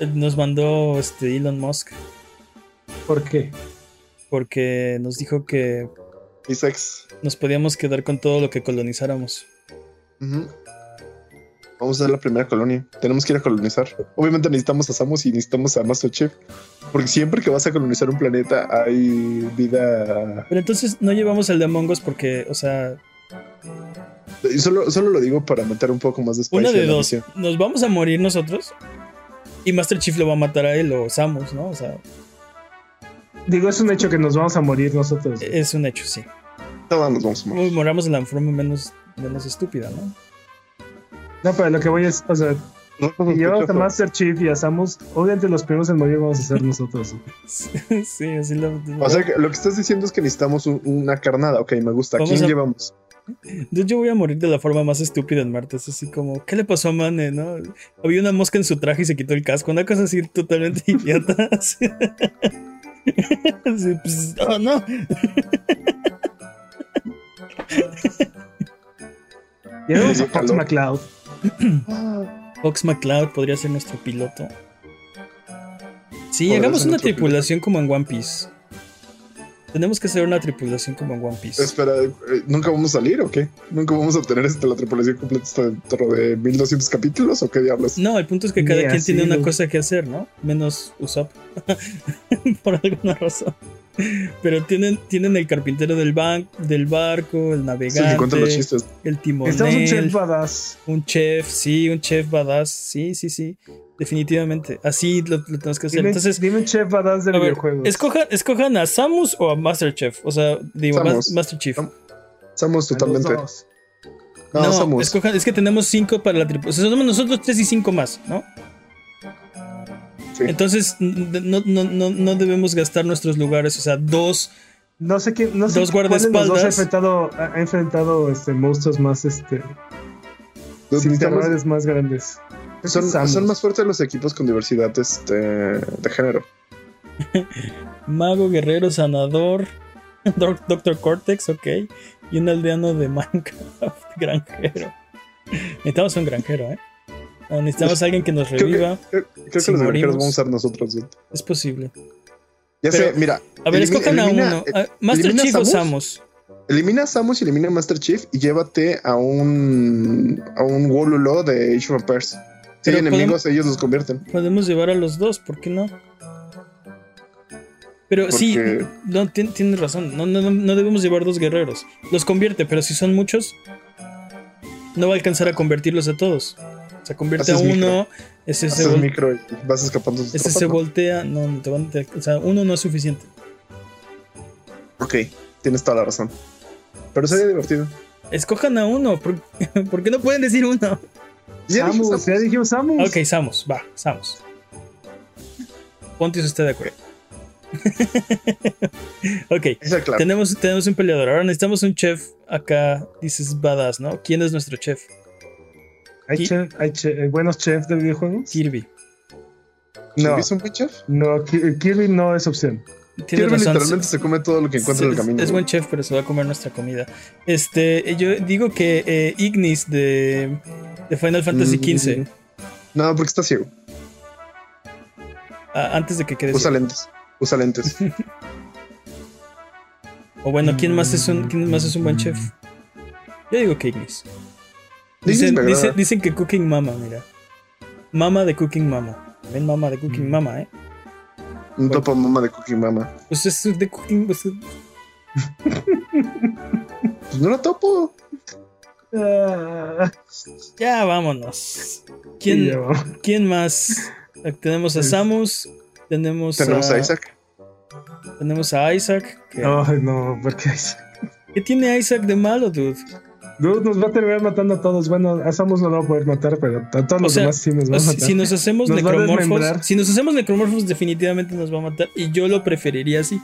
Eh, Nos mandó este Elon Musk ¿Por qué? porque nos dijo que Y sex. nos podíamos quedar con todo lo que colonizáramos. Ujú. Vamos a ser la primera colonia. Tenemos que ir a colonizar. Obviamente necesitamos a Samus y necesitamos a Master Chief. Porque siempre que vas a colonizar un planeta hay vida. Pero entonces no llevamos al de Among Us porque, o sea, solo, solo lo digo para meter un poco más de spicy una de dos. misión. Nos vamos a morir nosotros y Master Chief lo va a matar a él o Samus, ¿no? O sea, Digo, es un hecho que nos vamos a morir nosotros. es un hecho, sí. Todos nos vamos a morir. Uy, moramos de la forma menos, menos estúpida, ¿no? No, pero lo que voy es, o sea, No, si llevamos a Master Chief y a Samus, obviamente los primeros en morir vamos a ser nosotros. sí, así lo. O sea, que lo que estás diciendo es que necesitamos un- una carnada. Ok, me gusta. ¿A Vamos quién a- llevamos? Yo, yo voy a morir de la forma más estúpida en Marte. Es así como, ¿qué le pasó a Mane, no? Había una mosca en su traje y se quitó el casco. Una cosa así totalmente idiota. Así, pues, oh, no. Llevamos a Fox. McCloud. Fox McCloud podría ser nuestro piloto. Sí, hagamos una piloto. tripulación como en One Piece. Tenemos que hacer una tripulación como en One Piece. Espera, eh, ¿nunca vamos a salir o qué? ¿Nunca vamos a tener este, la tripulación completa hasta dentro de 1200 capítulos o qué diablos? No, el punto es que cada Ni quien tiene una ¿no? cosa que hacer, ¿no? Menos Usopp. Por alguna razón. Pero tienen, tienen el carpintero del, ban del barco, el Se navegante, encuentran los chistes. el timonel, Estamos un chef badass. un chef, sí, un chef badass, sí, sí, sí, definitivamente. Así lo, lo tenemos que hacer. Dime, Entonces, dime un chef badass de a ver, videojuegos. escojan, escojan a Samus o a Master Chef. O sea, digo, Ma- Samus. Master Chief. Sam- Samus totalmente. No, No, Samus. escojan, es que tenemos cinco para la tripulación. O sea, somos nosotros tres y cinco más, ¿no? Sí. Entonces, no, no, no, no debemos gastar nuestros lugares. O sea, dos. No sé quién, no sé Dos los guardaespaldas. ha enfrentado, ha enfrentado este, monstruos más, este, Los sin necesitamos- terrores más grandes. Son, Samus. son más fuertes los equipos con diversidad este, de género. Mago, guerrero, sanador. Doc- Doctor Cortex, ok. Y un aldeano de Minecraft, granjero. Necesitamos un granjero, ¿eh? Necesitamos a alguien que nos Creo que- reviva. Creo, que los granjeros vamos a ser nosotros. dude. Es posible. Ya Pero- sé, mira. A ver, escojan a uno. Ah, Master Chief o Samus. Samus. Elimina a Samus y elimina a Master Chief y llévate a un a un Wolulo de Age of Empires. Si Pero hay enemigos, ellos los convierten. Podemos llevar a los dos, ¿por qué no? Pero sí, Porque- no, tien- tienes razón. No, no, no- no debemos llevar dos guerreros. Los convierte, pero si son muchos, no va a alcanzar a convertirlos a todos. Se convierte a Haces uno, ese se, vol- micro y vas escapando. ese tropas, se ¿no? voltea. No, no te van- o sea, uno no es suficiente. Ok, tienes toda la razón. Pero sería divertido. Escojan a uno. ¿Por, por qué no pueden decir uno? Ya Samus, Samus. ya dijimos Samus. Ok, Samus, va, Samus. Pontius está de acuerdo. ok, claro. tenemos, tenemos un peleador. Ahora necesitamos un chef acá. Dices badass, ¿no? ¿Quién es nuestro chef? ¿Hay, Ki- chef- hay che- eh, buenos chefs de videojuegos? Kirby. No, ¿Es un buen chef? no, Ki- Kirby no es opción. Tiene razón. literalmente se come todo lo que encuentra en el camino. Es buen chef, pero se va a comer nuestra comida. Este, yo digo que eh, Ignis de, de Final Fantasy Mm. XV, No, porque está ciego. ah, antes de que quede. Usa ciego. lentes. Usa lentes. O bueno, ¿quién más es un, quién más es un buen chef? Yo digo que Ignis. Dicen, me dice- agrada. dicen que Cooking Mama, mira. Mama de Cooking Mama. Ven, Mama de Cooking Mm. Mama, ¿eh? Un topo mama de Cookie Mama. Pues es de Cooking. pues, Pues no la topo. Ah, ya, vámonos. ¿Quién, ya vamos. ¿quién más? Tenemos a Samus. Tenemos, Tenemos a Isaac. Tenemos a Isaac. que- Ay, no, porque ¿Qué tiene Isaac de malo, dude? Dude, nos va a terminar matando a todos. Bueno, a Samus no lo va a poder matar, pero a todos O los sea, demás sí nos va a matar. si nos hacemos Nos necromorfos, si nos hacemos necromorfos, definitivamente nos va a matar. Y yo lo preferiría así.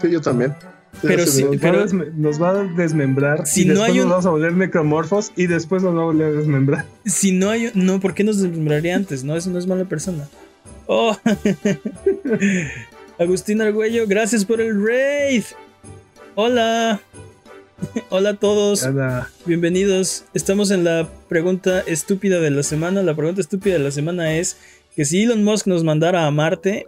Sí, yo también. Pero sí, no. nos, pero- va nos va a desmembrar Si y no después hay nos vamos a volver necromorfos y después nos va a volver a desmembrar. Si no hay. No, ¿por qué nos desmembraría antes? No, eso no es mala persona. Oh. Agustín Argüello, gracias por el raid. Hola. Hola a todos. Bienvenidos. Estamos en la pregunta estúpida de la semana. La pregunta estúpida de la semana es que si Elon Musk nos mandara a Marte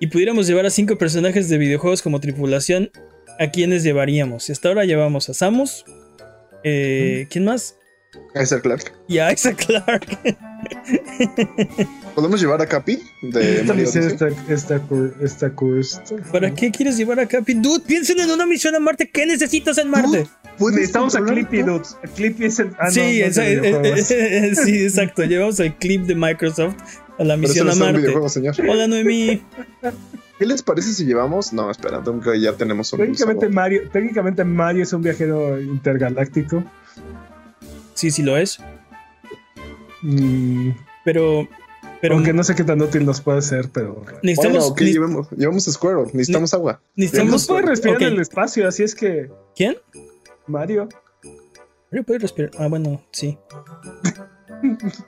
y pudiéramos llevar a cinco personajes de videojuegos como tripulación, ¿a quiénes llevaríamos? Y hasta ahora llevamos a Samus. eh, ¿Quién más? Isaac Clark. Y a Isaac Clark. ¿Podemos llevar a Capi de Esta misión está, está, está. ¿Para qué quieres llevar a Capi? Dude, piensen en una misión a Marte. ¿Qué necesitas en Marte? ¿Puedes Necesitamos a Clippy. A Clippy es el. Ah, no, sí, no es eh, eh, exacto. Llevamos el clip de Microsoft a la Pero eso misión no a Marte. videojuego, señor. Hola, Noemí. ¿Qué les parece si llevamos? No, espera, tengo que ya tenemos un. Técnicamente. Mario, técnicamente Mario es un viajero intergaláctico. Sí, sí lo es. Mm, Pero. Pero aunque no sé qué tan útil nos puede ser, pero. necesitamos. Bueno, ¿qué ne- llevamos? Llevamos a Squirrel, necesitamos agua. No necesitamos. puede respirar en el espacio, así es que. ¿Quién? Mario. Mario puede respirar. Ah, bueno, sí.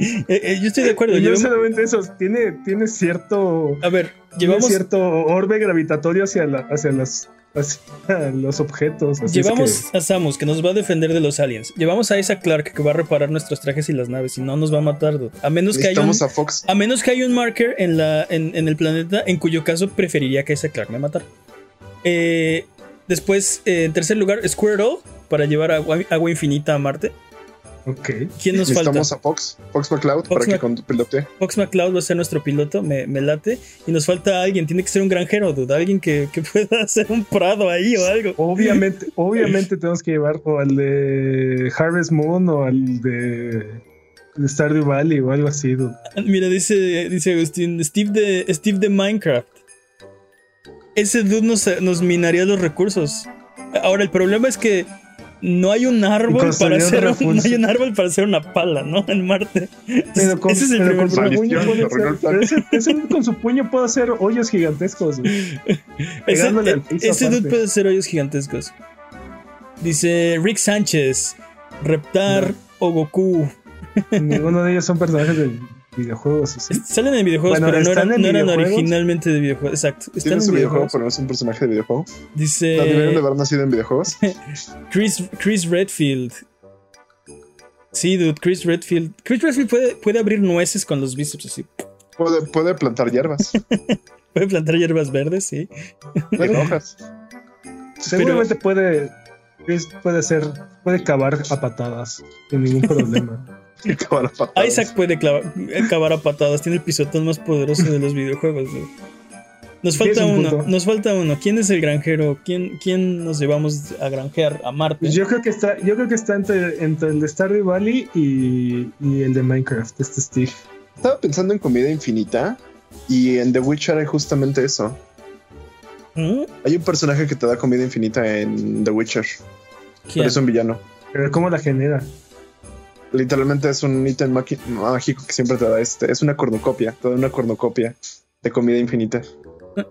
Eh, eh, yo estoy de acuerdo. Y no llevamos- solamente eso, tiene, tiene cierto. A ver, Tiene llevamos. cierto orbe gravitatorio hacia, la, hacia, las, hacia los objetos. así es Llevamos que- a Samus que nos va a defender de los aliens. Llevamos a Isaac Clark que va a reparar nuestros trajes y las naves y no nos va a matar. dude. A menos que haya un, a Fox. a menos que haya un marker en, la, en, en el planeta, en cuyo caso preferiría que Isaac Clark me matara. Eh, después, eh, en tercer lugar, Squirtle para llevar agua, agua infinita a Marte. Ok. ¿Quién nos falta? Necesitamos a Fox, Fox McCloud, Fox para que Mc- con- pilote. Fox McCloud va a ser nuestro piloto, me, me late. Y nos falta alguien, tiene que ser un granjero, dude. Alguien que, que pueda hacer un prado ahí o algo. Obviamente, obviamente tenemos que llevar o al de Harvest Moon o al de, de Stardew Valley o algo así. dude. Mira, dice, dice Agustín, Steve de, Steve de Minecraft. Ese dude nos, nos minaría los recursos. Ahora, el problema es que no hay un árbol para hacer un, no hay un árbol para hacer una pala, ¿no? En Marte. Pero con, ese es el pero primer con su puño puede arruinó el ser- pero ese, ese dude con su puño puede hacer hoyos gigantescos. dude. Ese, dude puede hacer hoyos gigantescos. Dice Rick Sánchez, Reptar o Goku. Ninguno de ellos son personajes de videojuegos. Salen en videojuegos, Bueno, pero no eran, no originalmente de videojuegos. Exacto. Están Tiene en su videojuego, pero no es un personaje de videojuego. Dice ¿No deberían de haber nacido en videojuegos? Chris, Chris Redfield. Sí, dude, Chris Redfield. Chris Redfield puede, puede abrir nueces con los bíceps así. Puede, puede plantar hierbas. Puede plantar hierbas verdes, sí. y rojas. Seguramente puede, es- puede ser, puede cavar a patadas sin ningún problema. Acabar a patadas. Isaac puede clava- eh, cavar a patadas. Tiene el pisotón más poderoso de los videojuegos. Nos falta un uno, punto. nos falta uno. ¿Quién es el granjero? ¿Quién, quién nos llevamos a granjear a Marte? Pues yo creo que está, yo creo que está entre, entre el de Stardew Valley y, y el de Minecraft, este Steve. Estaba pensando en comida infinita y en The Witcher hay justamente eso. ¿Mm? Hay un personaje que te da comida infinita en The Witcher, ¿Quién? pero es un villano. Pero ¿cómo la genera? Literalmente es un ítem mágico que siempre te da este. Es una cornucopia, te da una cornucopia de comida infinita.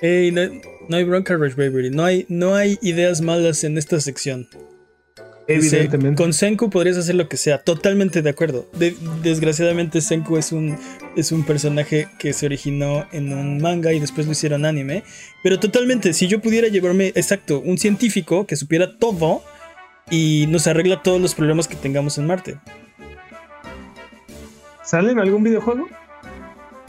Ey, no, no hay bronca, Rush Bravery. No hay, no hay ideas malas en esta sección. Dice, Evidentemente. con Senku podrías hacer lo que sea. Totalmente de acuerdo. De- desgraciadamente, Senku es un, es un personaje que se originó en un manga y después lo hicieron anime. Pero totalmente, si yo pudiera llevarme, exacto, un científico que supiera todo y nos arregla todos los problemas que tengamos en Marte. ¿Sale en algún videojuego?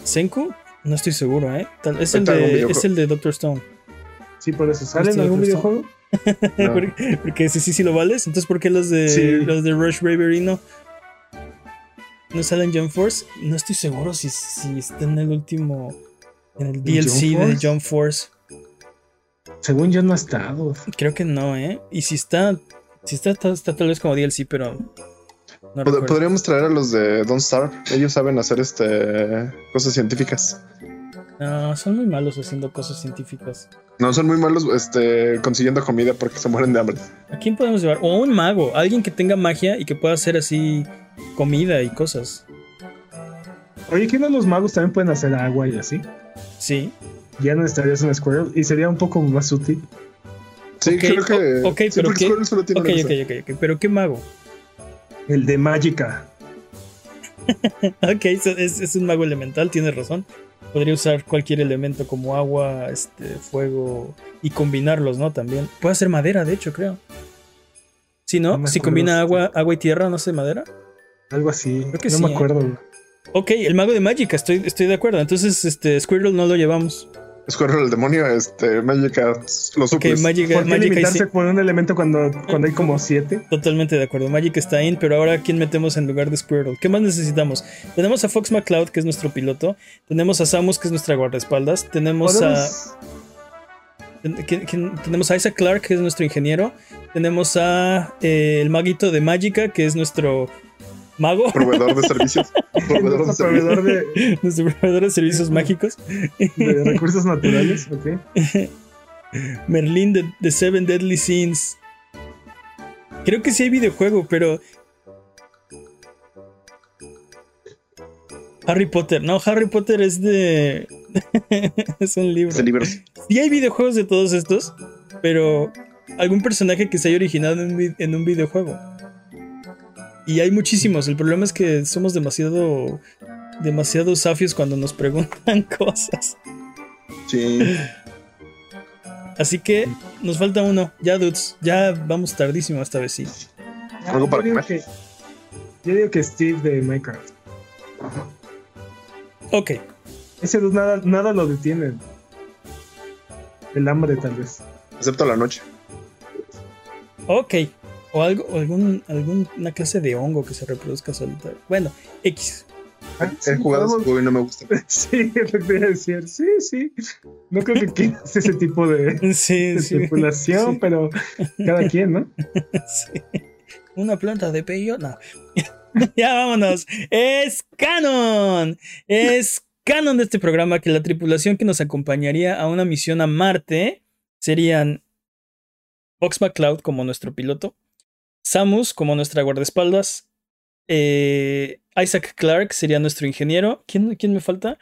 ¿Senku? No estoy seguro, ¿eh? Tal- es, el de, videojuego. es el de Doctor Stone. Sí, por eso. ¿Sale en algún videojuego? No. Porque- Porque si sí, sí lo vales. Entonces, ¿por qué los de Sí. los de Rush Bravery no? ¿No salen John Force? No estoy seguro si, si está en el último. En el DLC John de? John Force. Según yo no ha estado. Creo que no, ¿eh? Y si está. Si está, está, está tal vez como DLC, pero. No Pod- recuerdo. Podríamos traer a los de Don't Starve. Ellos saben hacer este cosas científicas. No, son muy malos haciendo cosas científicas. No son muy malos este, consiguiendo comida porque se mueren de hambre. ¿A quién podemos llevar? O un mago, alguien que tenga magia y que pueda hacer así comida y cosas. Oye, ¿qué no los magos también pueden hacer agua y así? Sí. Ya no estarías en Squirrel y sería un poco más útil. Sí, creo que. o- ok, sí, pero ¿qué? Squirrel solo tiene Ok, una ok, ok, ok. Pero ¿qué mago? El de Magica. ok, es, es, un mago elemental, tienes razón. Podría usar cualquier elemento como agua, este, fuego y combinarlos, ¿no? También. Puede hacer madera, de hecho, creo. Si no, si combina agua, agua y tierra, ¿no hace madera? Algo así. no me ¿eh? acuerdo. Ok, el mago de Magic, estoy, estoy de acuerdo. Entonces, este, Squirrel no lo llevamos. Squirrel el demonio, este, Magica, los okay, Magic, ¿Por qué limitarse por un elemento cuando, cuando hay como siete? Totalmente de acuerdo. Magic está in, pero ahora ¿quién metemos en lugar de Squirrel? ¿Qué más necesitamos? Tenemos a Fox McCloud, que es nuestro piloto. Tenemos a Samus, que es nuestra guardaespaldas. Tenemos a. Tenemos a Isaac Clark, que es nuestro ingeniero. Tenemos a eh, el maguito de Magica, que es nuestro mago. Proveedor de servicios. proveedor de proveedor de... Nuestro proveedor de servicios mágicos. De recursos naturales, ok. Merlin de, de, Seven Deadly Sins. Creo que sí hay videojuego, pero. Harry Potter. No, Harry Potter es de. es un libro. Es libro. Sí hay videojuegos de todos estos, pero algún personaje que se haya originado en un videojuego. Y hay muchísimos. El problema es que somos demasiado. demasiado safios cuando nos preguntan cosas. Sí. Así que nos falta uno. Ya, dudes. Ya vamos tardísimo esta vez, sí. Algo para comer. yo digo que Steve de Minecraft. Ok. Ese dude nada, nada lo detiene. El hambre, tal vez. Excepto la noche. Ok. O algo, algún, alguna clase de hongo que se reproduzca solitario. Bueno, X. Ah, He jugado ese y no me gusta. Sí, es lo que a decir. Sí, sí. No creo que quieras ese tipo de, sí, tripulación, pero cada quien, ¿no? Sí. Una planta de pello, no. ya vámonos. Es canon. Es canon de este programa que la tripulación que nos acompañaría a una misión a Marte serían Fox McCloud como nuestro piloto, Samus como nuestra guardaespaldas. Eh, Isaac Clark sería nuestro ingeniero. ¿Quién, ¿Quién, me falta?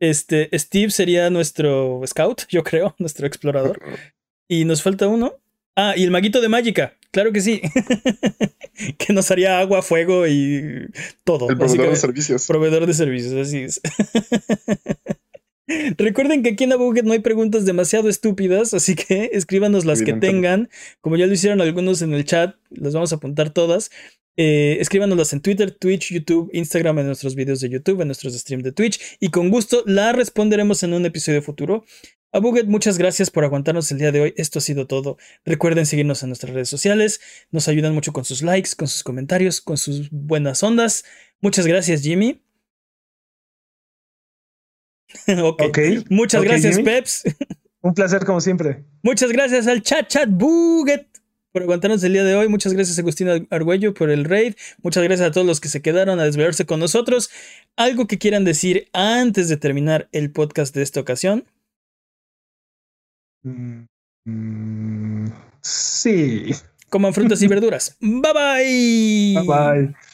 Este, Steve sería nuestro scout, yo creo, nuestro explorador. Y nos falta uno. Ah, y el maguito de Mágica. Claro que sí. que nos haría agua, fuego y todo. El proveedor de servicios. Proveedor de servicios, así es. Recuerden que aquí en Abuget no hay preguntas demasiado estúpidas, así que escríbanos las que tengan. Como ya lo hicieron algunos en el chat, las vamos a apuntar todas. Eh, escríbanoslas en Twitter, Twitch, YouTube, Instagram, en nuestros videos de YouTube, en nuestros streams de Twitch. Y con gusto la responderemos en un episodio futuro. Abuget, muchas gracias por aguantarnos el día de hoy. Esto ha sido todo. Recuerden seguirnos en nuestras redes sociales. Nos ayudan mucho con sus likes, con sus comentarios, con sus buenas ondas. Muchas gracias, Jimmy. okay. Muchas gracias, Peps. Un placer, como siempre. Muchas gracias al chat chat Buget por aguantarnos el día de hoy. Muchas gracias a Agustín Argüello por el raid. Muchas gracias a todos los que se quedaron a desvelarse con nosotros. ¿Algo que quieran decir antes de terminar el podcast de esta ocasión? Mm, mm, sí. Coman frutas y verduras. Bye bye. Bye bye.